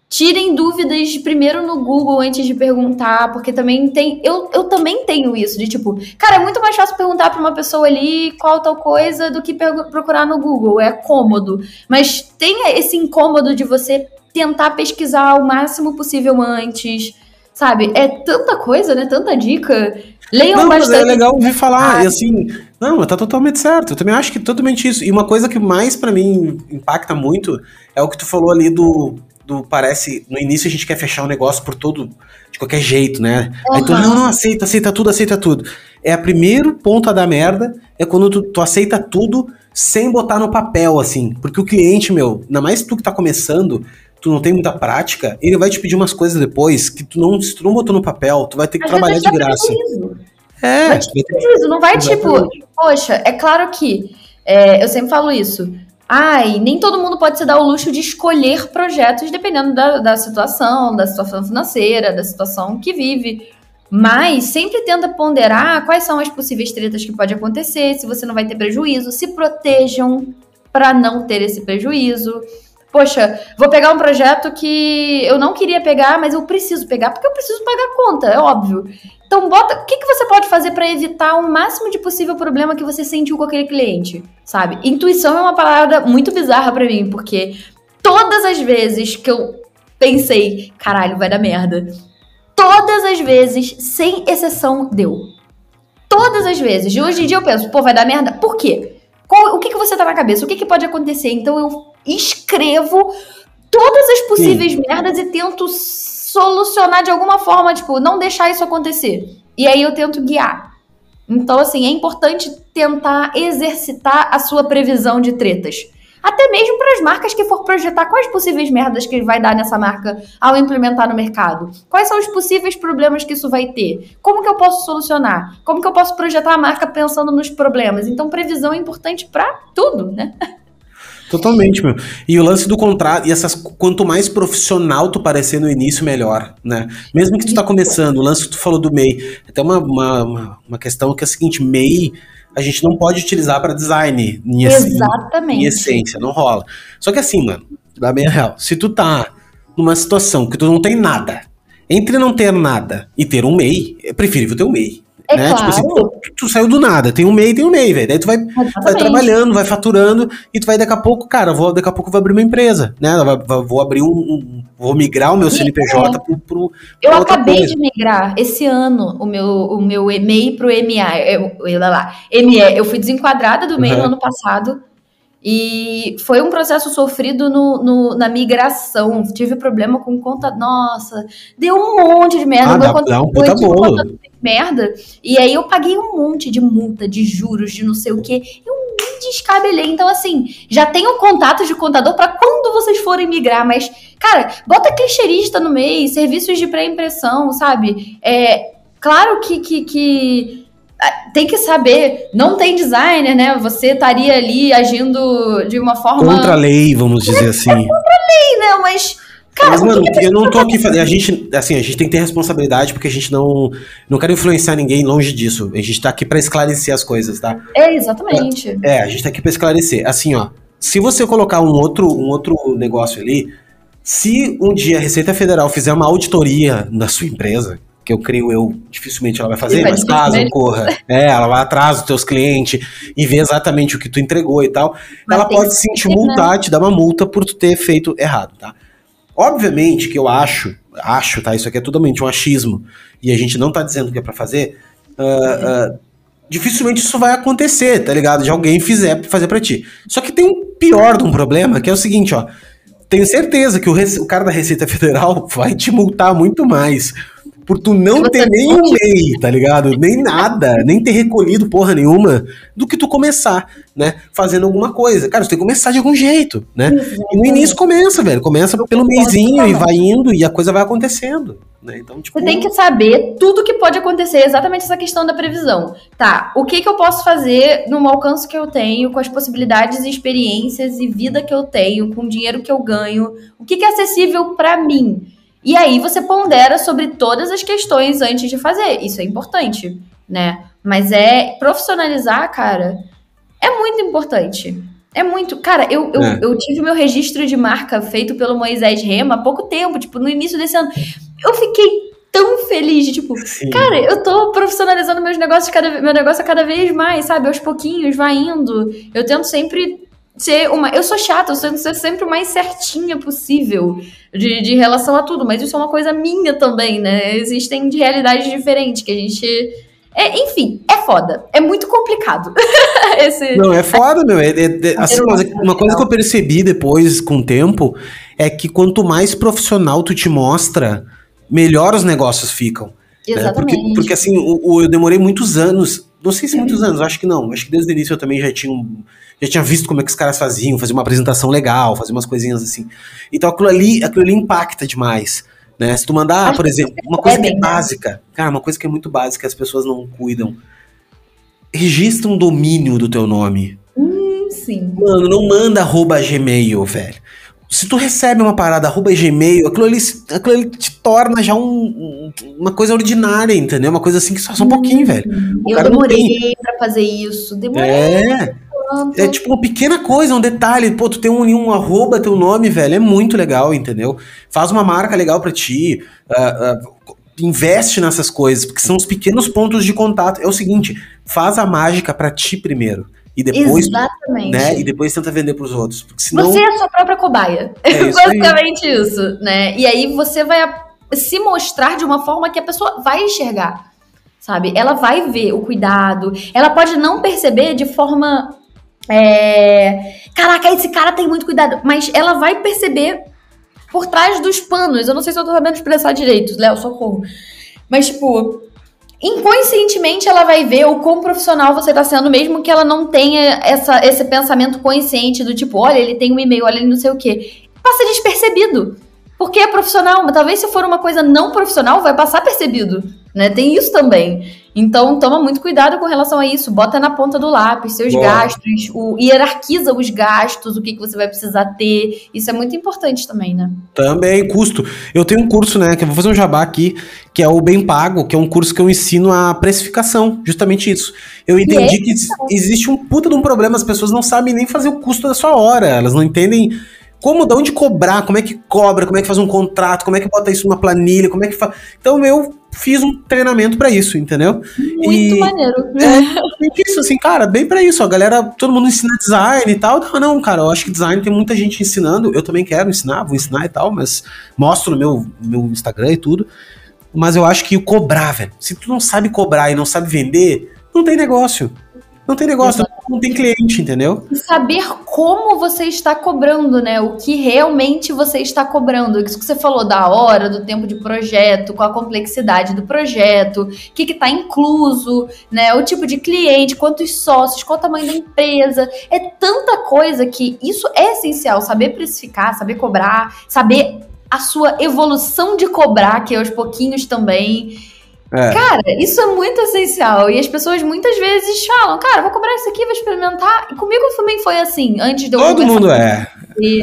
Tirem dúvidas primeiro no Google antes de perguntar, porque também tem. Eu, eu também tenho isso, de tipo, cara, é muito mais fácil perguntar para uma pessoa ali qual tal coisa do que procurar no Google. É cômodo. Mas tem esse incômodo de você tentar pesquisar o máximo possível antes. Sabe? É tanta coisa, né? Tanta dica. Leiam não, bastante. É legal ouvir falar, ah, e assim, não, tá totalmente certo. Eu também acho que totalmente isso. E uma coisa que mais para mim impacta muito é o que tu falou ali do do parece. No início a gente quer fechar o um negócio por todo. de qualquer jeito, né? Uhum. Aí tu, não, não, aceita, aceita tudo, aceita tudo. É a primeiro ponto a dar merda, é quando tu, tu aceita tudo sem botar no papel, assim. Porque o cliente, meu, ainda mais tu que tá começando, tu não tem muita prática, ele vai te pedir umas coisas depois que tu não, se tu não botou no papel, tu vai ter que trabalhar de graça. É, vai ter prejuízo, não vai tipo, poxa, é claro que é, eu sempre falo isso. Ai, nem todo mundo pode se dar o luxo de escolher projetos dependendo da, da situação, da situação financeira, da situação que vive. Mas sempre tenta ponderar quais são as possíveis tretas que pode acontecer, se você não vai ter prejuízo, se protejam para não ter esse prejuízo. Poxa, vou pegar um projeto que eu não queria pegar, mas eu preciso pegar porque eu preciso pagar a conta, é óbvio. Então, bota. O que, que você pode fazer para evitar o máximo de possível problema que você sentiu com aquele cliente? Sabe? Intuição é uma palavra muito bizarra para mim, porque todas as vezes que eu pensei, caralho, vai dar merda. Todas as vezes, sem exceção, deu. Todas as vezes. De hoje em dia eu penso, pô, vai dar merda. Por quê? Qual, o que, que você tá na cabeça? O que, que pode acontecer? Então eu escrevo todas as possíveis Sim. merdas e tento solucionar de alguma forma, tipo, não deixar isso acontecer. E aí eu tento guiar. Então, assim, é importante tentar exercitar a sua previsão de tretas. Até mesmo para as marcas que for projetar quais possíveis merdas que vai dar nessa marca ao implementar no mercado. Quais são os possíveis problemas que isso vai ter? Como que eu posso solucionar? Como que eu posso projetar a marca pensando nos problemas? Então, previsão é importante para tudo, né? Totalmente, meu. E o lance do contrato, e essas, quanto mais profissional tu parecer no início, melhor, né? Mesmo que tu tá começando, o lance que tu falou do MEI, até uma, uma, uma questão que é a seguinte, MEI a gente não pode utilizar para design em, Exatamente. em essência, não rola. Só que assim, mano, da bem real, se tu tá numa situação que tu não tem nada, entre não ter nada e ter um MEI, é preferível ter um MEI. É né? Claro. Tipo assim, tu, tu, saiu do nada, tem um MEI, tem um MEI, velho. Daí tu vai, vai, trabalhando, vai faturando, e tu vai daqui a pouco, cara, vou, daqui a pouco eu vou abrir uma empresa, né? Vou abrir um. um vou migrar o meu CNPJ é. pro, pro. Eu acabei coisa. de migrar esse ano o meu, o meu MEI pro MA. Eu, eu, lá, ME. Eu fui desenquadrada do MEI uhum. no ano passado. E foi um processo sofrido no, no, na migração. Tive problema com conta. Nossa, deu um monte de merda. Ah, dá, dá um puta bolo merda. E aí eu paguei um monte de multa, de juros, de não sei o que. Eu me descabelei. Então, assim, já tenho contato de contador para quando vocês forem migrar, mas, cara, bota clicheirista no meio, serviços de pré-impressão, sabe? É, claro que, que, que ah, tem que saber, não tem designer, né? Você estaria ali agindo de uma forma. Contra a lei, vamos dizer assim. É contra a lei, né? Mas Cara, Mas, mano, eu não tô aqui fazendo. A gente, assim, a gente tem que ter responsabilidade porque a gente não. Não quer influenciar ninguém longe disso. A gente tá aqui para esclarecer as coisas, tá? É, exatamente. É, a gente tá aqui pra esclarecer. Assim, ó. Se você colocar um outro, um outro negócio ali, se um dia a Receita Federal fizer uma auditoria na sua empresa, que eu creio eu, dificilmente ela vai fazer, mas caso ocorra, é, ela vai atrás dos teus clientes e ver exatamente o que tu entregou e tal, mas ela pode sim te multar, né? te dar uma multa por tu ter feito errado, tá? Obviamente que eu acho, acho, tá? Isso aqui é totalmente um achismo, e a gente não tá dizendo que é para fazer. Uh, uh, dificilmente isso vai acontecer, tá ligado? De alguém fizer fazer para ti. Só que tem um pior de um problema, que é o seguinte, ó. Tenho certeza que o, o cara da Receita Federal vai te multar muito mais por tu não ter nem um MEI, tá ligado? Nem nada, nem ter recolhido porra nenhuma, do que tu começar, né? Fazendo alguma coisa. Cara, tu tem que começar de algum jeito, né? E no início começa, velho. Começa pelo meizinho e vai indo e a coisa vai acontecendo. Né? Então, tipo... Você tem que saber tudo que pode acontecer, exatamente essa questão da previsão. Tá, o que, que eu posso fazer no alcance que eu tenho, com as possibilidades e experiências e vida que eu tenho, com o dinheiro que eu ganho, o que, que é acessível para mim? E aí você pondera sobre todas as questões antes de fazer. Isso é importante, né? Mas é profissionalizar, cara, é muito importante. É muito. Cara, eu, eu, é. eu tive meu registro de marca feito pelo Moisés Rema há pouco tempo, tipo, no início desse ano. Eu fiquei tão feliz de, tipo, Sim. cara, eu tô profissionalizando meus negócios, cada, meu negócio cada vez mais, sabe? Aos pouquinhos, vai indo. Eu tento sempre ser uma. Eu sou chata, eu tento ser sempre o mais certinha possível de, de relação a tudo, mas isso é uma coisa minha também, né? Existem de realidades diferentes que a gente. É, enfim, é foda. É muito complicado. Esse... Não, é foda, meu. É, é, é assim, uma coisa que eu percebi depois, com o tempo, é que quanto mais profissional tu te mostra, melhor os negócios ficam. Exatamente. Né? Porque, porque assim, o, o, eu demorei muitos anos. Não sei se muitos anos, acho que não. Acho que desde o início eu também já tinha um já tinha visto como é que os caras faziam, fazer uma apresentação legal, fazer umas coisinhas assim. Então aquilo ali, aquilo ali impacta demais. Né? Se tu mandar, por exemplo, uma coisa que é básica, cara, uma coisa que é muito básica, as pessoas não cuidam. Registra um domínio do teu nome. Hum, sim. Mano, não manda arroba gmail, velho. Se tu recebe uma parada arroba gmail, aquilo ali, aquilo ali te torna já um, uma coisa ordinária, entendeu? Uma coisa assim que só, só um pouquinho, velho. O eu demorei pra fazer isso. Demorei. É. É tipo uma pequena coisa, um detalhe. Pô, tu tem um, um arroba teu nome, velho. É muito legal, entendeu? Faz uma marca legal para ti. Uh, uh, investe nessas coisas, porque são os pequenos pontos de contato. É o seguinte, faz a mágica para ti primeiro. E depois, Exatamente. Né, e depois tenta vender para os outros. Porque senão... Você é a sua própria cobaia. É isso Basicamente aí. isso, né? E aí você vai se mostrar de uma forma que a pessoa vai enxergar, sabe? Ela vai ver o cuidado. Ela pode não perceber de forma É... Caraca, esse cara tem muito cuidado. Mas ela vai perceber por trás dos panos. Eu não sei se eu tô sabendo expressar direito, Léo, socorro. Mas, tipo, inconscientemente ela vai ver o quão profissional você tá sendo, mesmo que ela não tenha essa, esse pensamento consciente do tipo, olha, ele tem um e-mail, olha, ele não sei o quê. Passa despercebido. Porque é profissional, mas talvez se for uma coisa não profissional, vai passar percebido, né? Tem isso também. Então, toma muito cuidado com relação a isso. Bota na ponta do lápis seus Boa. gastos, o, hierarquiza os gastos, o que, que você vai precisar ter. Isso é muito importante também, né? Também, custo. Eu tenho um curso, né, que eu vou fazer um jabá aqui, que é o Bem Pago, que é um curso que eu ensino a precificação, justamente isso. Eu entendi é, que então. existe um puta de um problema, as pessoas não sabem nem fazer o custo da sua hora, elas não entendem como, de onde cobrar, como é que cobra, como é que faz um contrato, como é que bota isso numa planilha, como é que faz. Então eu fiz um treinamento para isso, entendeu? Muito e, maneiro. É, isso, assim, cara, bem para isso. A galera, todo mundo ensina design e tal. Não, não, cara, eu acho que design tem muita gente ensinando. Eu também quero ensinar, vou ensinar e tal, mas mostro no meu, meu Instagram e tudo. Mas eu acho que o cobrar, velho. Se tu não sabe cobrar e não sabe vender, não tem negócio. Não tem negócio, Exato. não tem cliente, entendeu? E saber como você está cobrando, né? O que realmente você está cobrando. Isso que você falou da hora, do tempo de projeto, com a complexidade do projeto, o que está incluso, né? O tipo de cliente, quantos sócios, qual o tamanho da empresa. É tanta coisa que isso é essencial. Saber precificar, saber cobrar, saber a sua evolução de cobrar, que é aos pouquinhos também. É. Cara, isso é muito essencial. E as pessoas muitas vezes falam, cara, vou cobrar isso aqui, vou experimentar. E comigo também foi assim, antes de eu Todo mundo é. E,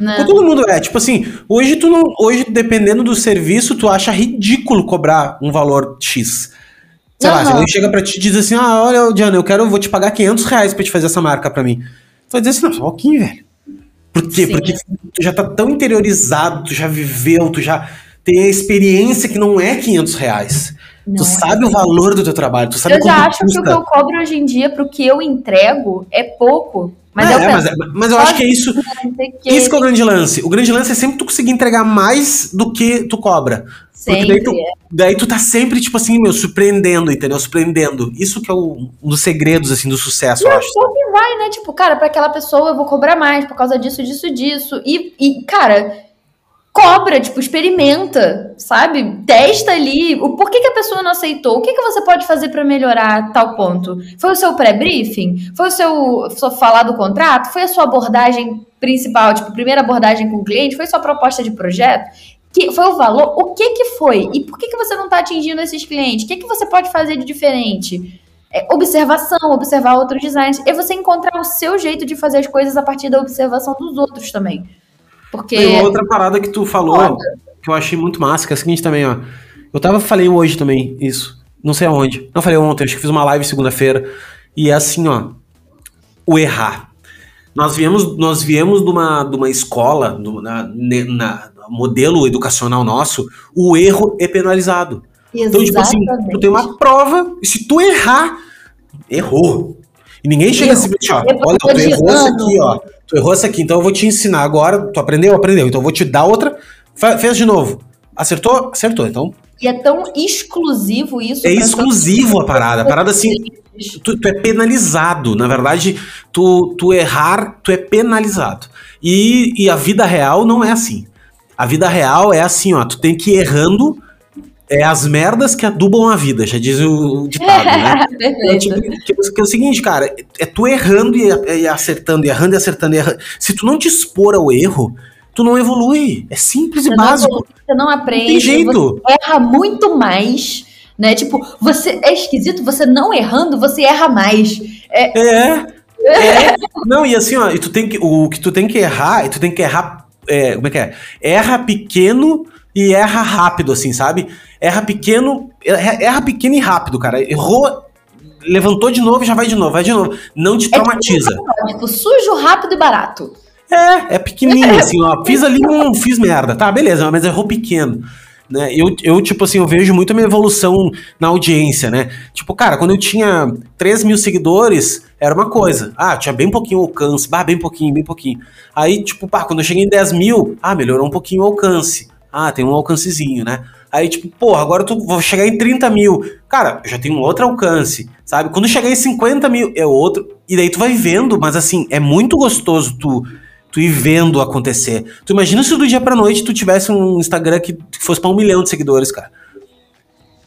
né? Todo mundo é. Tipo assim, hoje tu não. Hoje, dependendo do serviço, tu acha ridículo cobrar um valor X. Sei uhum. lá, se alguém chega pra ti e diz assim: Ah, olha, Diana, eu quero, vou te pagar 500 reais pra te fazer essa marca pra mim. Tu vai dizer assim: Não, só um pouquinho, velho. Por quê? Sim. Porque tu já tá tão interiorizado, tu já viveu, tu já tem a experiência que não é 500 reais. Não, tu é sabe é o valor do teu trabalho, tu sabe Eu já acho custa. que o que eu cobro hoje em dia pro que eu entrego é pouco. Mas, é, eu, penso, mas, é, mas eu acho que é isso. Que... Isso que é o grande lance. O grande lance é sempre tu conseguir entregar mais do que tu cobra. Sempre, Porque daí tu, é. daí tu tá sempre, tipo assim, meu, surpreendendo, entendeu? Surpreendendo. Isso que é o, um dos segredos, assim, do sucesso, e eu acho. Vai, né? Tipo, cara, pra aquela pessoa eu vou cobrar mais por causa disso, disso, disso. E, e cara cobra, tipo, experimenta, sabe? Testa ali. O porquê que a pessoa não aceitou? O que, que você pode fazer para melhorar tal ponto? Foi o seu pré-briefing? Foi o seu, seu falar do contrato? Foi a sua abordagem principal, tipo, primeira abordagem com o cliente? Foi sua proposta de projeto? Que foi o valor? O que que foi? E por que que você não está atingindo esses clientes? O que que você pode fazer de diferente? É, observação, observar outros designs. E você encontrar o seu jeito de fazer as coisas a partir da observação dos outros também. Porque. Tem outra parada que tu falou, Foda. que eu achei muito massa, que é a seguinte também, ó. Eu tava, falei hoje também isso. Não sei aonde. Não falei ontem, acho que fiz uma live segunda-feira. E é assim, ó. O errar. Nós viemos, nós viemos de uma, de uma escola, do, na, na, modelo educacional nosso, o erro é penalizado. Então, tipo assim, tu tem uma prova, e se tu errar, errou. E ninguém chega assim, ó, olha, tu errou isso aqui, ó. Tu errou essa aqui, então eu vou te ensinar agora. Tu aprendeu? Aprendeu. Então eu vou te dar outra. Fez de novo. Acertou? Acertou. Então. E é tão exclusivo isso. É exclusivo a parada. A parada assim. Tu, tu, é penalizado. Na verdade, tu, tu errar, tu é penalizado. E, e a vida real não é assim. A vida real é assim, ó. Tu tem que ir errando é as merdas que adubam a vida, já diz o ditado, né? então, tipo, que, é o seguinte, cara, é tu errando e, e, acertando, e errando e acertando, e errando. Se tu não te expor ao erro, tu não evolui. É simples você e básico. Não, você não aprende. Não tem jeito. Você erra muito mais, né? Tipo, você é esquisito, você não errando, você erra mais. É. é. é. Não, e assim, ó, e tu tem que, o que tu tem que errar, e tu tem que errar, é, como é que é? Erra pequeno e erra rápido, assim, sabe? Erra pequeno, erra, erra pequeno e rápido, cara. Errou, levantou de novo e já vai de novo, vai de novo. Não te é traumatiza. Tipo, tipo, sujo, rápido e barato. É, é pequenininho, assim, ó. Fiz ali um, fiz merda. Tá, beleza, mas errou pequeno. Né? Eu, eu, tipo assim, eu vejo muito a minha evolução na audiência, né? Tipo, cara, quando eu tinha 3 mil seguidores, era uma coisa. Ah, tinha bem pouquinho alcance. Bah, bem pouquinho, bem pouquinho. Aí, tipo, pá, quando eu cheguei em 10 mil, ah, melhorou um pouquinho o alcance. Ah, tem um alcancezinho, né? Aí, tipo, porra, agora eu vou chegar em 30 mil. Cara, eu já tenho um outro alcance, sabe? Quando chegar em 50 mil, é outro. E daí tu vai vendo, mas assim, é muito gostoso tu, tu ir vendo acontecer. Tu imagina se do dia pra noite tu tivesse um Instagram que fosse pra um milhão de seguidores, cara.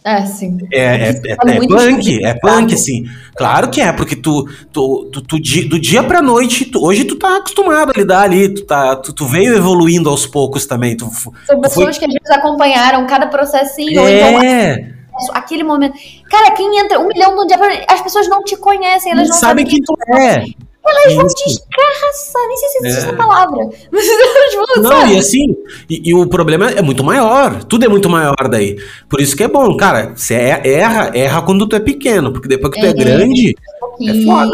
É, sim. É, é, é, é punk, é punk, sim. Claro que é, porque tu, tu, tu, tu do dia pra noite, tu, hoje tu tá acostumado a lidar ali, tu, tá, tu, tu veio evoluindo aos poucos também. Tu, São pessoas foi... que às vezes acompanharam cada processinho. É. Então, aquele momento. Cara, quem entra um milhão no dia pra... As pessoas não te conhecem, elas não, não sabem quem tu é. Elas vão te escarraçar, nem sei se existe é. essa palavra. Mas elas vão, Não, e assim, e, e, o problema é muito maior. Tudo é muito maior daí. Por isso que é bom, cara. Você é, erra, erra quando tu é pequeno, porque depois que tu é, é grande, é foda.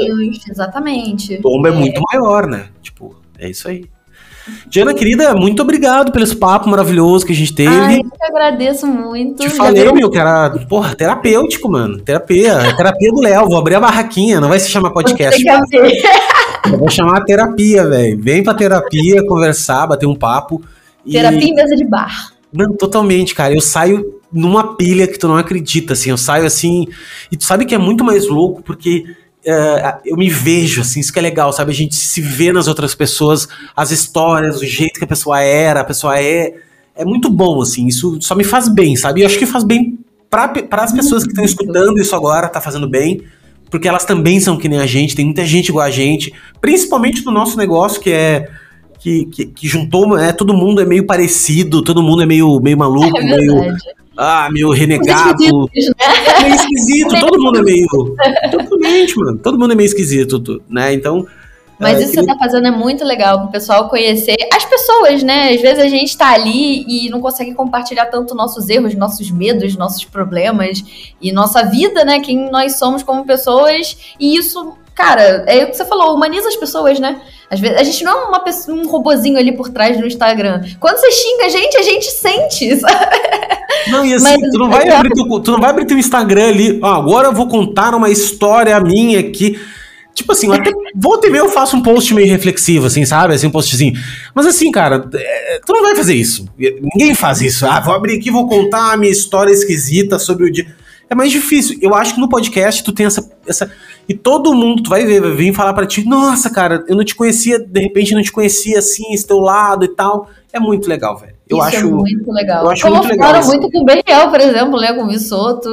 Exatamente. O tombo é. é muito maior, né? Tipo, é isso aí. Diana, querida, muito obrigado pelo papo maravilhoso que a gente teve. Ai, eu agradeço muito. Te falei, meu, que era, porra, terapêutico, mano. Terapia. terapia do Léo. Vou abrir a barraquinha, não vai se chamar podcast. Eu vou chamar terapia, velho. Vem pra terapia, conversar, bater um papo. Terapia e... em mesa de bar. Não, totalmente, cara. Eu saio numa pilha que tu não acredita, assim. Eu saio assim. E tu sabe que é muito mais louco, porque Uh, eu me vejo, assim, isso que é legal, sabe? A gente se vê nas outras pessoas, as histórias, o jeito que a pessoa era, a pessoa é. É muito bom, assim, isso só me faz bem, sabe? E eu acho que faz bem para as pessoas que estão escutando isso agora, tá fazendo bem, porque elas também são que nem a gente, tem muita gente igual a gente, principalmente no nosso negócio que é. Que, que, que juntou, é, todo mundo é meio parecido, todo mundo é meio, meio maluco, é meio ah, meu renegado. É meio esquisito, todo mundo é meio. Totalmente, mano. Todo mundo é meio esquisito, né? Então. Mas é, isso que você tá fazendo é muito legal pro pessoal conhecer as pessoas, né? Às vezes a gente tá ali e não consegue compartilhar tanto nossos erros, nossos medos, nossos problemas e nossa vida, né? Quem nós somos como pessoas. E isso, cara, é o que você falou, humaniza as pessoas, né? Às vezes, a gente não é uma pessoa, um robozinho ali por trás no Instagram. Quando você xinga a gente, a gente sente, sabe? Não, e assim, Mas, tu, não vai abrir teu, tu não vai abrir teu Instagram ali, ah, agora eu vou contar uma história minha aqui. Tipo assim, até volta e meia eu faço um post meio reflexivo, assim, sabe? Assim, um postzinho. Mas assim, cara, é, tu não vai fazer isso. Ninguém faz isso. Ah, vou abrir aqui e vou contar a minha história esquisita sobre o dia. É mais difícil. Eu acho que no podcast tu tem essa. essa e todo mundo, tu vai ver, vai vir falar para ti, nossa, cara, eu não te conhecia, de repente não te conhecia assim, esse teu lado e tal. É muito legal, velho. Eu Isso acho é muito legal. Eu acho Como muito legal. muito com o Beriel, por exemplo, né? Com o Vissoto.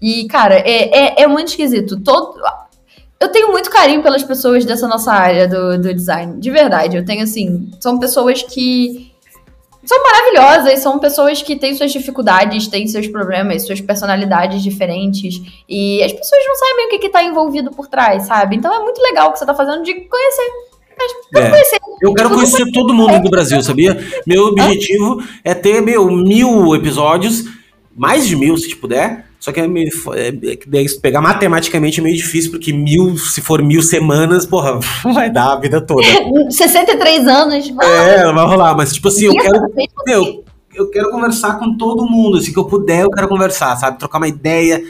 E, cara, é, é, é muito esquisito. Todo, eu tenho muito carinho pelas pessoas dessa nossa área do, do design. De verdade. Eu tenho, assim, são pessoas que são maravilhosas, são pessoas que têm suas dificuldades, têm seus problemas, suas personalidades diferentes. E as pessoas não sabem o que está envolvido por trás, sabe? Então é muito legal o que você está fazendo de conhecer. É. Conhecer. Eu quero conhecer todo mundo do Brasil, sabia? Meu objetivo é ter meu, mil episódios, mais de mil, se puder só que é meio, é, é, pegar matematicamente é meio difícil, porque mil, se for mil semanas, porra, vai dar a vida toda. 63 anos. Vai. É, vai rolar, mas tipo assim, eu quero. Meu, eu quero conversar com todo mundo, assim que eu puder, eu quero conversar, sabe? Trocar uma ideia.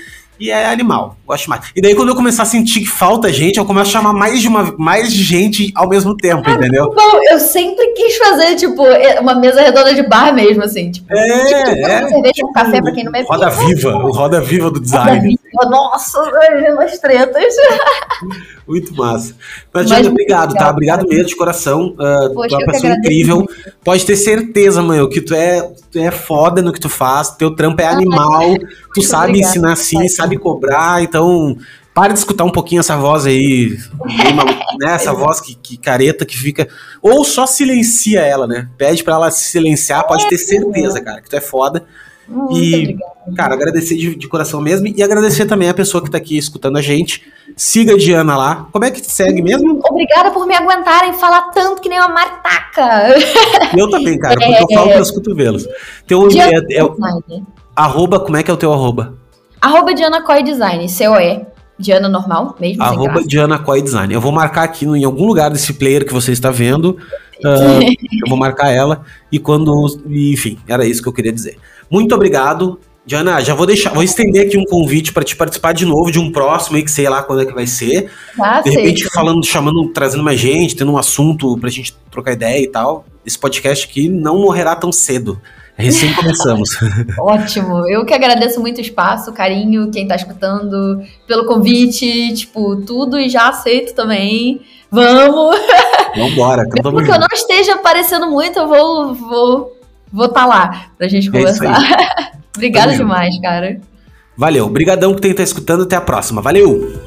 E é animal, gosto mais. E daí, quando eu começar a sentir que falta gente, eu começo a chamar mais de, uma, mais de gente ao mesmo tempo, ah, entendeu? Bom, eu sempre quis fazer, tipo, uma mesa redonda de bar mesmo, assim. Tipo, é, tipo, é, cerveja, tipo, um café, pra quem não bebe. Roda viva, o roda viva do design. Nossa, as tretas. Muito massa. Mas, Mas obrigado, tá? Obrigado mesmo, de coração. Uh, Poxa, tu é uma pessoa incrível. Pode ter certeza, mãe, que tu é, tu é foda no que tu faz, teu trampo é animal, tu sabe obrigada, ensinar assim, sabe cobrar, então Pare de escutar um pouquinho essa voz aí, né? Essa voz que, que, careta que fica. Ou só silencia ela, né? Pede para ela se silenciar, pode ter certeza, cara, que tu é foda. Muito e, obrigada. cara, agradecer de, de, coração mesmo e agradecer também a pessoa que tá aqui escutando a gente. Siga a Diana lá. Como é que te segue mesmo? Obrigada por me aguentarem falar tanto que nem uma martaca. Eu também, cara, porque é, eu falo pelos cotovelos. Teu é, é, é, arroba, como é que é o teu arroba? Arroba Diana Coy Design, C-O-E. Diana normal, mesmo Arroba Diana Coy Design. Eu vou marcar aqui no, em algum lugar desse player que você está vendo. Uh, eu vou marcar ela. E quando. Enfim, era isso que eu queria dizer. Muito obrigado. Diana, já vou deixar, vou estender aqui um convite para te participar de novo de um próximo aí que sei lá quando é que vai ser. Ah, de repente falando, chamando, trazendo mais gente, tendo um assunto pra gente trocar ideia e tal. Esse podcast aqui não morrerá tão cedo. Recém começamos. Ótimo. Eu que agradeço muito o espaço, o carinho, quem tá escutando, pelo convite, tipo, tudo e já aceito também. Vamos! Vambora, então Mesmo que eu não esteja aparecendo muito, eu vou vou vou tá lá pra gente É conversar. Obrigada demais, cara. Valeu, brigadão que tem que estar escutando, até a próxima. Valeu!